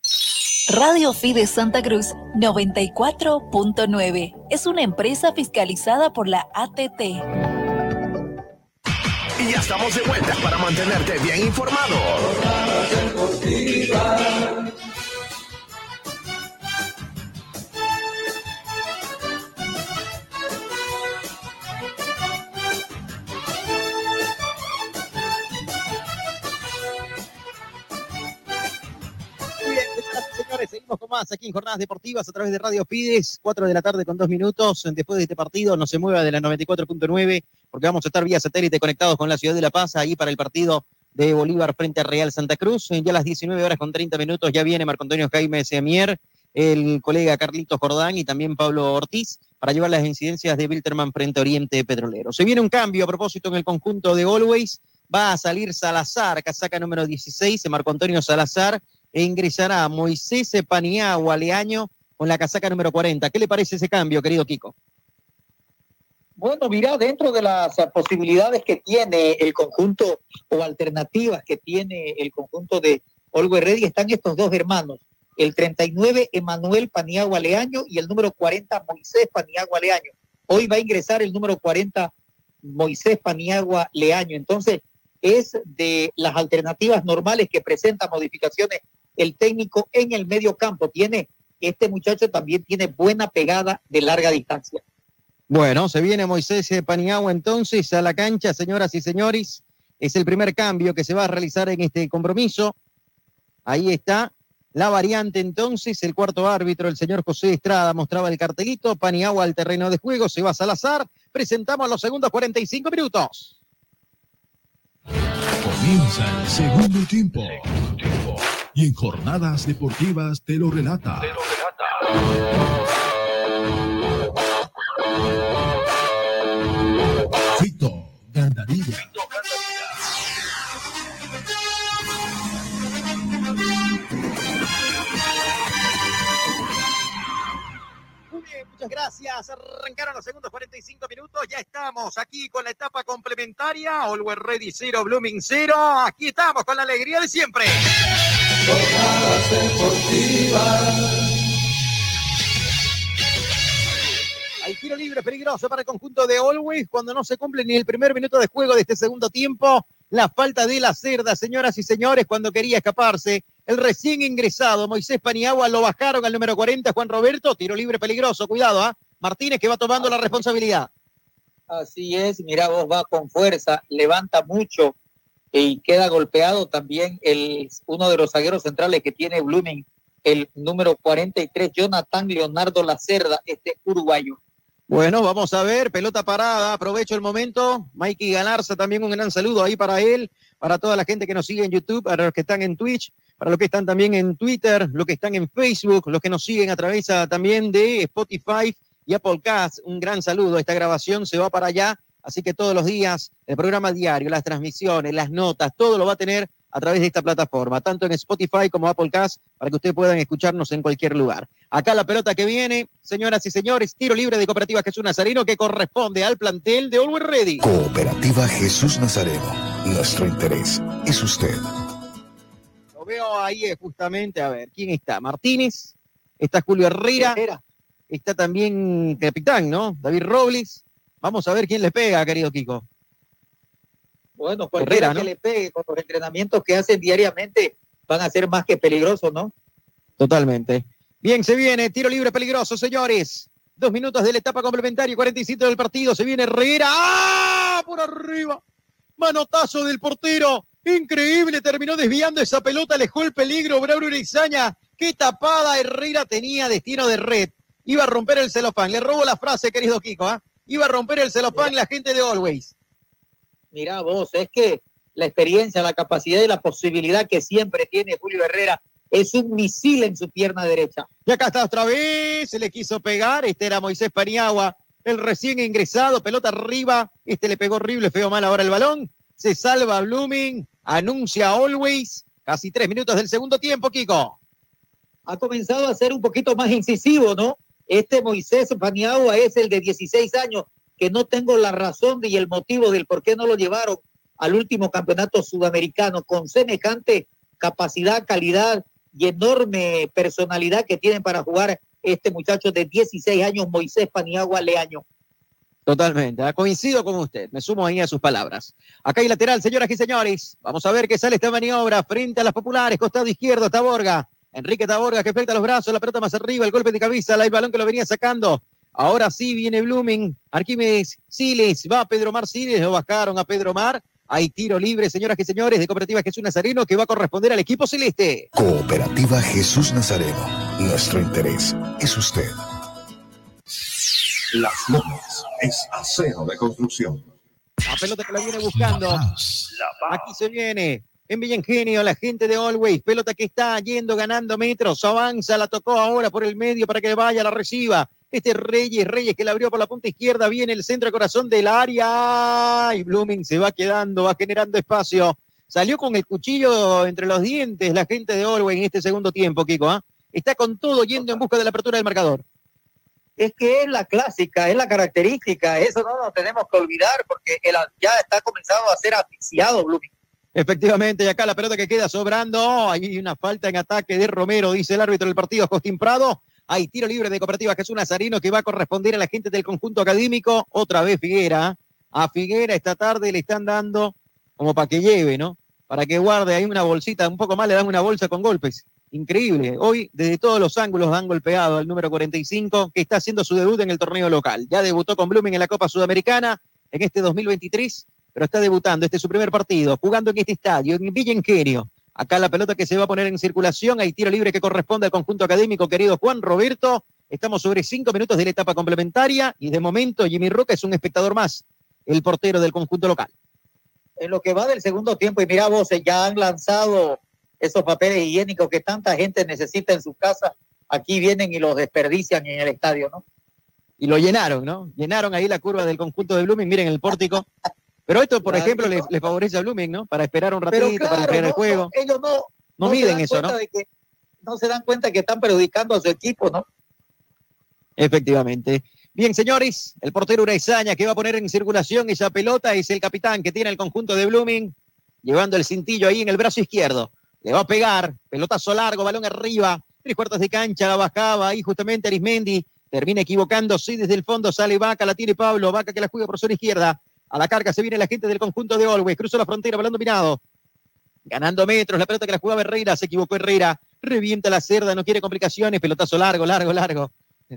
Radio Fides Santa Cruz 94.9 es una empresa fiscalizada por la ATT. Y ya estamos de vuelta para mantenerte bien informado. Seguimos con más aquí en Jornadas Deportivas a través de Radio Fides, 4 de la tarde con 2 minutos. Después de este partido, no se mueva de la 94.9, porque vamos a estar vía satélite conectados con la ciudad de La Paz, ahí para el partido de Bolívar frente a Real Santa Cruz. Ya a las 19 horas con 30 minutos ya viene Marco Antonio Jaime Semier, el colega Carlitos Jordán y también Pablo Ortiz para llevar las incidencias de Wilterman frente a Oriente Petrolero. Se viene un cambio a propósito en el conjunto de Always. Va a salir Salazar, casaca número 16, Marco Antonio Salazar, ingresará Moisés Paniagua Leaño con la casaca número 40. ¿Qué le parece ese cambio, querido Kiko? Bueno, mira, dentro de las posibilidades que tiene el conjunto o alternativas que tiene el conjunto de Olgo Ready están estos dos hermanos, el 39 Emanuel Paniagua Leaño y el número 40 Moisés Paniagua Leaño. Hoy va a ingresar el número 40 Moisés Paniagua Leaño. Entonces, es de las alternativas normales que presenta modificaciones el técnico en el medio campo. Tiene, este muchacho también tiene buena pegada de larga distancia. Bueno, se viene Moisés Paniagua entonces a la cancha, señoras y señores. Es el primer cambio que se va a realizar en este compromiso. Ahí está la variante entonces. El cuarto árbitro, el señor José Estrada, mostraba el cartelito. Paniagua al terreno de juego. Se va Salazar. Presentamos los segundos 45 minutos. Comienza el segundo tiempo. Y en jornadas deportivas te lo relata. Fito Gandarilla. Muchas gracias. Arrancaron los segundos 45 minutos. Ya estamos aquí con la etapa complementaria. Always Ready 0, Blooming 0. Aquí estamos con la alegría de siempre. Hay tiro libre peligroso para el conjunto de Always cuando no se cumple ni el primer minuto de juego de este segundo tiempo. La falta de la cerda, señoras y señores, cuando quería escaparse. El recién ingresado Moisés Paniagua lo bajaron al número 40, Juan Roberto, tiro libre peligroso, cuidado, ¿ah? Martínez que va tomando la responsabilidad. Así es, mira, vos va con fuerza, levanta mucho y queda golpeado también el, uno de los zagueros centrales que tiene Blooming, el número 43, Jonathan Leonardo Lacerda, este uruguayo. Bueno, vamos a ver, pelota parada, aprovecho el momento. Mikey Galarza, también un gran saludo ahí para él, para toda la gente que nos sigue en YouTube, para los que están en Twitch, para los que están también en Twitter, los que están en Facebook, los que nos siguen a través ah, también de Spotify y Apple Cast. Un gran saludo. Esta grabación se va para allá, así que todos los días el programa diario, las transmisiones, las notas, todo lo va a tener a través de esta plataforma, tanto en Spotify como Apple Cast, para que ustedes puedan escucharnos en cualquier lugar. Acá la pelota que viene, señoras y señores, tiro libre de Cooperativa Jesús Nazareno que corresponde al plantel de Always Ready. Cooperativa Jesús Nazareno. Nuestro interés es usted. Veo ahí justamente, a ver, ¿quién está? Martínez, está Julio Herrera, está también capitán, ¿no? David Robles. Vamos a ver quién le pega, querido Kiko. Bueno, cualquiera que le pegue con los entrenamientos que hacen diariamente van a ser más que peligrosos, ¿no? Totalmente. Bien, se viene tiro libre peligroso, señores. Dos minutos de la etapa complementaria, 47 del partido. Se viene Herrera. ¡Ah! Por arriba. Manotazo del portero. Increíble, terminó desviando esa pelota, alejó el peligro. Braulio Urizaña. Qué tapada Herrera tenía destino de red. Iba a romper el celofán. Le robo la frase, querido Kiko. ¿ah? Iba a romper el celofán la gente de Always. Mira vos, es que la experiencia, la capacidad y la posibilidad que siempre tiene Julio Herrera es un misil en su pierna derecha. Y acá está otra vez, se le quiso pegar, este era Moisés Paniagua, el recién ingresado, pelota arriba, este le pegó horrible, feo mal ahora el balón, se salva Blooming, anuncia Always, casi tres minutos del segundo tiempo, Kiko. Ha comenzado a ser un poquito más incisivo, ¿no? Este Moisés Paniagua es el de 16 años, que no tengo la razón y el motivo del por qué no lo llevaron al último campeonato sudamericano con semejante capacidad, calidad y enorme personalidad que tienen para jugar este muchacho de 16 años, Moisés Paniagua Leaño. Totalmente, ¿eh? coincido con usted, me sumo ahí a sus palabras. Acá hay lateral, señoras y señores. Vamos a ver qué sale esta maniobra frente a las populares, costado izquierdo, Taborga. Enrique Taborga que frente los brazos, la pelota más arriba, el golpe de cabeza, el balón que lo venía sacando. Ahora sí viene Blooming. Arquímedes Siles. Va Pedro Mar Siles. Lo bajaron a Pedro Mar. Hay tiro libre, señoras y señores, de Cooperativa Jesús Nazareno que va a corresponder al equipo celeste. Cooperativa Jesús Nazareno. Nuestro interés es usted. Las Lomas es acero de construcción. La pelota que la viene buscando. Aquí se viene. En Villengenio, la gente de Always. Pelota que está yendo, ganando metros. Avanza, la tocó ahora por el medio para que vaya, la reciba. Este Reyes, Reyes que la abrió por la punta izquierda, viene el centro corazón del área y Blooming se va quedando, va generando espacio. Salió con el cuchillo entre los dientes la gente de Orwell en este segundo tiempo, Kiko. ¿ah? Está con todo yendo en busca de la apertura del marcador. Es que es la clásica, es la característica, eso no nos tenemos que olvidar porque el, ya está comenzado a ser asfixiado Blooming. Efectivamente, y acá la pelota que queda sobrando, hay una falta en ataque de Romero, dice el árbitro del partido, Costín Prado. Hay tiro libre de Cooperativa Jesús Nazarino que va a corresponder a la gente del conjunto académico. Otra vez Figuera. A Figuera esta tarde le están dando como para que lleve, ¿no? Para que guarde ahí una bolsita, un poco más le dan una bolsa con golpes. Increíble. Hoy, desde todos los ángulos, han golpeado al número 45, que está haciendo su debut en el torneo local. Ya debutó con Blooming en la Copa Sudamericana en este 2023, pero está debutando. Este es su primer partido, jugando en este estadio, en Villa Ingenio. Acá la pelota que se va a poner en circulación. Hay tiro libre que corresponde al conjunto académico, querido Juan Roberto. Estamos sobre cinco minutos de la etapa complementaria y de momento Jimmy Roca es un espectador más, el portero del conjunto local. En lo que va del segundo tiempo, y mira vos, ya han lanzado esos papeles higiénicos que tanta gente necesita en su casa. Aquí vienen y los desperdician en el estadio, ¿no? Y lo llenaron, ¿no? Llenaron ahí la curva del conjunto de Blooming. Miren el pórtico. Pero esto, por ejemplo, le, favorece a Blooming, ¿no? Para esperar un ratito, para esperar el juego. ellos no, no, miden eso, ¿no? no se dan cuenta que están perjudicando a su equipo, ¿no? Efectivamente. Bien, señores, el portero Uraizaña que va a poner en circulación esa pelota es el capitán que tiene el conjunto de Blooming, llevando el cintillo ahí en el brazo izquierdo. Le va a pegar, pelotazo largo, balón arriba, tres cuartos de cancha, la bajaba ahí justamente Arismendi, termina equivocándose desde el fondo, sale Vaca, la tiene Pablo, Vaca que la juega por zona izquierda, A la carga se viene la gente del conjunto de Always. Cruzó la frontera, balón dominado. Ganando metros, la pelota que la jugaba Herrera, se equivocó Herrera. Revienta la cerda, no quiere complicaciones. Pelotazo largo, largo, largo.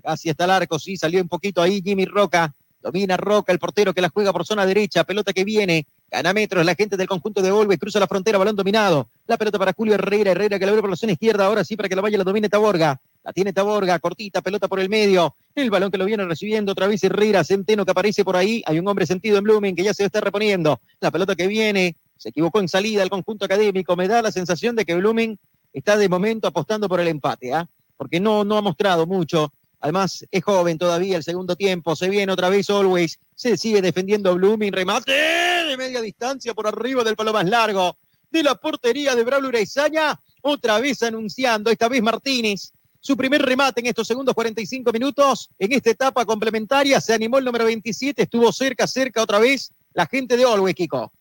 Hacia está el arco, sí, salió un poquito ahí Jimmy Roca. Domina Roca, el portero que la juega por zona derecha. Pelota que viene. Gana metros la gente del conjunto de Olve. Cruza la frontera, balón dominado. La pelota para Julio Herrera. Herrera que la abre por la zona izquierda. Ahora sí para que la vaya la domine Taborga. La tiene Taborga, cortita, pelota por el medio. El balón que lo viene recibiendo otra vez Herrera. Centeno que aparece por ahí. Hay un hombre sentido en Blooming que ya se está reponiendo. La pelota que viene. Se equivocó en salida el conjunto académico. Me da la sensación de que Blooming está de momento apostando por el empate, ¿ah? Porque no, no ha mostrado mucho. Además, es joven todavía el segundo tiempo. Se viene otra vez Always. Se sigue defendiendo Blooming. Remate media distancia por arriba del palo más largo de la portería de Braulio Uraizaña. Otra vez anunciando, esta vez Martínez. Su primer remate en estos segundos 45 minutos. En esta etapa complementaria se animó el número 27. Estuvo cerca, cerca otra vez la gente de Always, Kiko.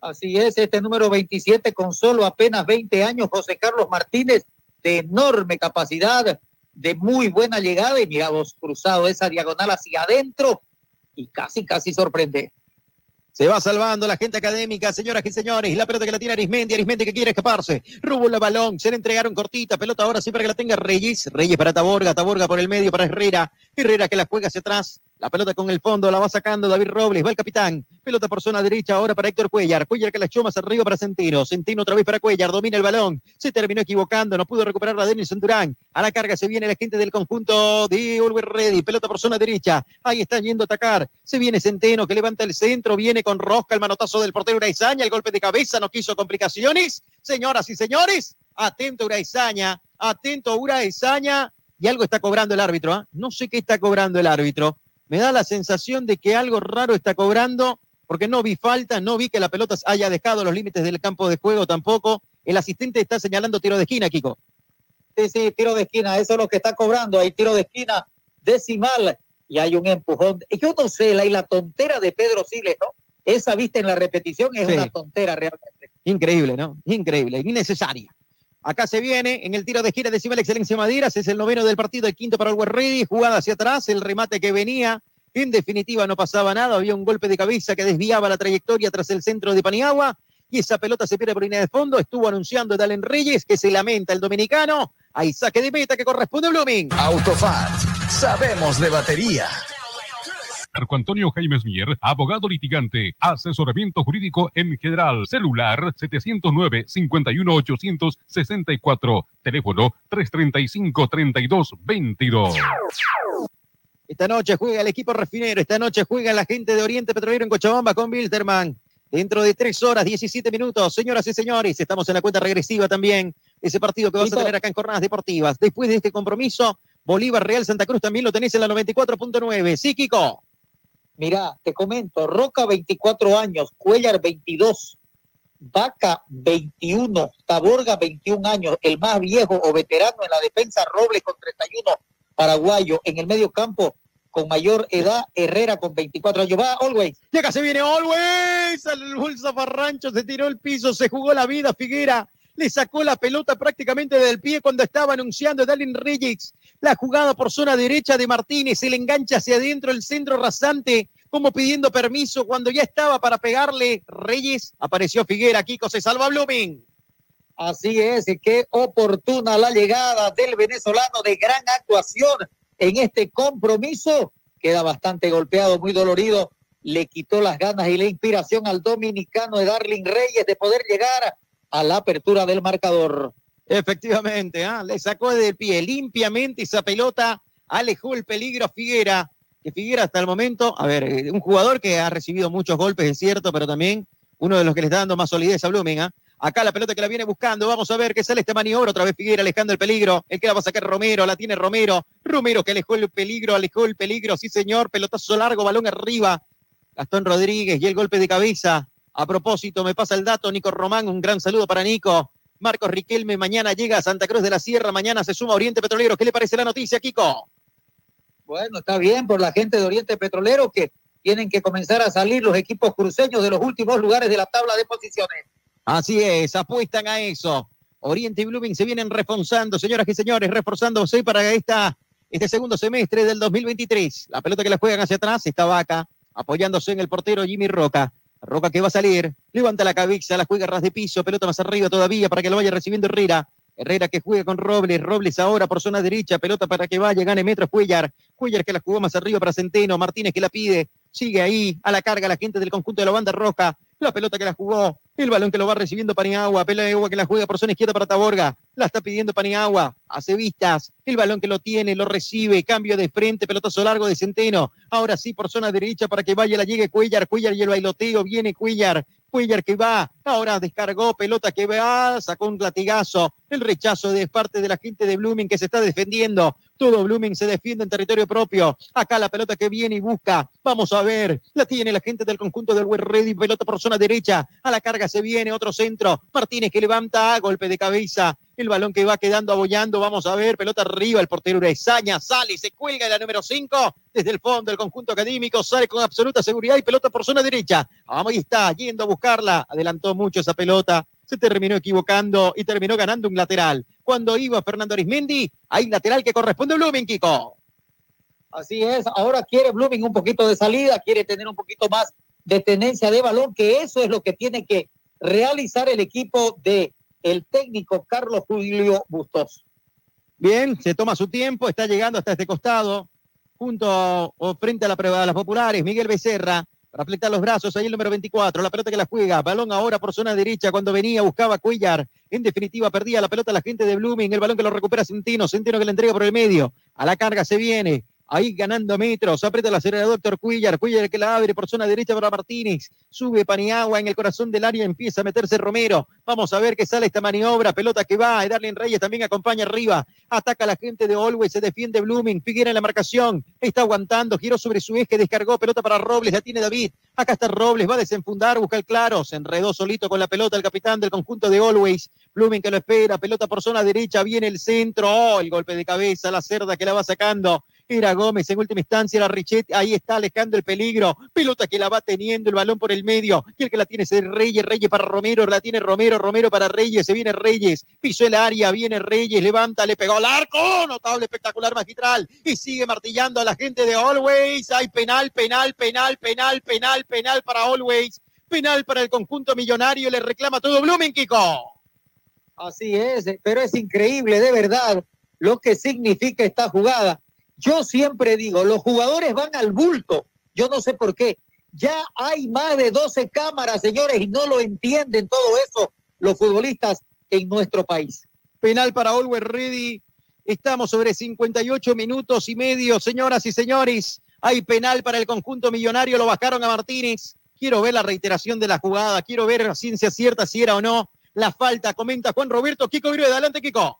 Así es, este número 27 con solo apenas 20 años, José Carlos Martínez, de enorme capacidad, de muy buena llegada y mira vos cruzado esa diagonal hacia adentro y casi, casi sorprende. Se va salvando la gente académica, señoras y señores. La pelota que la tiene Arismendi, Arismendi que quiere escaparse. Rubo el balón, se le entregaron cortita. Pelota ahora sí para que la tenga Reyes. Reyes para Taborga, Taborga por el medio para Herrera. Herrera que la juega hacia atrás. La pelota con el fondo, la va sacando David Robles, va el capitán. Pelota por zona derecha ahora para Héctor Cuellar. Cuellar que la echó más arriba para Centeno. Centeno otra vez para Cuellar, domina el balón. Se terminó equivocando, no pudo recuperar la Denison Durán. A la carga se viene la gente del conjunto de Ulver Ready. Pelota por zona derecha. Ahí está yendo a atacar. Se viene Centeno que levanta el centro, viene con Rosca, el manotazo del portero Uraizaña. El golpe de cabeza no quiso complicaciones. Señoras y señores, atento Uraizaña, atento Uraizaña. Y algo está cobrando el árbitro. ¿ah? No sé qué está cobrando el árbitro me da la sensación de que algo raro está cobrando, porque no vi falta, no vi que la pelota haya dejado los límites del campo de juego tampoco. El asistente está señalando tiro de esquina, Kiko. Sí, sí, tiro de esquina, eso es lo que está cobrando. Hay tiro de esquina decimal y hay un empujón. Yo no sé, la, y la tontera de Pedro Siles, ¿no? Esa vista en la repetición es Sí. una tontera realmente. Increíble, ¿no? Increíble, innecesaria. Acá se viene en el tiro de gira decimal Excelencia Madeiras, es el noveno del partido, el quinto para el Ready, jugada hacia atrás, el remate que venía, en definitiva no pasaba nada, había un golpe de cabeza que desviaba la trayectoria tras el centro de Paniagua, y esa pelota se pierde por línea de fondo, estuvo anunciando Dalen Reyes, que se lamenta el dominicano, hay saque de meta que corresponde a Blooming. Autofat, sabemos de batería. Marco Antonio Jaimes Mier, abogado litigante, asesoramiento jurídico en general, celular 709-51864, teléfono 335-3222. Esta noche juega el equipo refinero, esta noche juega la gente de Oriente Petrolero en Cochabamba con Wilterman. Dentro de tres horas, 17 minutos, señoras y señores, estamos en la cuenta regresiva también. Ese partido que vas a tener acá en Jornadas Deportivas. Después de este compromiso, Bolívar Real Santa Cruz también lo tenés en la 94.9. Sí, Kiko. Mira, te comento, Roca 24 años, Cuellar 22, Vaca 21, Taborga 21 años, el más viejo o veterano en la defensa, Robles con 31, paraguayo, en el medio campo con mayor edad, Herrera con 24 años. Va, Always. Acá se viene Always, el bolsa Farrancho, se tiró el piso, se jugó la vida Figuera, le sacó la pelota prácticamente del pie cuando estaba anunciando Dalin Reyes. La jugada por zona derecha de Martínez, el engancha hacia adentro, el centro rasante, como pidiendo permiso cuando ya estaba para pegarle Reyes. Apareció Figuera, Kiko se salva Blooming. Así es, y qué oportuna la llegada del venezolano de gran actuación en este compromiso. Queda bastante golpeado, muy dolorido. Le quitó las ganas y la inspiración al dominicano de Darling Reyes de poder llegar a la apertura del marcador. Efectivamente, ¿ah? le sacó del pie limpiamente esa pelota, alejó el peligro a Figuera, que Figuera hasta el momento, a ver, eh, un jugador que ha recibido muchos golpes, es cierto, pero también uno de los que le está dando más solidez a Blooming. ¿ah? Acá la pelota que la viene buscando, vamos a ver qué sale este maniobra, otra vez Figuera alejando el peligro, el que la va a sacar Romero, la tiene Romero, Romero que alejó el peligro, alejó el peligro, sí señor, pelotazo largo, balón arriba, Gastón Rodríguez y el golpe de cabeza. A propósito, me pasa el dato, Nico Román, un gran saludo para Nico. Marcos Riquelme mañana llega a Santa Cruz de la Sierra, mañana se suma a Oriente Petrolero. ¿Qué le parece la noticia, Kiko? Bueno, está bien por la gente de Oriente Petrolero que tienen que comenzar a salir los equipos cruceños de los últimos lugares de la tabla de posiciones. Así es, apuestan a eso. Oriente y Blooming se vienen reforzando, señoras y señores, reforzándose para esta, este segundo semestre del 2023. La pelota que la juegan hacia atrás está Vaca. apoyándose en el portero Jimmy Roca. Roca que va a salir, levanta la cabeza, la juega ras de piso, pelota más arriba todavía para que lo vaya recibiendo Herrera. Herrera que juega con Robles, Robles ahora por zona derecha, pelota para que vaya, gane metros Cuellar. Cuellar que la jugó más arriba para Centeno, Martínez que la pide, sigue ahí, a la carga la gente del conjunto de la banda roja. La pelota que la jugó, el balón que lo va recibiendo Paniagua, Paniagua que la juega por zona izquierda para Taborga, la está pidiendo Paniagua, hace vistas, el balón que lo tiene, lo recibe, cambio de frente, pelotazo largo de Centeno, ahora sí por zona derecha para que vaya, la llegue Cuellar, Cuellar y el bailoteo, viene Cuellar, Cuellar que va, ahora descargó, pelota que va, sacó un latigazo, el rechazo de parte de la gente de Blooming que se está defendiendo, todo Blooming se defiende en territorio propio, acá la pelota que viene y busca, vamos a ver, la tiene la gente del conjunto del West Ready, pelota por zona derecha, a la carga se viene otro centro, Martínez que levanta, golpe de cabeza, el balón que va quedando abollando, vamos a ver, pelota arriba, el portero Urezaña sale, se cuelga la número 5 desde el fondo del conjunto académico, sale con absoluta seguridad y pelota por zona derecha. Vamos, ahí está, yendo a buscarla, adelantó mucho esa pelota, se terminó equivocando y terminó ganando un lateral. Cuando iba Fernando Arismendi, hay lateral que corresponde a Blooming, Kiko. Así es, ahora quiere Blooming un poquito de salida, quiere tener un poquito más de tenencia de balón, que eso es lo que tiene que realizar el equipo de el técnico Carlos Julio Bustos. Bien, se toma su tiempo, está llegando hasta este costado, junto o frente a la prueba de las populares, Miguel Becerra, para fletar los brazos, ahí el número 24, la pelota que la juega, balón ahora por zona derecha, cuando venía, buscaba Cuellar, en definitiva perdía la pelota la gente de Blooming, el balón que lo recupera Centeno, Centeno que le entrega por el medio, a la carga se viene, Ahí ganando metros, aprieta el acelerador Doctor Cuillar, Cuillar que la abre por zona derecha para Martínez, sube Paniagua en el corazón del área, empieza a meterse Romero, vamos a ver qué sale esta maniobra, pelota que va, Darlene Reyes también acompaña arriba, ataca a la gente de Olwey, se defiende Blooming, Figuera en la marcación, está aguantando, giró sobre su eje, descargó, pelota para Robles, la tiene David, acá está Robles, va a desenfundar, busca el claro, se enredó solito con la pelota el capitán del conjunto de Always, Blooming que lo espera, pelota por zona derecha, viene el centro, oh, el golpe de cabeza, la cerda que la va sacando, era Gómez en última instancia, la Richet, ahí está alejando el peligro, pelota que la va teniendo, el balón por el medio, y el que la tiene es Reyes, Reyes para Romero, la tiene Romero, Romero para Reyes, se viene Reyes, pisó el área, viene Reyes, levanta, le pegó al arco, notable, espectacular, magistral, y sigue martillando a la gente de Always, hay penal, penal, penal, penal, penal, penal para Always, penal para el conjunto millonario, le reclama todo Blumen, Kiko. Así es, pero es increíble de verdad lo que significa esta jugada yo siempre digo, los jugadores van al bulto. Yo no sé por qué. Ya hay más de 12 cámaras, señores, y no lo entienden todo eso los futbolistas en nuestro país. Penal para Always Ready. Estamos sobre 58 minutos y medio, señoras y señores. Hay penal para el conjunto millonario, lo bajaron a Martínez. Quiero ver la reiteración de la jugada, quiero ver a ciencia cierta si era o no la falta. Comenta Juan Roberto, Kiko Virué, adelante Kiko.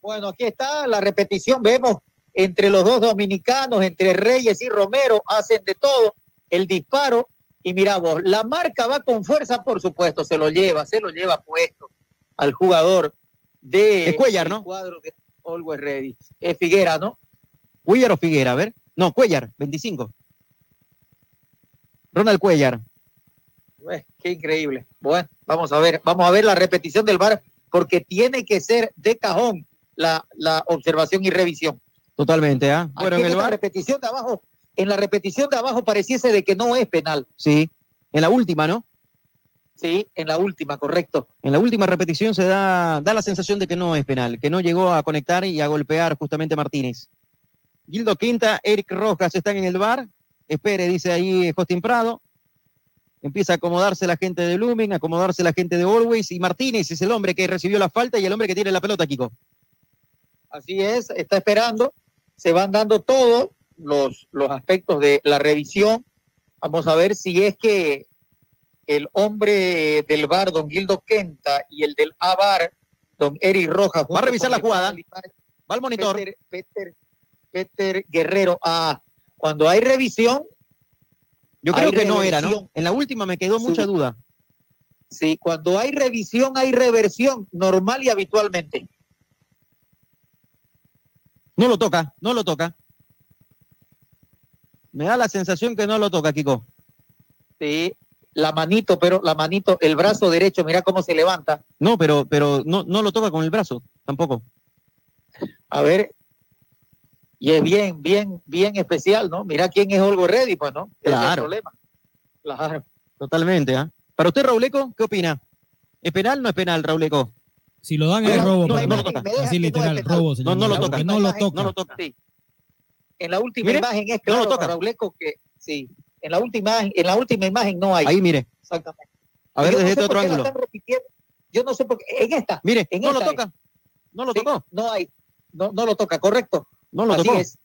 Bueno, aquí está la repetición, vemos entre los dos dominicanos, entre Reyes y Romero, hacen de todo, el disparo, y mira vos, la marca va con fuerza, por supuesto, se lo lleva, se lo lleva puesto al jugador de Cuellar, ¿no? cuadro de Always Ready. Es Figuera, ¿no? Cuellar o Figuera, a ver. No, Cuellar, 25. Ronald Cuellar. qué increíble. Bueno, vamos a ver, vamos a ver la repetición del VAR, porque tiene que ser de cajón la, la observación y revisión. Totalmente, ¿ah? Bueno, en, la repetición de abajo, en la repetición de abajo pareciese de que no es penal. Sí, en la última, ¿no? Sí, en la última, correcto. En la última repetición se da, da la sensación de que no es penal, que no llegó a conectar y a golpear justamente a Martínez. Gildo Quinta, Eric Rojas están en el bar. Espere, dice ahí Justin Prado. Empieza a acomodarse la gente de Blooming, a acomodarse la gente de Always. Y Martínez es el hombre que recibió la falta y el hombre que tiene la pelota, Kiko. Así es, está esperando se van dando todos los, los aspectos de la revisión. Vamos a ver si es que el hombre del bar, don Gildo Quenta, y el del ABAR, don Eric Rojas. Va a revisar la jugada. Va al monitor. Peter, Peter, Guerrero. Ah, cuando hay revisión. Yo creo que no era, ¿no? En la última me quedó mucha duda. Sí, cuando hay revisión hay reversión, normal y habitualmente. No lo toca, no lo toca. Me da la sensación que no lo toca, Kiko. Sí, la manito, pero la manito, el brazo derecho, mira cómo se levanta. No, pero, pero no, no lo toca con el brazo, tampoco. A ver. Y es bien, bien, bien especial, ¿no? Mira quién es Olgo Ready, pues, ¿no? Ese es el Claro. problema. Claro. Totalmente, ¿ah? Para usted, Rauleco, ¿qué opina? ¿Es penal o no es penal, Rauleco? Si lo dan es No, robo. no, no lo toca. Así literal, robo. No, señor no lo Miguel, toca. No lo toca. No lo toca. Sí. En la última Mire, imagen es no lo claro, toca. Rauleco, que sí. En la última, en la última imagen no hay. Ahí, mire. Exactamente. A ver, no desde este otro ángulo. Yo no sé por qué. En esta. Mire, en no lo toca. es. No lo Sí, tocó. No hay. No, no lo toca, correcto. No lo Así tocó. es.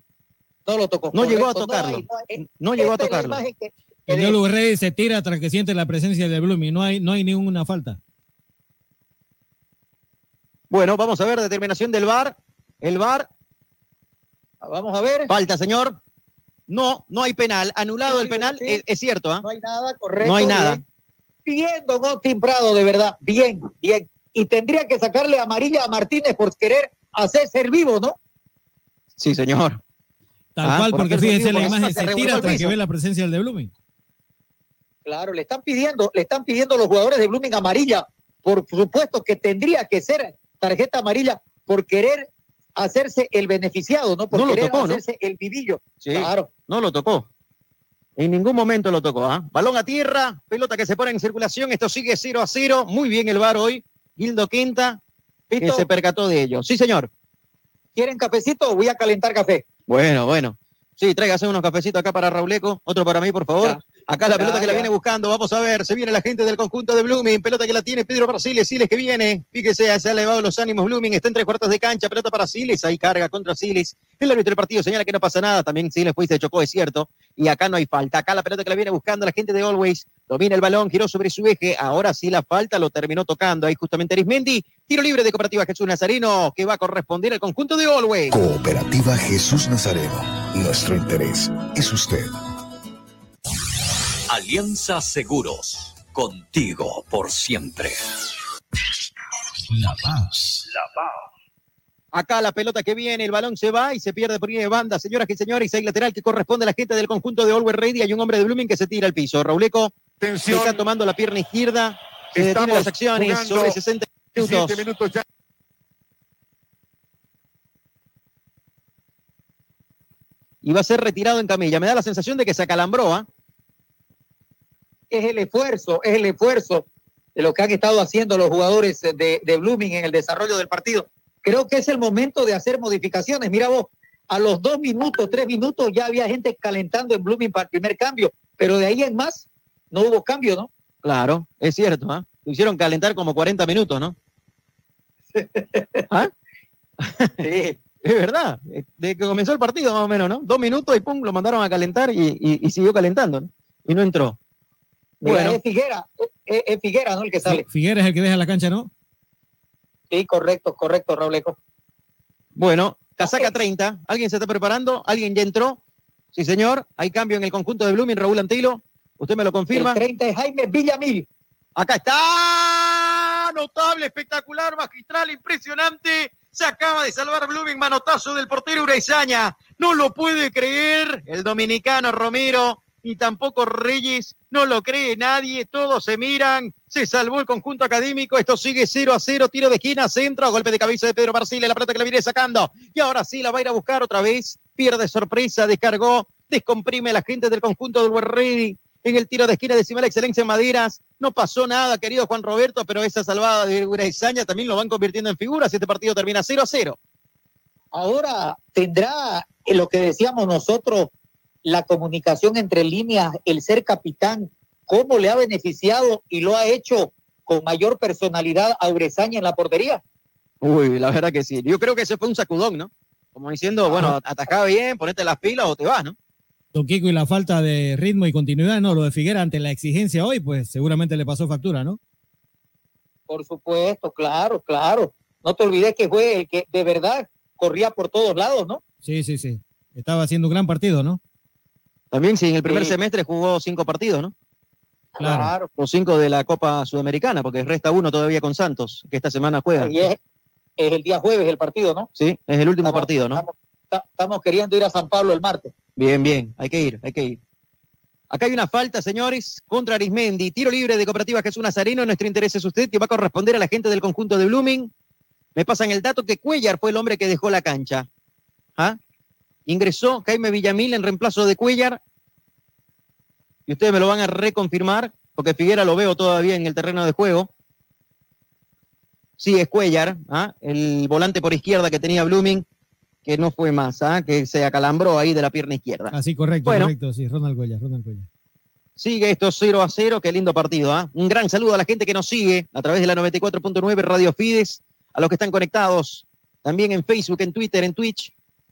No lo tocó. No llegó a tocarlo. hay. No llegó a tocarlo. imagen que- El Yolo Rey se tira tras que siente la presencia de Blooming. No hay, no hay ninguna falta. Bueno, vamos a ver determinación del VAR. El VAR. Vamos a ver. Falta, señor. No, no hay penal. Anulado el penal. Es, es cierto, ¿ah? No hay nada, correcto. No hay nada. bien. Bien, don Austin Prado, de verdad. Bien, bien. Y tendría que sacarle amarilla a Martínez por querer hacer ser vivo, ¿no? Sí, señor. Tal Ah, cual, por porque hacer fíjese la por imagen, se se tira tras que ve la presencia del de Blooming. Claro, le están pidiendo, le están pidiendo los jugadores de Blooming amarilla. Por supuesto que tendría que ser tarjeta amarilla por querer hacerse el beneficiado, ¿no? Por No lo querer tocó, ¿no? hacerse el vivillo. Sí. Claro. No lo tocó. En ningún momento lo tocó. ¿ah? Balón a tierra, pelota que se pone en circulación. Esto sigue 0 a 0. Muy bien el VAR hoy. Gildo Quinta, que se percató de ello. Sí, señor. ¿Quieren cafecito? Voy a calentar café. Bueno, bueno. Sí, tráigase unos cafecitos acá para Rauleco, otro para mí, por favor. Acá la pelota que la viene buscando, vamos a ver, se viene la gente del conjunto de Blooming, pelota que la tiene Pedro para Siles, Siles que viene, fíjese, se ha elevado los ánimos Blooming, está en tres cuartos de cancha, pelota para Siles, ahí carga contra Siles, el árbitro del partido señala que no pasa nada, también Siles fue y se chocó, es cierto, y acá no hay falta, acá la pelota que la viene buscando la gente de Always, domina el balón, giró sobre su eje, ahora sí la falta, lo terminó tocando, ahí justamente Arismendi, tiro libre de Cooperativa Jesús Nazareno, que va a corresponder al conjunto de Always. Cooperativa Jesús Nazareno. Nuestro interés es usted. Alianza Seguros. Contigo por siempre. La Paz. La Paz. Acá la pelota que viene, el balón se va y se pierde por línea de banda. Señoras y señores, hay lateral que corresponde a la gente del conjunto de Always Ready. Hay un hombre de Blooming que se tira al piso. Rauleco se está tomando la pierna izquierda. Se Estamos las acciones sobre 60 minutos. 17 minutos ya. Y va a ser retirado en camilla. Me da la sensación de que se acalambró, ¿ah? Es el esfuerzo, es el esfuerzo de lo que han estado haciendo los jugadores de, de Blooming en el desarrollo del partido. Creo que es el momento de hacer modificaciones. Mira vos, a los dos minutos, tres minutos ya había gente calentando en Blooming para el primer cambio, pero de ahí en más no hubo cambio, ¿no? Claro, es cierto, ¿ah? Lo hicieron calentar como 40 minutos, ¿no? ¿Ah? Sí. Es verdad, de que comenzó el partido más o menos, ¿no? Dos minutos y pum, lo mandaron a calentar y, y- y siguió calentando, ¿no? Y no entró. Bueno, es Figuera, es, es Figuera, ¿no? El que sale. Figueres es el que deja la cancha, ¿no? Sí, correcto, correcto, Rauleco. bueno, casaca 30. ¿Alguien se está preparando? ¿Alguien ya entró? Sí, señor. Hay cambio en el conjunto de Blooming, Raúl Antilo. ¿Usted me lo confirma? El 30 es Jaime Villamil. Acá está. Notable, espectacular, magistral, impresionante. Se acaba de salvar Blooming, manotazo del portero Uraizaña. No lo puede creer el dominicano Romero, ni tampoco Reyes. No lo cree nadie. Todos se miran. Se salvó el conjunto académico. Esto sigue 0 a 0. Tiro de esquina, centro. Golpe de cabeza de Pedro Barcile. La plata que la viene sacando. Y ahora sí la va a ir a buscar otra vez. Pierde sorpresa, descargó. Descomprime a la gente del conjunto del Ready en el tiro de esquina decimal excelencia en Maderas. No pasó nada, querido Juan Roberto, pero esa salvada de Uraizaña también lo van convirtiendo en figuras. Este partido termina 0 a 0. Ahora tendrá eh, lo que decíamos nosotros, la comunicación entre líneas, el ser capitán, cómo le ha beneficiado y lo ha hecho con mayor personalidad a Urezaña en la portería. Uy, la verdad que sí. Yo creo que ese fue un sacudón, ¿no? Como diciendo, bueno, atacaba bien, ponete las pilas o te vas, ¿no? Don Kiko y la falta de ritmo y continuidad, no, lo de Figuera ante la exigencia hoy, pues seguramente le pasó factura, ¿no? Por supuesto, claro, claro. No te olvides que fue el que de verdad corría por todos lados, ¿no? Sí, sí, sí. Estaba haciendo un gran partido, ¿no? También sí, en el primer Sí. semestre jugó cinco partidos, ¿no? Claro. Los cinco de la Copa Sudamericana, porque resta uno todavía con Santos, que esta semana juega. Y es, es el día jueves el partido, ¿no? Sí, es el último Estamos- partido, ¿no? Estamos, ta- estamos queriendo ir a San Pablo el martes. Bien, bien, hay que ir, hay que ir. Acá hay una falta, señores, contra Arismendi. Tiro libre de Cooperativa Jesús Nazareno. Nuestro interés es usted, que va a corresponder a la gente del conjunto de Blooming. Me pasan el dato que Cuellar fue el hombre que dejó la cancha. ¿Ah? Ingresó Jaime Villamil en reemplazo de Cuellar. Y ustedes me lo van a reconfirmar, porque Figuera lo veo todavía en el terreno de juego. Sí, es Cuellar, ¿ah? el volante por izquierda que tenía Blooming, que no fue más, ¿ah? que se acalambró ahí de la pierna izquierda. Así, correcto, Bueno. correcto, sí, Ronald Cuellar, Ronald Cuellar. Sigue esto 0 a 0, qué lindo partido. ¿ah? Un gran saludo a la gente que nos sigue a través de la 94.9 Radio Fides, a los que están conectados también en Facebook, en Twitter, en Twitch,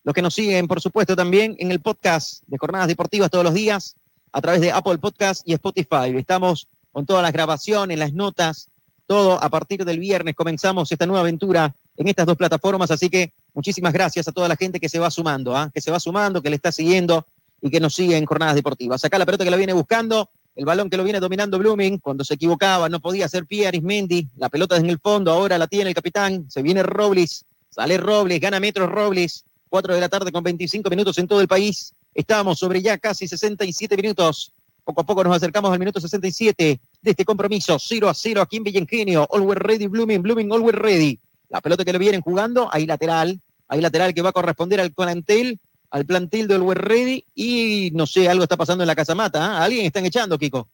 los que nos siguen, por supuesto, también en el podcast de Jornadas Deportivas todos los días, a través de Apple Podcast y Spotify. Estamos con todas las grabaciones, las notas, todo a partir del viernes. Comenzamos esta nueva aventura en estas dos plataformas, así que muchísimas gracias a toda la gente que se va sumando, ¿ah? que se va sumando, que le está siguiendo y que nos sigue en jornadas deportivas. Acá la pelota que la viene buscando, el balón que lo viene dominando Blooming, cuando se equivocaba, no podía hacer pie Arismendi, la pelota en el fondo, ahora la tiene el capitán, se viene Robles, sale Robles, gana metros Robles, 4 de la tarde con 25 minutos en todo el país. Estamos sobre ya casi 67 minutos. Poco a poco nos acercamos al minuto 67 de este compromiso. 0 a 0 aquí en Villengenio. Always ready, Blooming, Blooming, always ready. La pelota que le vienen jugando, ahí lateral, ahí lateral que va a corresponder al plantel, al plantel del Always ready. Y no sé, algo está pasando en la casamata. ¿ah? Alguien están echando, Kiko.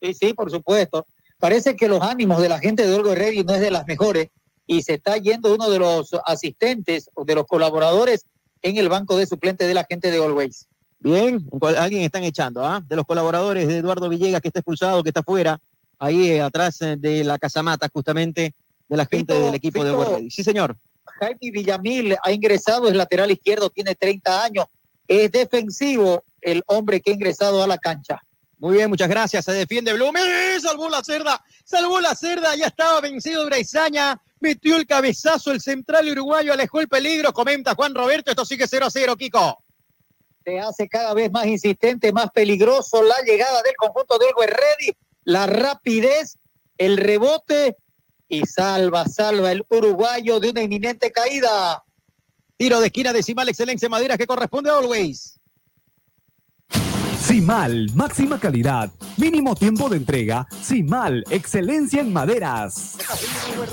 Sí, sí, por supuesto. Parece que los ánimos de la gente de Olgo Ready no es de las mejores y se está yendo uno de los asistentes o de los colaboradores en el banco de suplentes de la gente de Always. Bien, alguien están echando, ¿ah? De los colaboradores de Eduardo Villegas, que está expulsado, que está fuera, ahí eh, atrás eh, de la casamata, justamente, de la gente Fito, del equipo de. Always. Sí, señor. Jaime Villamil ha ingresado, es lateral izquierdo, tiene 30 años, es defensivo el hombre que ha ingresado a la cancha. Muy bien, muchas gracias. Se defiende Blume. Salvó la cerda. Salvó la cerda. Ya estaba vencido Braizaña. Metió el cabezazo. El central uruguayo alejó el peligro. Comenta Juan Roberto. Esto sigue 0 a 0, Kiko. Se hace cada vez más insistente, más peligroso la llegada del conjunto de Always Ready, la rapidez, el rebote y salva, salva el uruguayo de una inminente caída. Tiro de esquina decimal, excelencia Madera que corresponde a Always. Simal, máxima calidad, mínimo tiempo de entrega. Simal, excelencia en maderas.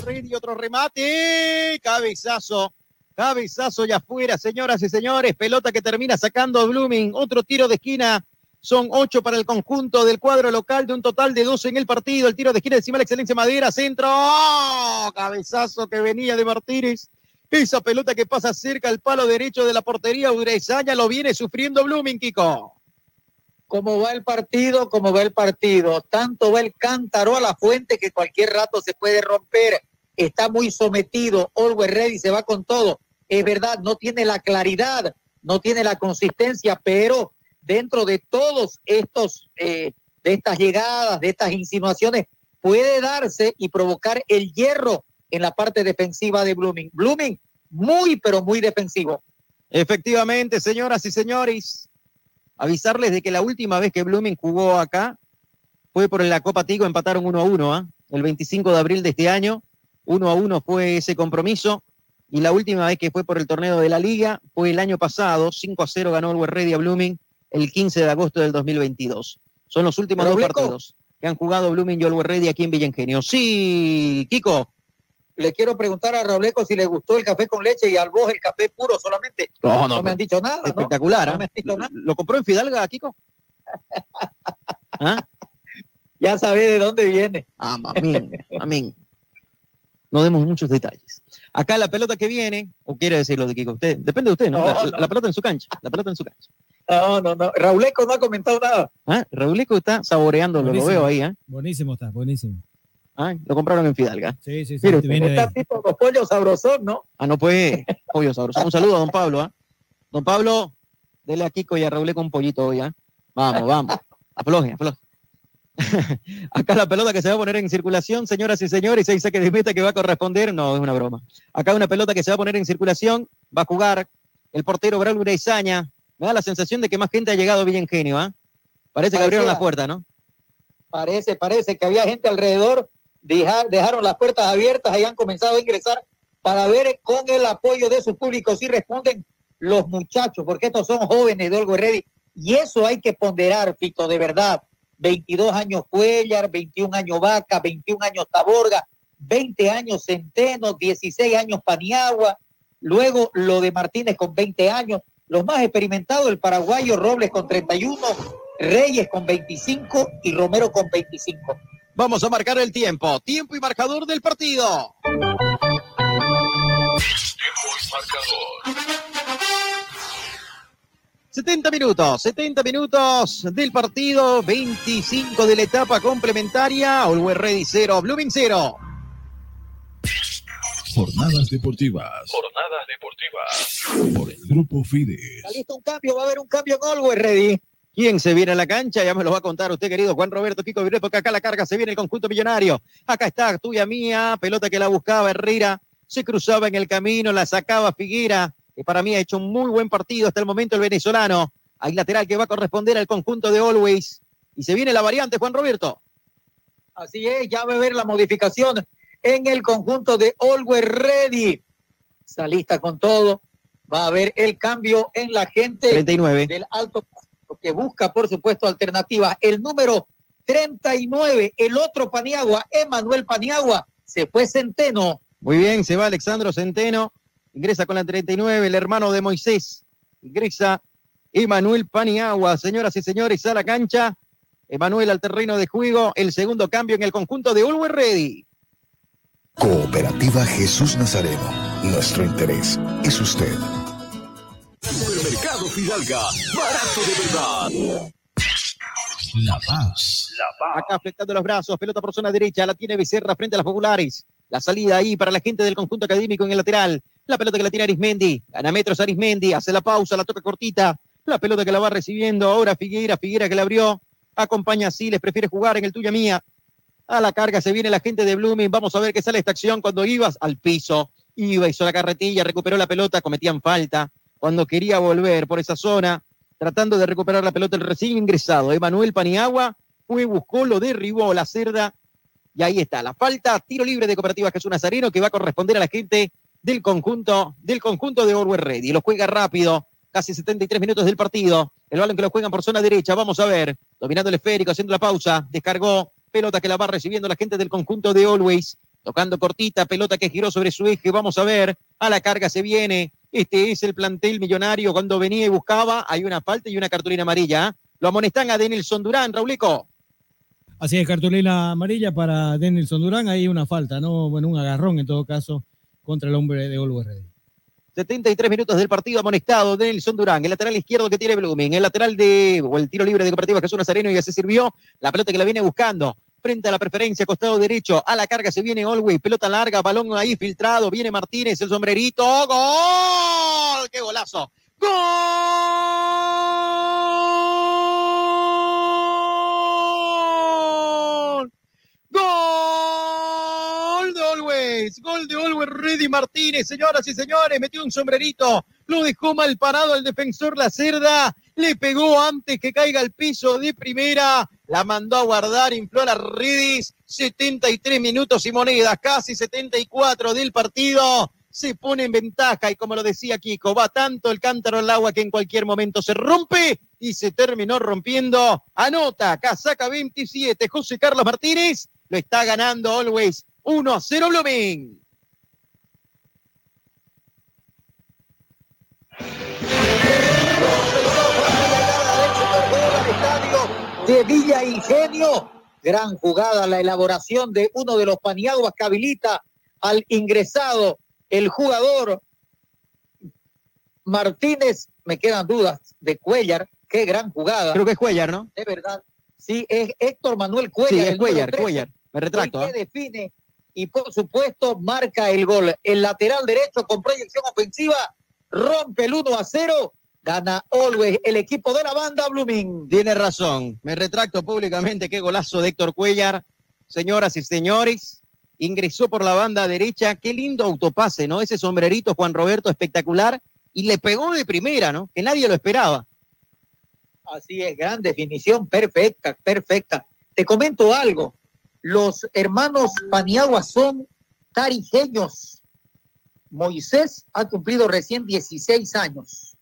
Ready, otro remate. Cabezazo. Cabezazo ya afuera, señoras y señores. Pelota que termina sacando Blooming. Otro tiro de esquina. Son ocho para el conjunto del cuadro local de un total de 12 en el partido. El tiro de esquina la excelencia Madera. Centro. ¡Oh! Cabezazo que venía de Martínez. Esa pelota que pasa cerca al palo derecho de la portería Urezaña lo viene sufriendo Blooming, Kiko. ¿Cómo va el partido? ¿Cómo va el partido? Tanto va el cántaro a la fuente que cualquier rato se puede romper. Está muy sometido. Always Ready se va con todo. Es verdad, no tiene la claridad, no tiene la consistencia, pero dentro de todos estos, eh, de estas llegadas, de estas insinuaciones, puede darse y provocar el hierro en la parte defensiva de Blooming. Blooming, muy, pero muy defensivo. Efectivamente, señoras y señores, avisarles de que la última vez que Blooming jugó acá fue por la Copa Tigo, empataron 1 a 1, ¿ah? el 25 de abril de este año, 1 a 1 fue ese compromiso, y la última vez que fue por el torneo de la Liga fue el año pasado, 5 a 0 ganó el Ready a Blooming el 15 de agosto del 2022. Son los últimos dos partidos que han jugado Blooming y Always Ready aquí en Villengenio. Sí, Kiko. Le quiero preguntar a Rableco si le gustó el café con leche y al vos el café puro solamente. No, no, me han dicho nada. ¿no? Espectacular. No ¿ah? me han dicho nada. ¿Lo compró en Fidalga, Kiko? ¿Ah? Ya sabe de dónde viene. Amén, amén. No demos muchos detalles. Acá la pelota que viene, o quiere decirlo de Kiko, usted, depende de usted, ¿no? No, la, no. la pelota en su cancha, la pelota en su cancha. No, no, no. Rauleco no ha comentado nada. ¿Ah? Rauleco está saboreándolo, lo veo ahí, ¿ah? Buenísimo está, buenísimo. Ah, Lo compraron en Fidalga. Sí, sí, sí. De- Está tipo los pollos sabrosos, ¿no? Ah, no puede. Pollo sabroso. Un saludo a don Pablo, ¿ah? Don Pablo, dele a Kiko y a Rauleco un pollito hoy, ¿ah? Vamos, vamos. Afloje, afloje. Acá la pelota que se va a poner en circulación, señoras y señores, hay saque de meta que va a corresponder. No, es una broma. Acá una pelota que se va a poner en circulación, va a jugar el portero Braulio Ureizaña. Me da la sensación de que más gente ha llegado a Villengenio, ¿ah? Parece que abrieron la puerta, ¿no? Parece, parece que había gente alrededor. Deja- dejaron las puertas abiertas y han comenzado a ingresar para ver con el apoyo de sus públicos si responden los muchachos, porque estos son jóvenes de Olgo Ready. Y eso hay que ponderar, Fito, de verdad. 22 años Cuellar, 21 años Vaca, 21 años Taborga, 20 años Centeno, 16 años Paniagua. luego lo de Martínez con 20 años, los más experimentados, el paraguayo Robles con 31, Reyes con 25 y Romero con 25. Vamos a marcar el tiempo, tiempo y marcador del partido. 70 minutos, 70 minutos del partido, 25 de la etapa complementaria, Always Ready 0, Blooming 0. Jornadas deportivas. Jornadas deportivas. Por el grupo Fides. Listo un cambio, va a haber un cambio en Always Ready. ¿Quién se viene a la cancha? Ya me lo va a contar usted, querido Juan Roberto Kiko Vireto, que acá la carga se viene el conjunto millonario. Acá está, tuya mía, pelota que la buscaba Herrera, se cruzaba en el camino, la sacaba Figuera, que para mí ha hecho un muy buen partido hasta el momento el venezolano. Hay lateral que va a corresponder al conjunto de Always. Y se viene la variante, Juan Roberto. Así es, ya va a ver la modificación en el conjunto de Always Ready. Salista con todo. Va a haber el cambio en la gente 39. del alto que busca, por supuesto, alternativas. El número 39, el otro Paniagua, Emanuel Paniagua, se fue Centeno. Muy bien, se va Alexandro Centeno. Ingresa con la 39, el hermano de Moisés. Ingresa Emanuel Paniagua. Señoras y señores, a la cancha. Emanuel al terreno de juego. El segundo cambio en el conjunto de Always Ready. Cooperativa Jesús Nazareno. Nuestro interés es usted. Supermercado Fidalga. Barato de verdad. La Paz. Acá afectando los brazos, pelota por zona derecha, la tiene Becerra frente a las populares. La salida ahí para la gente del conjunto académico en el lateral. La pelota que la tiene Arismendi. Gana metros Arismendi, hace la pausa, la toca cortita. La pelota que la va recibiendo ahora Figueira, Figueira que la abrió. Acompaña a Siles, prefiere jugar en el tuya mía. A la carga se viene la gente de Blooming. Vamos a ver qué sale esta acción cuando ibas al piso. Iba, hizo la carretilla, recuperó la pelota, cometían falta. Cuando quería volver por esa zona, tratando de recuperar la pelota, el recién ingresado, Emanuel Paniagua, fue, buscó, lo derribó la cerda. Y ahí está, la falta, tiro libre de Cooperativa Jesús Nazareno, que va a corresponder a la gente del conjunto, del conjunto de Orwell Ready. Lo juega rápido, casi 73 minutos del partido. El balón que lo juegan por zona derecha, vamos a ver. Dominando el esférico, haciendo la pausa, descargó, pelota que la va recibiendo la gente del conjunto de Always. Tocando cortita, pelota que giró sobre su eje, vamos a ver. A la carga se viene. Este es el plantel millonario. Cuando venía y buscaba, hay una falta y una cartulina amarilla. ¿eh? Lo amonestan a Denilson Durán, Raulico. Así es, cartulina amarilla para Denilson Durán. Ahí una falta, ¿no? Bueno, un agarrón en todo caso contra el hombre de Ready. 73 minutos del partido amonestado de Nelson Durán, el lateral izquierdo que tiene Blooming, el lateral de, o el tiro libre de Cooperativa Jesús Nazareno ya se sirvió, la pelota que la viene buscando, frente a la preferencia, costado derecho, a la carga se viene Always, pelota larga, balón ahí filtrado, viene Martínez, el sombrerito, gol, qué golazo, gol, gol de Always, gol de Always Ready Martínez, señoras y señores, metió un sombrerito, lo dejó mal parado el defensor La Cerda, le pegó antes que caiga al piso de primera, la mandó a guardar, infló a las redes, 73 minutos y monedas, casi 74 del partido, se pone en ventaja y como lo decía Kiko, va tanto el cántaro al agua que en cualquier momento se rompe y se terminó rompiendo. Anota, casaca 27, José Carlos Martínez, lo está ganando Always. 1 a 0 Blooming. De Villa Ingenio. Gran jugada, la elaboración de uno de los paniaguas que habilita al ingresado, el jugador Martínez. Me quedan dudas de Cuellar. Qué gran jugada. Creo que es Cuellar, ¿no? De verdad. Sí, es Héctor Manuel Cuellar. Sí, es Cuellar, 13, Cuellar. Me retracto. el ¿ah? que define y por supuesto marca el gol. El lateral derecho con proyección ofensiva rompe el 1 a 0. Gana Always el equipo de la banda Blooming. Tiene razón. Me retracto públicamente. Qué golazo de Héctor Cuellar. Señoras y señores, ingresó por la banda derecha. Qué lindo autopase, ¿no? Ese sombrerito, Juan Roberto, espectacular. Y le pegó de primera, ¿no? Que nadie lo esperaba. Así es, gran definición, perfecta, perfecta. Te comento algo. Los hermanos Paniagua son tarijeños. Moisés ha cumplido recién 16 años.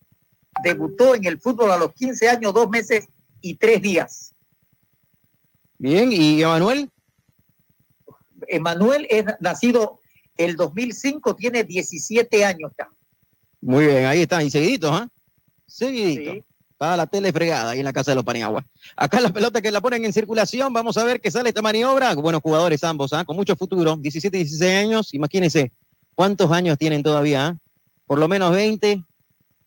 Debutó en el fútbol a los 15 años, dos meses y tres días. Bien, ¿y Emanuel? Emanuel es nacido el 2005, tiene 17 años ya. Muy bien, ahí están, y seguidito, ¿ah? Seguidito. Para la tele fregada ahí en la casa de los Paniagua. Acá la pelota que la ponen en circulación, vamos a ver qué sale esta maniobra. Buenos jugadores ambos, ¿ah? Con mucho futuro, 17 y 16 años, imagínense cuántos años tienen todavía, ¿ah? Por lo menos 20,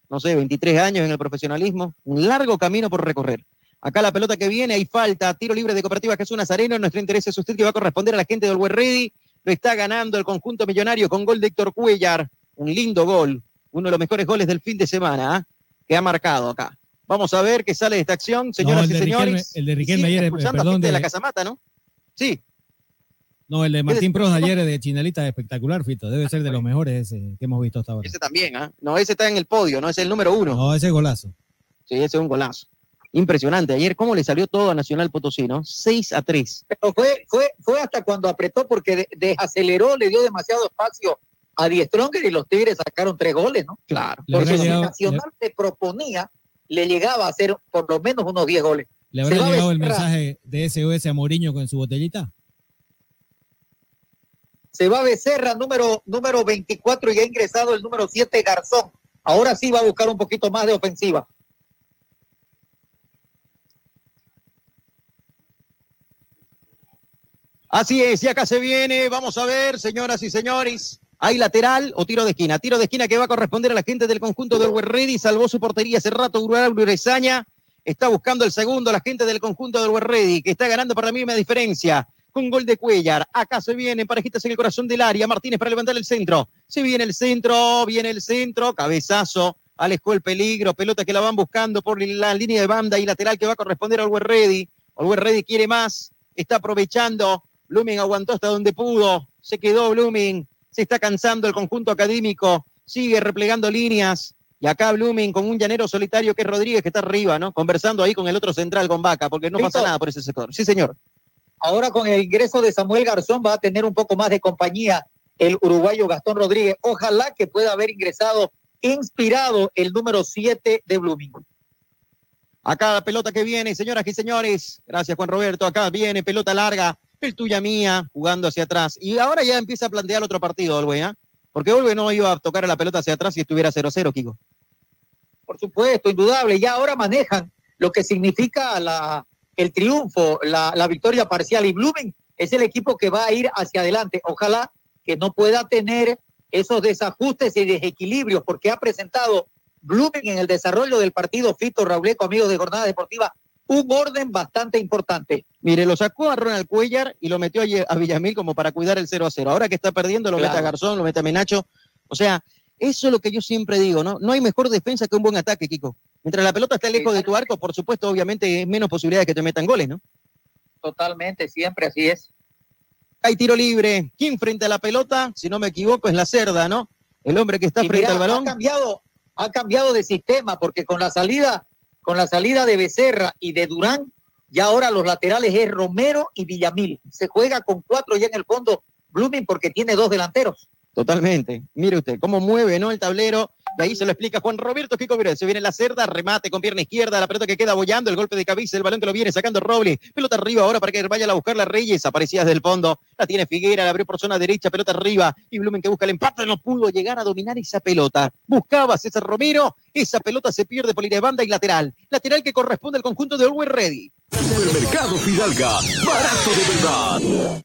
no sé, 23 años en el profesionalismo, un largo camino por recorrer. Acá la pelota que viene, hay falta, tiro libre de Cooperativa Jesús Nazareno, nuestro interés es usted que va a corresponder a la gente del Web Ready, lo está ganando el conjunto millonario con gol de Héctor Cuellar, un lindo gol, uno de los mejores goles del fin de semana, ¿ah? que ha marcado acá. Vamos a ver qué sale de esta acción, señoras No, y señores. Riquelme- el de Riquelme sigue ayer, eh, perdón, de de- la Casamata, ¿no? Sí. No, el de Martín Pros ayer de Chinalita es espectacular, Fito. Debe ser de los mejores ese que hemos visto hasta ahora. Ese también, ¿ah? No, ese está en el podio, no es el número uno. No, ese golazo. Sí, ese es un golazo. Impresionante. Ayer, ¿cómo le salió todo a Nacional Potosí, no? 6 a 3. Pero fue, fue, fue hasta cuando apretó porque de- desaceleró, le dio demasiado espacio a Die Stronger y los Tigres sacaron tres goles, ¿no? Claro. Le Porque si Nacional se proponía, le llegaba a hacer por lo menos unos 10 goles. ¿Le habrá llegado el mensaje de SOS a Mourinho con su botellita? Se va Becerra, número, número 24, y ha ingresado el número 7, Garzón. Ahora sí va a buscar un poquito más de ofensiva. Así es, y acá se viene, vamos a ver, señoras y señores. Hay lateral o tiro de esquina. Tiro de esquina que va a corresponder a la gente del conjunto Web Ready. Salvó su portería hace rato Uruguay. Está buscando el segundo la gente del conjunto Web Ready, que está ganando por la misma diferencia. Con gol de Cuellar. Acá se vienen parejitas en el corazón del área. Martínez para levantar el centro. Se viene el centro, viene el centro. Cabezazo. Alejó el peligro. Pelota que la van buscando por la línea de banda y lateral que va a corresponder al Ready. El Web Ready quiere más. Está aprovechando. Blooming aguantó hasta donde pudo. Se quedó Blooming. Se está cansando el conjunto académico. Sigue replegando líneas. Y acá Blooming con un llanero solitario que es Rodríguez, que está arriba, ¿no? Conversando ahí con el otro central, con Vaca, porque no pasa nada por ese sector. Sí, señor. Ahora con el ingreso de Samuel Garzón va a tener un poco más de compañía el uruguayo Gastón Rodríguez. Ojalá que pueda haber ingresado inspirado el número 7 de Blooming. Acá la pelota que viene, señoras y señores. Gracias, Juan Roberto. Acá viene pelota larga, el tuya mía, jugando hacia atrás. Y ahora ya empieza a plantear otro partido, Olwe, ¿ah? Porque Olwe no iba a tocar a la pelota hacia atrás si estuviera 0-0, Kiko. Por supuesto, indudable. Ya ahora manejan lo que significa la, el triunfo, la, la victoria parcial. Y Blooming es el equipo que va a ir hacia adelante. Ojalá que no pueda tener esos desajustes y desequilibrios, porque ha presentado Blooming en el desarrollo del partido Fito Rauleco, amigos de Jornada Deportiva, un orden bastante importante. Mire, lo sacó a Ronald Cuellar y lo metió a Villamil como para cuidar el 0 a 0. Ahora que está perdiendo, lo mete a. Garzón, lo mete a Menacho. O sea, eso es lo que yo siempre digo, ¿no? No hay mejor defensa que un buen ataque, Kiko. Mientras la pelota esté lejos de tu arco, por supuesto, obviamente es menos posibilidades que te metan goles, ¿no? Totalmente, siempre así es. Hay tiro libre. ¿Quién frente a la pelota? Si no me equivoco, es la cerda, ¿no? El hombre que está Y frente al balón. Ha cambiado, ha cambiado de sistema porque con la salida, con la salida de Becerra y de Durán, ya ahora los laterales es Romero y Villamil. Se juega con cuatro ya en el fondo Blooming porque tiene dos delanteros. Totalmente. Mire usted cómo mueve, ¿no? El tablero. Ahí se lo explica Juan Roberto Kiko Se viene la cerda, remate con pierna izquierda, la pelota que queda bollando, el golpe de cabeza, el balón que lo viene sacando Robles. Pelota arriba ahora para que vaya a buscar la Reyes. Aparecía desde el fondo. La tiene Figuera, la abrió por zona derecha, pelota arriba. Y Blumen que busca el empate, no pudo llegar a dominar esa pelota. Buscaba César Romero. Esa pelota se pierde por línea de banda y lateral. Lateral que corresponde al conjunto de Always Ready. Supermercado Fidalga, barato de verdad.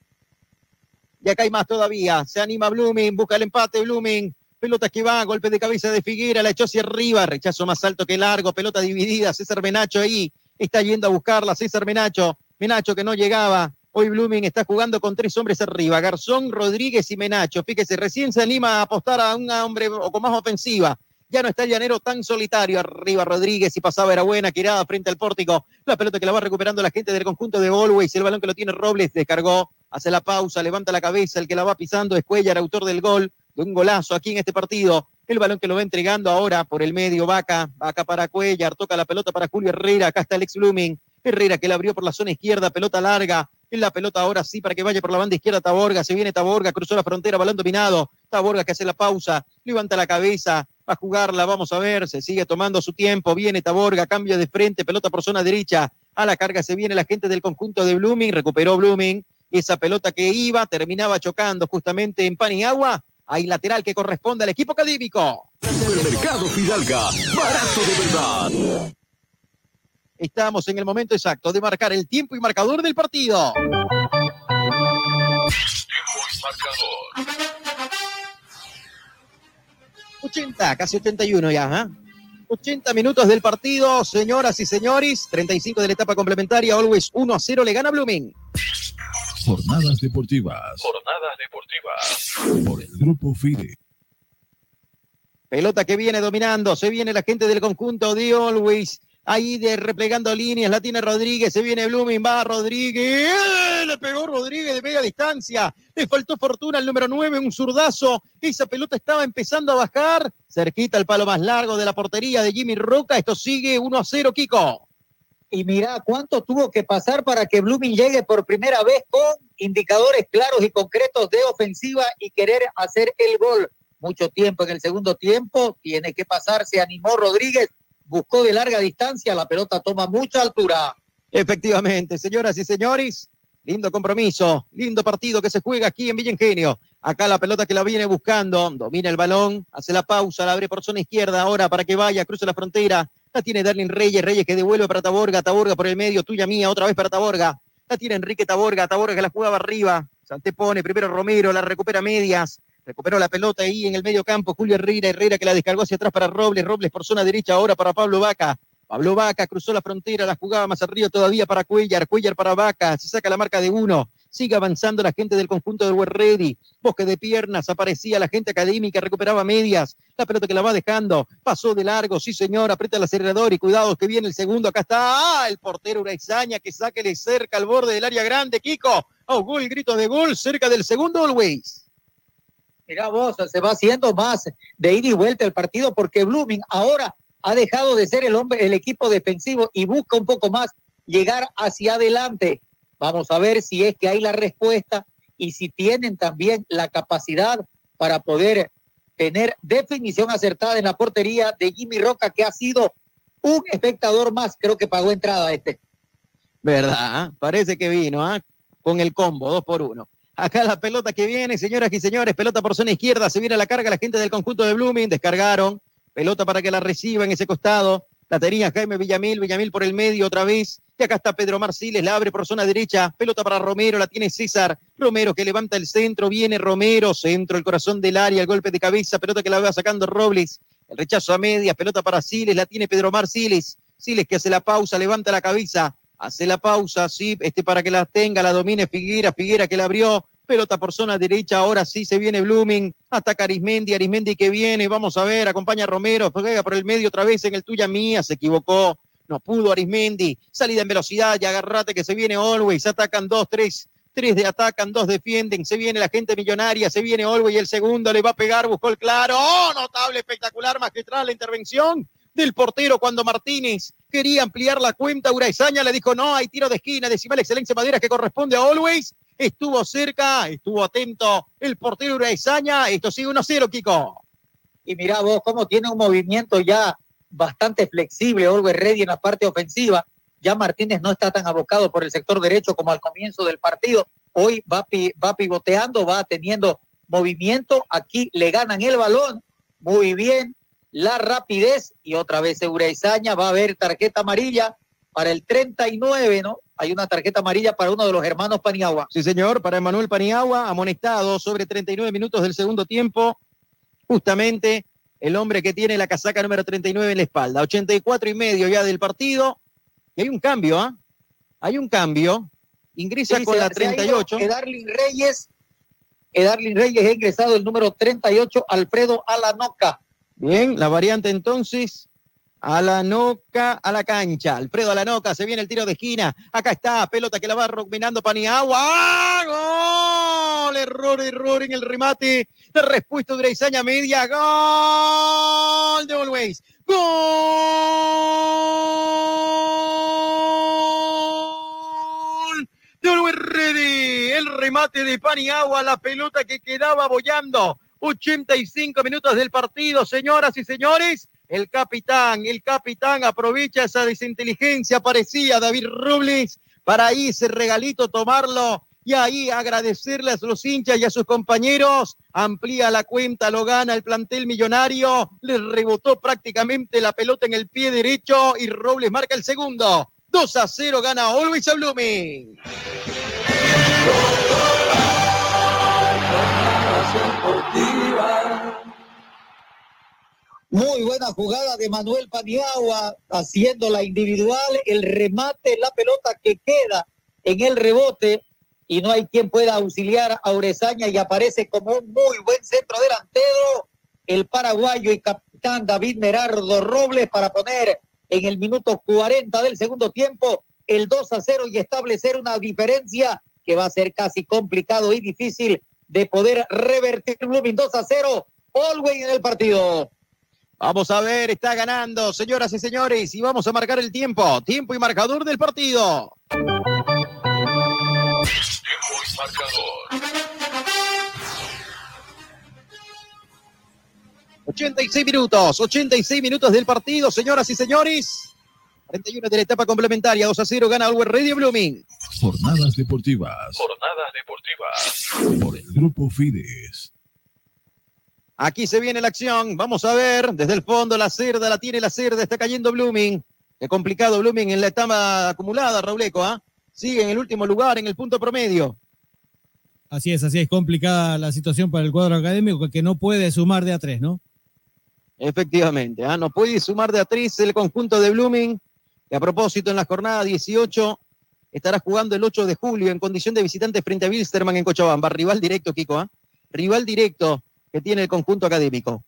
Y acá hay más todavía. Se anima Blooming, busca el empate Blooming. Pelota que va, golpe de cabeza de Figuera, la echó hacia arriba, rechazo más alto que largo, pelota dividida, César Menacho ahí, está yendo a buscarla, César Menacho, Menacho que no llegaba, hoy Blooming está jugando con tres hombres arriba, Garzón, Rodríguez y Menacho, fíjese, recién se anima a apostar a un hombre o con más ofensiva, ya no está el llanero tan solitario arriba Rodríguez y pasaba era buena, tirada frente al pórtico, la pelota que la va recuperando la gente del conjunto de Always, el balón que lo tiene Robles, descargó, hace la pausa, levanta la cabeza, el que la va pisando es Cuellar, autor del gol, de un golazo aquí en este partido. El balón que lo va entregando ahora por el medio, Vaca, Vaca para Cuellar, toca la pelota para Julio Herrera, acá está el ex Blooming. Herrera que la abrió por la zona izquierda, pelota larga. En la pelota ahora sí para que vaya por la banda izquierda Taborga. Se viene Taborga, cruzó la frontera, balón dominado. Taborga que hace la pausa, levanta la cabeza, va a jugarla, vamos a ver, se sigue tomando su tiempo. Viene Taborga, cambio de frente, pelota por zona derecha. A la carga se viene la gente del conjunto de Blooming, recuperó Blooming. Esa pelota que iba, terminaba chocando justamente en Paniagua. Hay lateral que corresponde al equipo académico. Supermercado Fidalga, barato de verdad. Estamos en el momento exacto de marcar el tiempo y marcador del partido. 80, casi 81 ya. ¿eh? 80 minutos del partido, señoras y señores. 35 de la etapa complementaria. Always 1 a 0 le gana Blooming. Jornadas deportivas. Jornadas deportivas. Por el grupo FIDE. Pelota que viene dominando. Se viene la gente del conjunto de Always. Ahí de replegando líneas, la tiene Rodríguez, se viene Blooming, va Rodríguez, ¡Eh! le pegó Rodríguez de media distancia, le faltó fortuna al número 9, un zurdazo, esa pelota estaba empezando a bajar, cerquita el palo más largo de la portería de Jimmy Roca, esto sigue 1 a 0, Kiko. Y mira cuánto tuvo que pasar para que Blooming llegue por primera vez con indicadores claros y concretos de ofensiva y querer hacer el gol. Mucho tiempo en el segundo tiempo, tiene que pasar, se animó Rodríguez, buscó de larga distancia, la pelota toma mucha altura. Efectivamente, señoras y señores, lindo compromiso, lindo partido que se juega aquí en Villa. Acá la pelota que la viene buscando, domina el balón, hace la pausa, la abre por zona izquierda ahora para que vaya, cruce la frontera. La tiene Darlin Reyes, Reyes que devuelve para Taborga, Taborga por el medio, tuya mía, otra vez para Taborga. La tiene Enrique Taborga, Taborga que la jugaba arriba, se antepone, primero Romero, la recupera medias, Recuperó la pelota ahí en el medio campo. Julio Herrera, Herrera que la descargó hacia atrás para Robles. Robles por zona derecha ahora para Pablo Vaca. Pablo Vaca cruzó la frontera, la jugaba más arriba todavía para Cuellar. Cuellar para Vaca. Se saca la marca de uno. Sigue avanzando la gente del conjunto del Web Ready. Bosque de piernas. Aparecía la gente académica. Recuperaba medias. La pelota que la va dejando. Pasó de largo. Sí, señor. Aprieta el acelerador y cuidado que viene el segundo. Acá está. ¡Ah! El portero Uraizaña que saque cerca al borde del área grande. Kiko. Oh, gol, grito de gol cerca del segundo Always. Mira vos, se va haciendo más de ida y vuelta el partido porque Blooming ahora ha dejado de ser el hombre, el equipo defensivo y busca un poco más llegar hacia adelante. Vamos a ver si es que hay la respuesta y si tienen también la capacidad para poder tener definición acertada en la portería de Jimmy Roca, que ha sido un espectador más, creo que pagó entrada este. ¿Verdad? Parece que vino, ¿ah? Con el combo, dos por uno. Acá la pelota que viene, señoras y señores, pelota por zona izquierda, se viene la carga la gente del conjunto de Blooming, descargaron, pelota para que la reciba en ese costado, la tenía Jaime Villamil, Villamil por el medio otra vez, y acá está Pedro Marciles, la abre por zona derecha, pelota para Romero, la tiene César, Romero que levanta el centro, viene Romero, centro, el corazón del área, el golpe de cabeza, pelota que la va sacando Robles, el rechazo a medias, pelota para Siles, la tiene Pedro Marciles, Siles que hace la pausa, levanta la cabeza, hace la pausa, sí, este para que la tenga, la domine Figuera, Figuera que la abrió, pelota por zona derecha, ahora sí se viene Blooming, ataca Arismendi, Arismendi que viene, vamos a ver, acompaña Romero, juega por el medio otra vez en el tuya mía, se equivocó, no pudo Arismendi, salida en velocidad y agarrate que se viene Always, atacan dos, tres, tres de atacan, dos defienden, se viene la gente millonaria, se viene Always el segundo le va a pegar, buscó el claro, oh, notable, espectacular, magistral la intervención del portero cuando Martínez quería ampliar la cuenta, Uraizaña le dijo, no, hay tiro de esquina, decimal excelencia Madera que corresponde a Always, estuvo cerca, estuvo atento el portero Uraizaña, esto sigue 1-0, Kiko. Y mira vos cómo tiene un movimiento ya bastante flexible Olver Reddy en la parte ofensiva. Ya Martínez no está tan abocado por el sector derecho como al comienzo del partido. Hoy va, pivoteando, va teniendo movimiento. Aquí le ganan el balón. Muy bien. La rapidez. Y otra vez Uraizaña va a haber tarjeta amarilla para el 39, ¿no? Hay una tarjeta amarilla para uno de los hermanos Paniagua. Sí, señor, para Emanuel Paniagua, amonestado sobre 39 minutos del segundo tiempo. Justamente el hombre que tiene la casaca número 39 en la espalda. 84 y medio ya del partido. Y hay un cambio, ¿ah? Hay un cambio. Ingresa Sí, con se- la se ha 38. ido Edarlin Reyes. Edarlin Reyes ha ingresado el número 38, Alfredo Alanoca. Bien, la variante entonces. A la noca, a la cancha. Alfredo a la noca, se viene el tiro de esquina. Acá está, pelota que la va dominando Paniagua. ¡Ah! ¡Gol! Error, error en el remate. La respuesta de Uraizaña media. ¡Gol! De Always. ¡Gol! De Always. El remate de Paniagua, la pelota que quedaba bollando. 85 minutos del partido, señoras y señores. El capitán, el capitán aprovecha esa desinteligencia, parecía David Robles, para ahí ese regalito tomarlo y ahí agradecerle a los hinchas y a sus compañeros. Amplía la cuenta, lo gana el plantel millonario. Le rebotó prácticamente la pelota en el pie derecho y Robles marca el segundo. 2 a 0 gana Always a Blooming. Muy buena jugada de Manuel Paniagua haciendo la individual, el remate, la pelota que queda en el rebote y no hay quien pueda auxiliar a Orezaña y aparece como un muy buen centro delantero el paraguayo y capitán David Merardo Robles para poner en el minuto 40 del segundo tiempo el 2 a 0 y establecer una diferencia que va a ser casi complicado y difícil de poder revertir Blooming 2 a 0. Always en el partido. Vamos a ver, está ganando, señoras y señores, y vamos a marcar el tiempo. Tiempo y marcador del partido. Tiempo y marcador. 86 minutos, 86 minutos del partido, señoras y señores. 41 de la etapa complementaria, 2 a 0 gana Always Radio Blooming. Jornadas deportivas Jornadas deportivas. por el Grupo Fides. Aquí se viene la acción. Vamos a ver. Desde el fondo la cerda la tiene la cerda. Está cayendo Blooming. Qué complicado Blooming en la etapa acumulada, Rauleco. ¿ah? Sigue en el último lugar, en el punto promedio. Así es, así es complicada la situación para el cuadro académico que no puede sumar de a tres, ¿no? Efectivamente. ¿ah? No puede sumar de atriz el conjunto de Blooming. Que a propósito, en la jornada 18 estará jugando el 8 de julio en condición de visitante frente a Wilstermann en Cochabamba. Rival directo, Kiko. ¿ah? Rival directo que tiene el conjunto académico.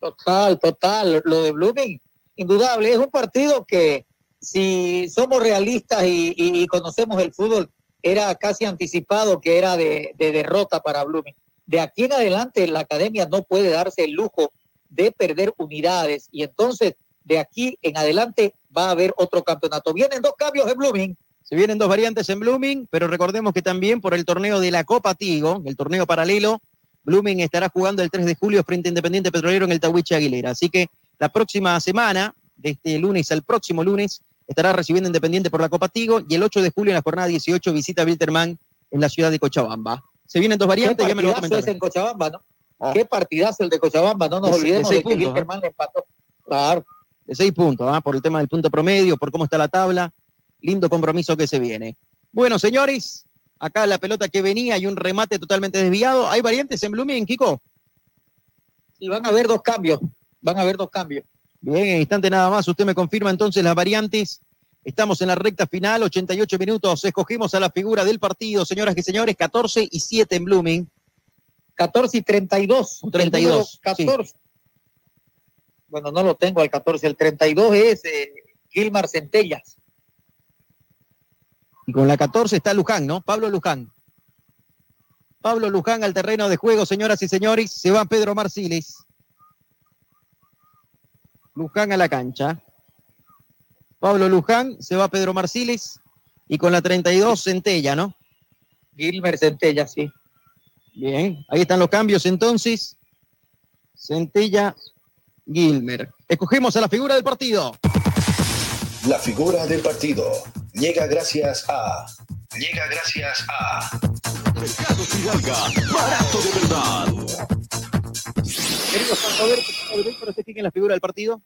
Total, total. Lo de Blooming, indudable. Es un partido que, si somos realistas y, y- y conocemos el fútbol, era casi anticipado que era de, de derrota para Blooming. De aquí en adelante, la academia no puede darse el lujo de perder unidades. Y entonces, de aquí en adelante, va a haber otro campeonato. Vienen dos cambios en Blooming. Se vienen dos variantes en Blooming, pero recordemos que también por el torneo de la Copa Tigo, el torneo paralelo, Blooming estará jugando el 3 de julio frente a Independiente Petrolero en el Tahuiche Aguilera. Así que la próxima semana, de este lunes al próximo lunes, estará recibiendo Independiente por la Copa Tigo y el 8 de julio en la jornada 18 visita a Wilterman en la ciudad de Cochabamba. Se vienen dos variantes, ¿Qué ya me lo voy a es en Cochabamba, ¿no? Qué partidazo el de Cochabamba, no nos De- de olvidemos seis de, que puntos, Wilkerman le empató. Claro. de seis puntos, ¿ah? por el tema del punto promedio, por cómo está la tabla. Lindo compromiso que se viene. Bueno, señores, acá la pelota que venía y un remate totalmente desviado. ¿Hay variantes en Blooming, Kiko? Y van a haber dos cambios. Van a haber dos cambios. Bien, en instante nada más. Usted me confirma entonces las variantes. Estamos en la recta final, 88 minutos. Escogimos a la figura del partido, señoras y señores, 14 y 7 en Blooming. 14 y 32. El 32, número sí. 14. Bueno, no lo tengo al 14. El 32 es eh, Gilmar Centellas. Y con la 14 está Luján, ¿no? Pablo Luján. Pablo Luján al terreno de juego, señoras y señores. Se va Pedro Marciles. Luján a la cancha. Pablo Luján, se va Pedro Marciles. Y con la 32, Centella, ¿no? Gilmer Centellas, sí. Bien, ahí están los cambios entonces. Centella, Gilmer. Escogemos a la figura del partido. La figura del partido llega gracias a. Llega gracias a. Mercado Fidalga, barato de verdad. Querido Santander, ¿para usted quién es la figura del partido?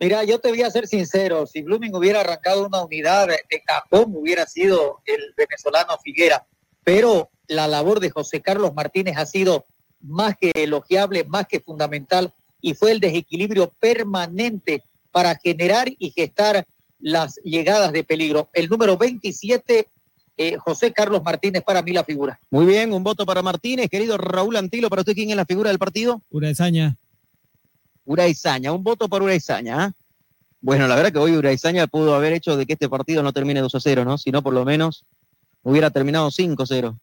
Mira, yo te voy a ser sincero, si Blooming hubiera arrancado una unidad de cajón, hubiera sido el venezolano Figuera, pero la labor de José Carlos Martínez ha sido más que elogiable, más que fundamental, y fue el desequilibrio permanente para generar y gestar las llegadas de peligro. El número 27, eh, José Carlos Martínez, para mí la figura. Muy bien, un voto para Martínez. Querido Raúl Antilo, ¿para usted quién es la figura del partido? Uraizaña. Uraizaña, un voto por Uraizaña. ¿ah? Bueno, la verdad que hoy Uraizaña pudo haber hecho de que este partido no termine 2 a 0, ¿no? Si no, por lo menos hubiera terminado 5 a 0.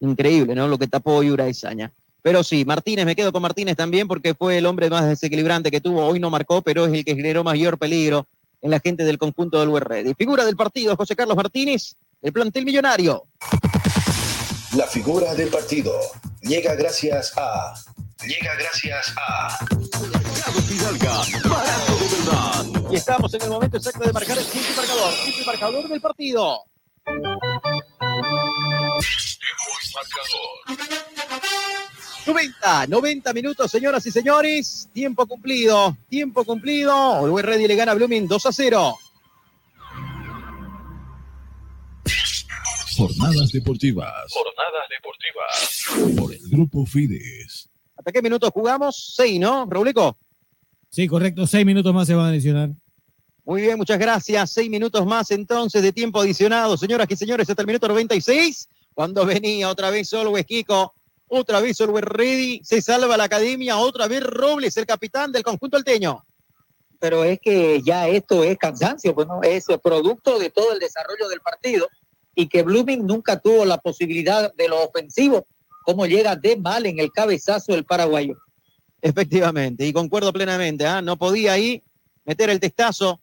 Increíble, ¿no? Lo que tapó hoy Uraizaña. Pero sí, Martínez, me quedo con Martínez también porque fue el hombre más desequilibrante que tuvo. Hoy no marcó, pero es el que generó mayor peligro en la gente del conjunto del. Y figura del partido, José Carlos Martínez, el plantel millonario. La figura del partido llega gracias a. Llega gracias a. Y estamos en el momento exacto de marcar el quinto marcador. Quinto marcador del partido. 90, 90 minutos, señoras y señores. Tiempo cumplido, tiempo cumplido. Always Ready le gana a Blooming 2 a 0. Jornadas deportivas. Jornadas deportivas. Por el Grupo Fides. ¿Hasta qué minutos jugamos? 6, ¿no, Raulico? Sí, correcto. Seis minutos más se van a adicionar. Muy bien, muchas gracias. Seis minutos más entonces de tiempo adicionado. Señoras y señores, hasta el minuto 96, cuando venía otra vez Always Kiko, otra vez Always Ready, se salva la academia, otra vez Robles, el capitán del conjunto alteño. Pero es que ya esto es cansancio, pues no, es producto de todo el desarrollo del partido y que Blooming nunca tuvo la posibilidad de lo ofensivo, como llega de mal en el cabezazo del paraguayo. Efectivamente, y concuerdo plenamente, ¿ah? no podía ahí meter el testazo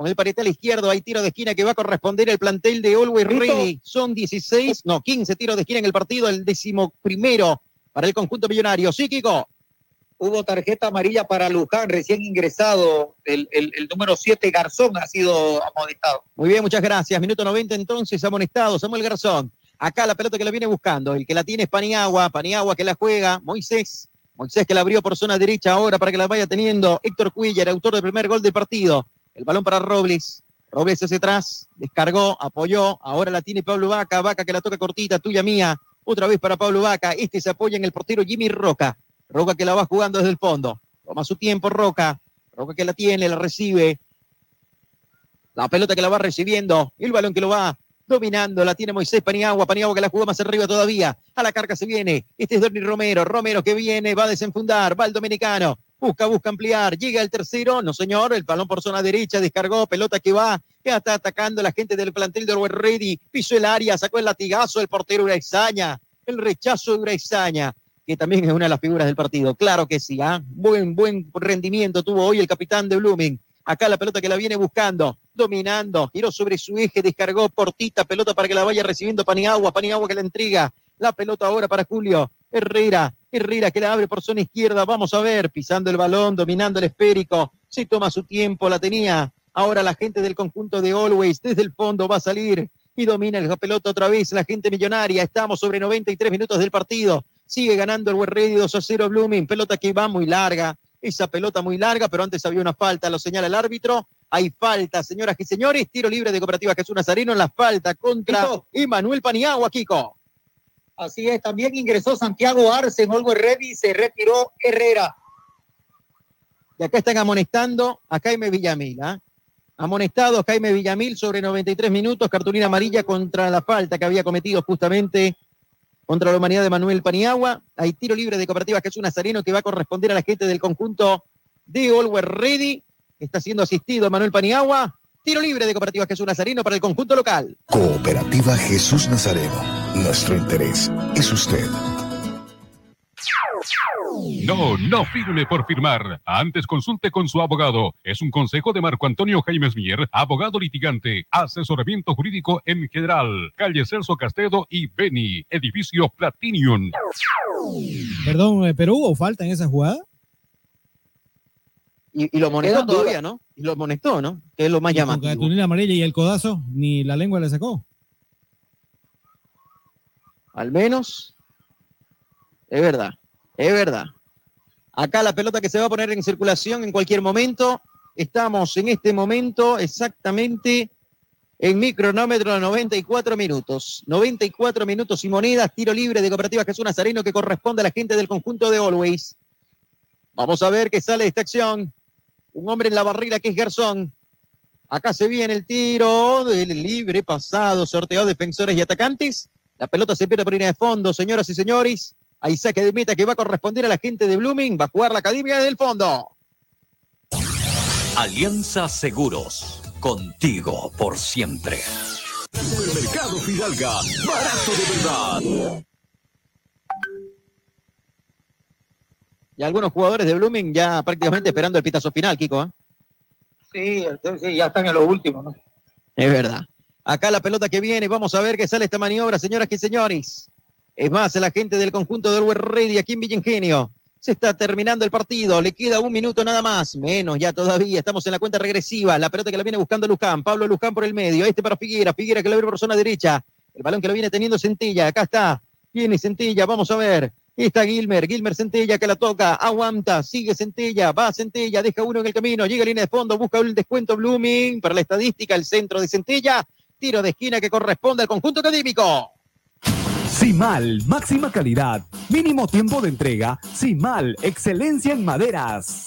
con el parietal izquierdo, hay tiro de esquina que va a corresponder el plantel de Always Ready. Son 16, no, 15 tiros de esquina en el partido, el décimo primero para el conjunto millonario. Sí, Kiko. Hubo tarjeta amarilla para Luján, recién ingresado, el, el, el número 7 Garzón ha sido amonestado. Muy bien, muchas gracias. Minuto 90 entonces, amonestado, Samuel Garzón. Acá la pelota que la viene buscando, el que la tiene es Paniagua, Paniagua que la juega, Moisés, Moisés que la abrió por zona derecha ahora para que la vaya teniendo Héctor Cuiller, autor del primer gol del partido. El balón para Robles. Robles hacia atrás, descargó, apoyó. Ahora la tiene Pablo Vaca. Vaca que la toca cortita, tuya mía. Otra vez para Pablo Vaca. Este se apoya en el portero Jimmy Roca. Roca que la va jugando desde el fondo. Toma su tiempo Roca. Roca que la tiene, la recibe. La pelota que la va recibiendo. El balón que lo va dominando. La tiene Moisés Paniagua. Paniagua que la jugó más arriba todavía. A la carga se viene. Este es Dorni Romero. Romero que viene, va a desenfundar. Va el dominicano. Busca, busca ampliar. Llega el tercero. No, señor. El balón por zona derecha. Descargó. Pelota que va. Ya está atacando la gente del plantel de Orwell Ready. Pisó el área. Sacó el latigazo. El portero Uraizaña. El rechazo de Uraizaña. Que también es una de las figuras del partido. Claro que sí. ¿ah? Buen, buen rendimiento tuvo hoy el capitán de Blooming. Acá la pelota que la viene buscando, dominando, giró sobre su eje, descargó portita, pelota para que la vaya recibiendo Paniagua, Paniagua que la entrega, la pelota ahora para Julio Herrera, Herrera que la abre por zona izquierda, vamos a ver, pisando el balón, dominando el esférico, se toma su tiempo, la tenía, ahora la gente del conjunto de Always desde el fondo va a salir y domina la pelota otra vez, la gente millonaria, estamos sobre 93 minutos del partido, sigue ganando el Ready 2 a 0 Blooming, pelota que va muy larga, esa pelota muy larga, pero antes había una falta, lo señala el árbitro. Hay falta, señoras y señores. Tiro libre de Cooperativa Jesús Nazareno en la falta contra Emanuel Paniagua, Kiko. Así es, también ingresó Santiago Arce en Olgo Ready y se retiró Herrera. Y acá están amonestando a Jaime Villamil. ¿ah? Amonestado Jaime Villamil sobre 93 minutos, cartulina amarilla contra la falta que había cometido justamente contra la humanidad de Manuel Paniagua. Hay tiro libre de Cooperativa Jesús Nazareno que va a corresponder a la gente del conjunto de Olwer Ready. Está siendo asistido Manuel Paniagua. Tiro libre de Cooperativa Jesús Nazareno para el conjunto local. Cooperativa Jesús Nazareno. Nuestro interés es usted. No, no firme por firmar. Antes consulte con su abogado. Es un consejo de Marco Antonio Jaimes Mier, abogado litigante, asesoramiento jurídico en general. Calle Celso Castedo y Beni, edificio Platinium. Perdón, eh, pero hubo falta en esa jugada. Y, y lo amonestó todavía, ¿no? Y lo amonestó, ¿no? Que es lo más Y con llamativo. cartulina amarilla y el codazo, ni la lengua le sacó. Al menos. Es verdad. Es verdad. Acá la pelota que se va a poner en circulación en cualquier momento. Estamos en este momento exactamente en mi cronómetro de 94 minutos. 94 minutos y monedas, tiro libre de Cooperativa Jesús Nazareno que corresponde a la gente del conjunto de Always. Vamos a ver qué sale de esta acción. Un hombre en la barrera que es Garzón. Acá se viene el tiro del libre pasado, sorteado defensores y atacantes. La pelota se pierde por línea de fondo, señoras y señores. Hay saque de meta que va a corresponder a la gente de Blooming. Va a jugar la academia del fondo. Alianza Seguros, contigo por siempre. Supermercado Fidalga, barato de verdad. Y algunos jugadores de Blooming ya prácticamente esperando el pitazo final, Kiko. ¿eh? Sí, sí, ya están en los últimos, ¿no? Es verdad. Acá la pelota que viene, vamos a ver qué sale esta maniobra, señoras y señores. Es más, la gente del conjunto del West Ready aquí en Villa Ingenio. Se está terminando el partido, le queda un minuto nada más, menos ya todavía, estamos en la cuenta regresiva, la pelota que la viene buscando Luján, Pablo Luján por el medio, este para Figuera, Figuera que la abre por zona derecha, El balón que lo viene teniendo Centilla. Acá está. Viene Centilla. Vamos a ver. Está Gilmer, Gilmer Centella que la toca, aguanta, sigue Centella, va Centella, deja uno en el camino, llega a línea de fondo, busca el descuento Blooming para la estadística, el centro de Centella, tiro de esquina que corresponde al conjunto académico. Simal, máxima calidad, mínimo tiempo de entrega. Simal, excelencia en maderas.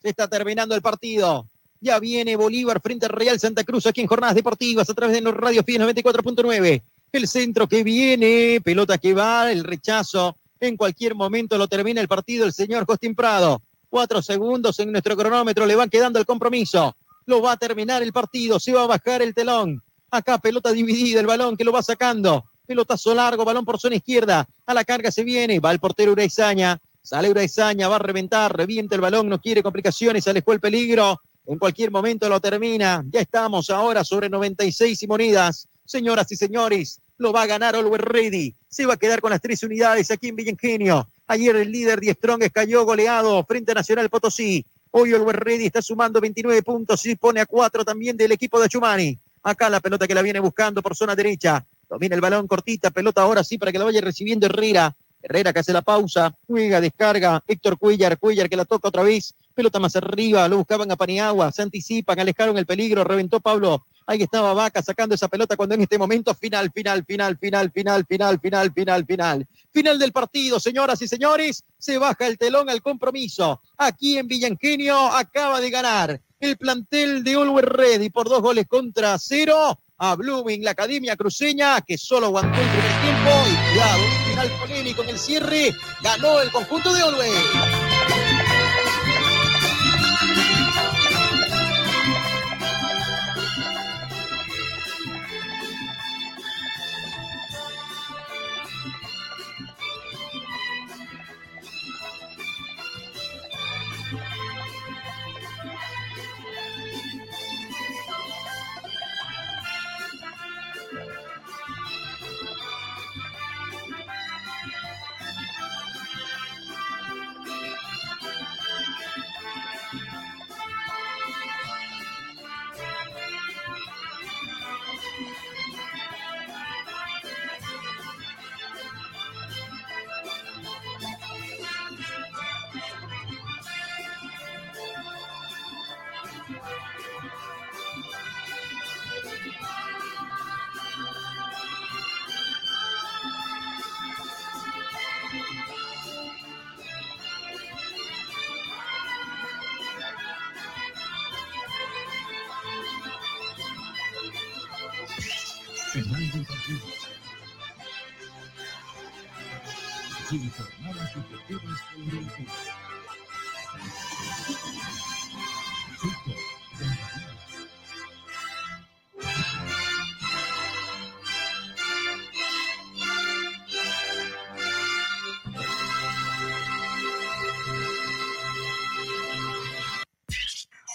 Se está terminando el partido. Ya viene Bolívar frente al Real Santa Cruz aquí en Jornadas Deportivas a través de Radio Fies 94.9. El centro que viene, pelota que va, el rechazo. En cualquier momento lo termina el partido el señor Costín Prado. Cuatro segundos en nuestro cronómetro, le van quedando el compromiso. Lo va a terminar el partido, se va a bajar el telón. Acá pelota dividida, el balón que lo va sacando. Pelotazo largo, balón por zona izquierda. A la carga se viene, va el portero Uraizaña. Sale Uraizaña, va a reventar, revienta el balón, no quiere complicaciones, alejó el peligro. En cualquier momento lo termina. Ya estamos ahora sobre 96 y monidas. Señoras y señores, lo va a ganar Always Ready. Se va a quedar con las tres unidades aquí en Villengenio. Ayer el líder Die Strong cayó goleado frente a Nacional Potosí. Hoy Always Ready está sumando 29 puntos y pone a cuatro también del equipo de Chumani. Acá la pelota que la viene buscando por zona derecha. Domina el balón cortita, pelota ahora sí para que la vaya recibiendo Herrera. Herrera que hace la pausa, juega, descarga, Héctor Cuellar, Cuellar que la toca otra vez, pelota más arriba, lo buscaban a Paniagua, se anticipan, alejaron el peligro, reventó Pablo Ahí estaba Vaca sacando esa pelota cuando en este momento final, final, final, final, final, final, final, final, final. Final del partido, señoras y señores. Se baja el telón al compromiso. Aquí en Villangenio acaba de ganar el plantel de Always Ready por dos goles contra cero a Blooming, la Academia Cruceña, que solo aguantó el primer tiempo y cuidado, un final polémico en el cierre, ganó el conjunto de Always.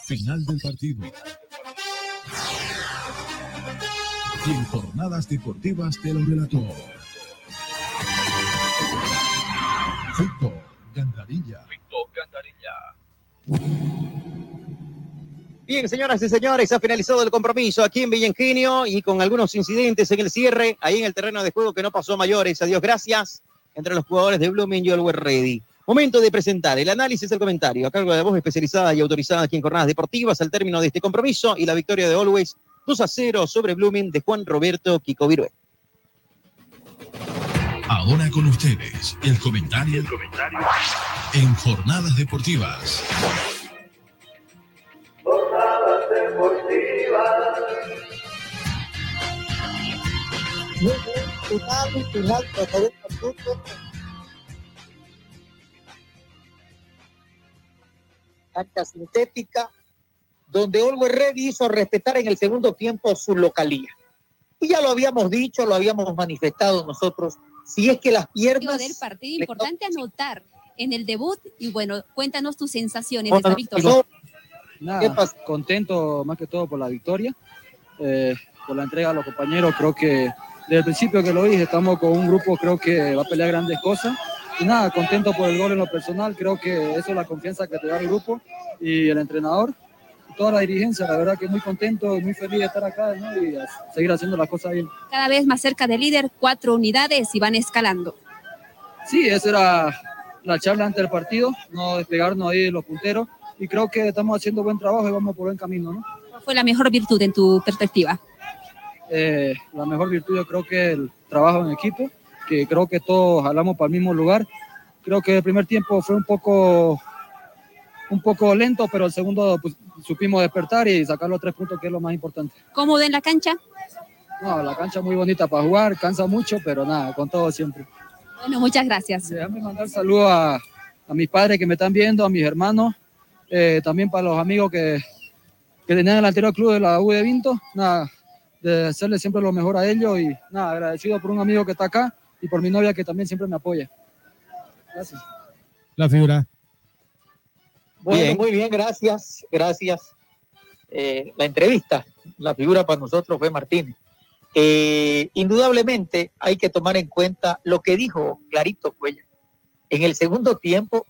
Final del partido. Y en jornadas deportivas te lo relató. Fútbol, Gandarilla. Bien, señoras y señores, ha finalizado el compromiso aquí en Villengenio y con algunos incidentes en el cierre, ahí en el terreno de juego que no pasó a mayores. Adiós, gracias, entre los jugadores de Blooming y Always Ready. Momento de presentar el análisis del comentario a cargo de la voz especializada y autorizada aquí en Jornadas Deportivas al término de este compromiso y la victoria de Always 2 a 0 sobre Blooming de Juan Roberto Kiko Virué. Ahora con ustedes, el comentario, en jornadas deportivas. Muy bien, Cancha sintética, donde Always Ready hizo respetar en el segundo tiempo su localía. Y ya lo habíamos dicho, lo habíamos manifestado nosotros. Si es que las piernas. del partido importante anotar en el debut y bueno, cuéntanos tus sensaciones Bueno, de esta victoria. Nada, contento más que todo por la victoria, eh, por la entrega a los compañeros. Creo que desde el principio que lo dije, estamos con un grupo, creo que va a pelear grandes cosas. Y nada, contento por el gol en lo personal. Creo que eso es la confianza que te da el grupo y el entrenador. toda la dirigencia. La verdad que muy contento y muy feliz de estar acá ¿no? y seguir haciendo las cosas bien. Cada vez más cerca del líder, cuatro unidades y van escalando. Sí, esa era la charla antes del partido, no despegarnos ahí de los punteros y creo que estamos haciendo buen trabajo y vamos por buen camino. ¿no? ¿Cuál fue la mejor virtud en tu perspectiva? Eh, la mejor virtud yo creo que el trabajo en equipo, que creo que todos jalamos para el mismo lugar. Creo que el primer tiempo fue un poco, un poco lento, pero el segundo pues, supimos despertar y sacar los tres puntos, que es lo más importante. ¿Cómodo en la cancha? No, la cancha muy bonita para jugar, cansa mucho, pero nada, con todo siempre. Bueno, muchas gracias. Déjame mandar saludos a, a mis padres que me están viendo, a mis hermanos, eh, también para los amigos que, que tenían el anterior club de la U de Vinto. Nada, de hacerle siempre lo mejor a ellos y nada, agradecido por un amigo que está acá y por mi novia que también siempre me apoya. Gracias. La figura. Bueno, Bien. muy bien, gracias, gracias. Eh, la entrevista, la figura para nosotros fue Martín. Eh, indudablemente hay que tomar en cuenta lo que dijo Clarito Cuellar. En el segundo tiempo,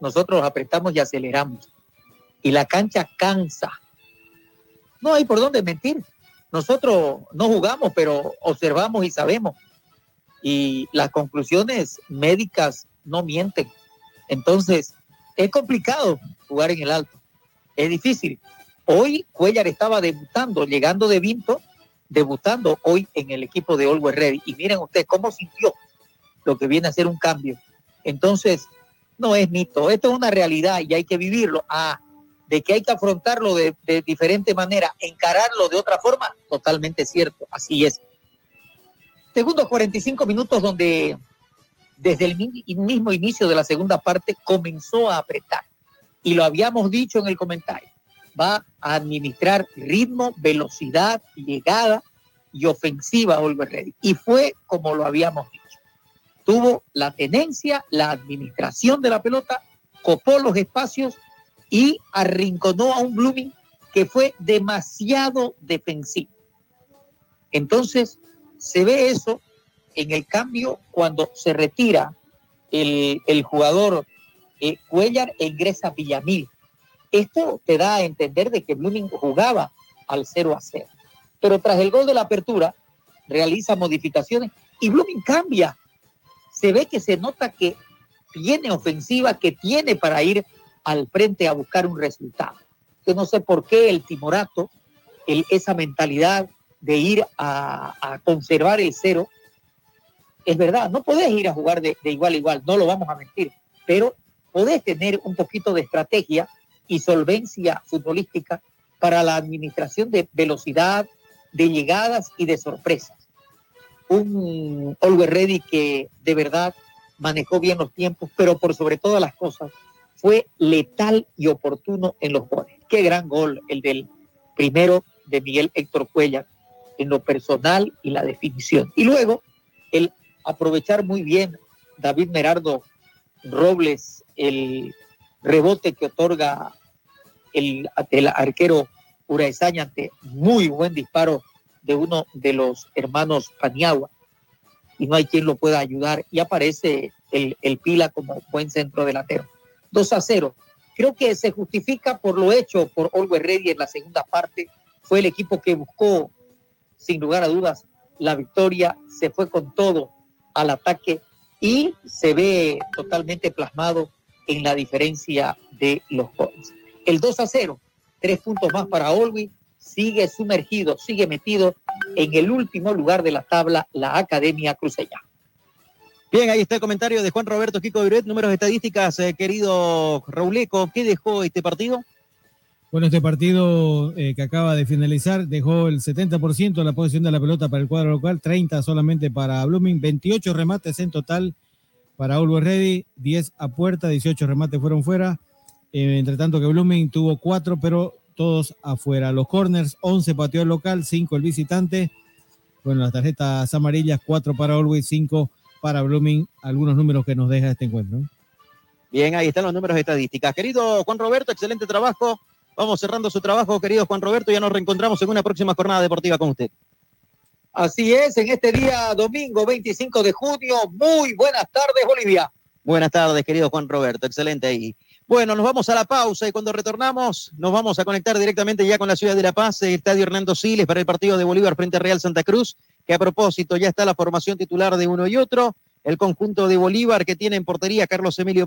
nosotros apretamos y aceleramos. Y la cancha cansa. No hay por dónde mentir. Nosotros no jugamos, pero observamos y sabemos. Y las conclusiones médicas no mienten. Entonces, es complicado jugar en el alto. Es difícil. Hoy Cuellar estaba debutando, llegando de Vinto, debutando hoy en el equipo de Always Ready. Y miren ustedes cómo sintió lo que viene a ser un cambio. Entonces, no es mito, esto es una realidad y hay que vivirlo. Ah, de que hay que afrontarlo de, de diferente manera, encararlo de otra forma, totalmente cierto, así es. Segundos 45 minutos donde desde el mi- mismo inicio de la segunda parte comenzó a apretar. Y lo habíamos dicho en el comentario. Va a administrar ritmo, velocidad, llegada y ofensiva Oliver Ready. Y fue como lo habíamos dicho. Tuvo la tenencia, la administración de la pelota, copó los espacios y arrinconó a un Blooming que fue demasiado defensivo. Entonces, se ve eso en el cambio cuando se retira el, el jugador eh, Cuellar e ingresa Villamil. Esto te da a entender de que Blooming jugaba al 0 a 0. Pero tras el gol de la apertura, realiza modificaciones y Blooming cambia. Se ve que se nota que tiene ofensiva, que tiene para ir al frente a buscar un resultado. Yo no sé por qué el timorato, esa mentalidad de ir a, a conservar el cero, es verdad, no podés ir a jugar de, de igual a igual, no lo vamos a mentir, pero podés tener un poquito de estrategia y solvencia futbolística para la administración de velocidad, de llegadas y de sorpresas. Un Oliver Ready que de verdad manejó bien los tiempos, pero por sobre todas las cosas fue letal y oportuno en los goles. Qué gran gol el del primero de Miguel Héctor Cuellar en lo personal y la definición. Y luego el aprovechar muy bien David Merardo Robles el rebote que otorga el, arquero Uraesaña ante muy buen disparo de uno de los hermanos Paniagua y no hay quien lo pueda ayudar y aparece el, el Pila como buen centro delantero. 2 a 0. Creo que se justifica por lo hecho por Olwe Ready en la segunda parte. Fue el equipo que buscó, sin lugar a dudas, la victoria. Se fue con todo al ataque y se ve totalmente plasmado en la diferencia de los goles. El 2 a 0, tres puntos más para Olwi, sigue sumergido, sigue metido en el último lugar de la tabla, la Academia Cruceña. Bien, ahí está el comentario de Juan Roberto Kiko Viruet. Números de estadísticas, eh, querido Rauleco. ¿Qué dejó este partido? Bueno, este partido eh, que acaba de finalizar dejó el 70% de la posición de la pelota para el cuadro local, 30 solamente para Blooming, 28 remates en total para Always Ready, 10 a puerta, 18 remates fueron fuera. Eh, entre tanto que Blooming tuvo 4, pero todos afuera. Los corners, 11 pateó el local, 5 el visitante. Bueno, las tarjetas amarillas, 4 para Always, 5 para Blooming. Algunos números que nos deja este encuentro. Bien, ahí están los números estadísticas. Querido Juan Roberto, excelente trabajo. Vamos cerrando su trabajo, querido Juan Roberto. Ya nos reencontramos en una próxima jornada deportiva con usted. Así es, en este día domingo 25 de junio. Muy buenas tardes, Bolivia. Buenas tardes, querido Juan Roberto. Excelente ahí. Bueno, nos vamos a la pausa y cuando retornamos nos vamos a conectar directamente ya con la ciudad de La Paz, el Estadio Hernando Siles para el partido de Bolívar frente a Real Santa Cruz, que a propósito ya está la formación titular de uno y otro. El conjunto de Bolívar que tiene en portería Carlos Emilio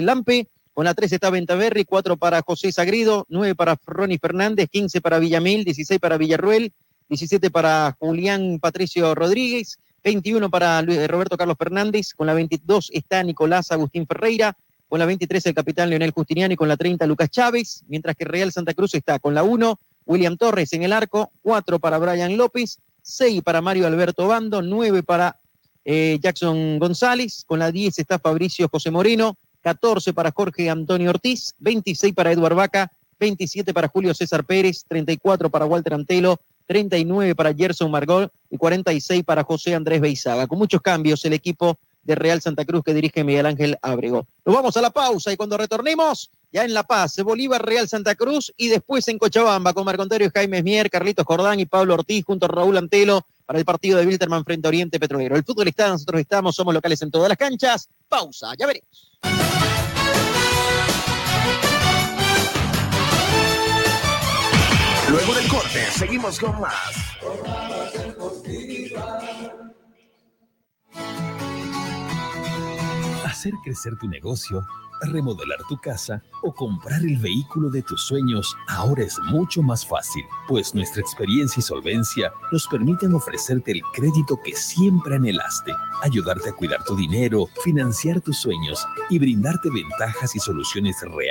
Lampe, con la 3 está Ventaverri, 4 para José Sagrido, 9 para Ronnie Fernández, 15 para Villamil, 16 para Villarruel, 17 para Julián Patricio Rodríguez, 21 para eh, Roberto Carlos Fernández, con la 22 está Nicolás Agustín Ferreira, con la 23 el capitán Leonel Justiniani, con la 30 Lucas Chávez, mientras que Real Santa Cruz está con la 1 William Torres en el arco, 4 para Brian López, 6 para Mario Alberto Bando, 9 para eh, Jackson González, con la 10 está Fabricio José Moreno, 14 para Jorge Antonio Ortiz, 26 para Eduard Vaca, 27 para Julio César Pérez, 34 para Walter Antelo, 39 para Gerson Margol y 46 para José Andrés Beizaga. Con muchos cambios el equipo de Real Santa Cruz que dirige Miguel Ángel Abrego. Nos vamos a la pausa y cuando retornemos, ya en La Paz, Bolívar, Real Santa Cruz y después en Cochabamba con Marco Antonio Jaime Mier, Carlitos Jordán y Pablo Ortiz junto a Raúl Antelo para el partido de Wilterman frente a Oriente Petrolero. El fútbol está, nosotros estamos, somos locales en todas las canchas. Pausa, ya veremos. Luego del corte, seguimos con más. Hacer crecer tu negocio, remodelar tu casa o comprar el vehículo de tus sueños ahora es mucho más fácil, pues nuestra experiencia y solvencia nos permiten ofrecerte el crédito que siempre anhelaste, ayudarte a cuidar tu dinero, financiar tus sueños y brindarte ventajas y soluciones reales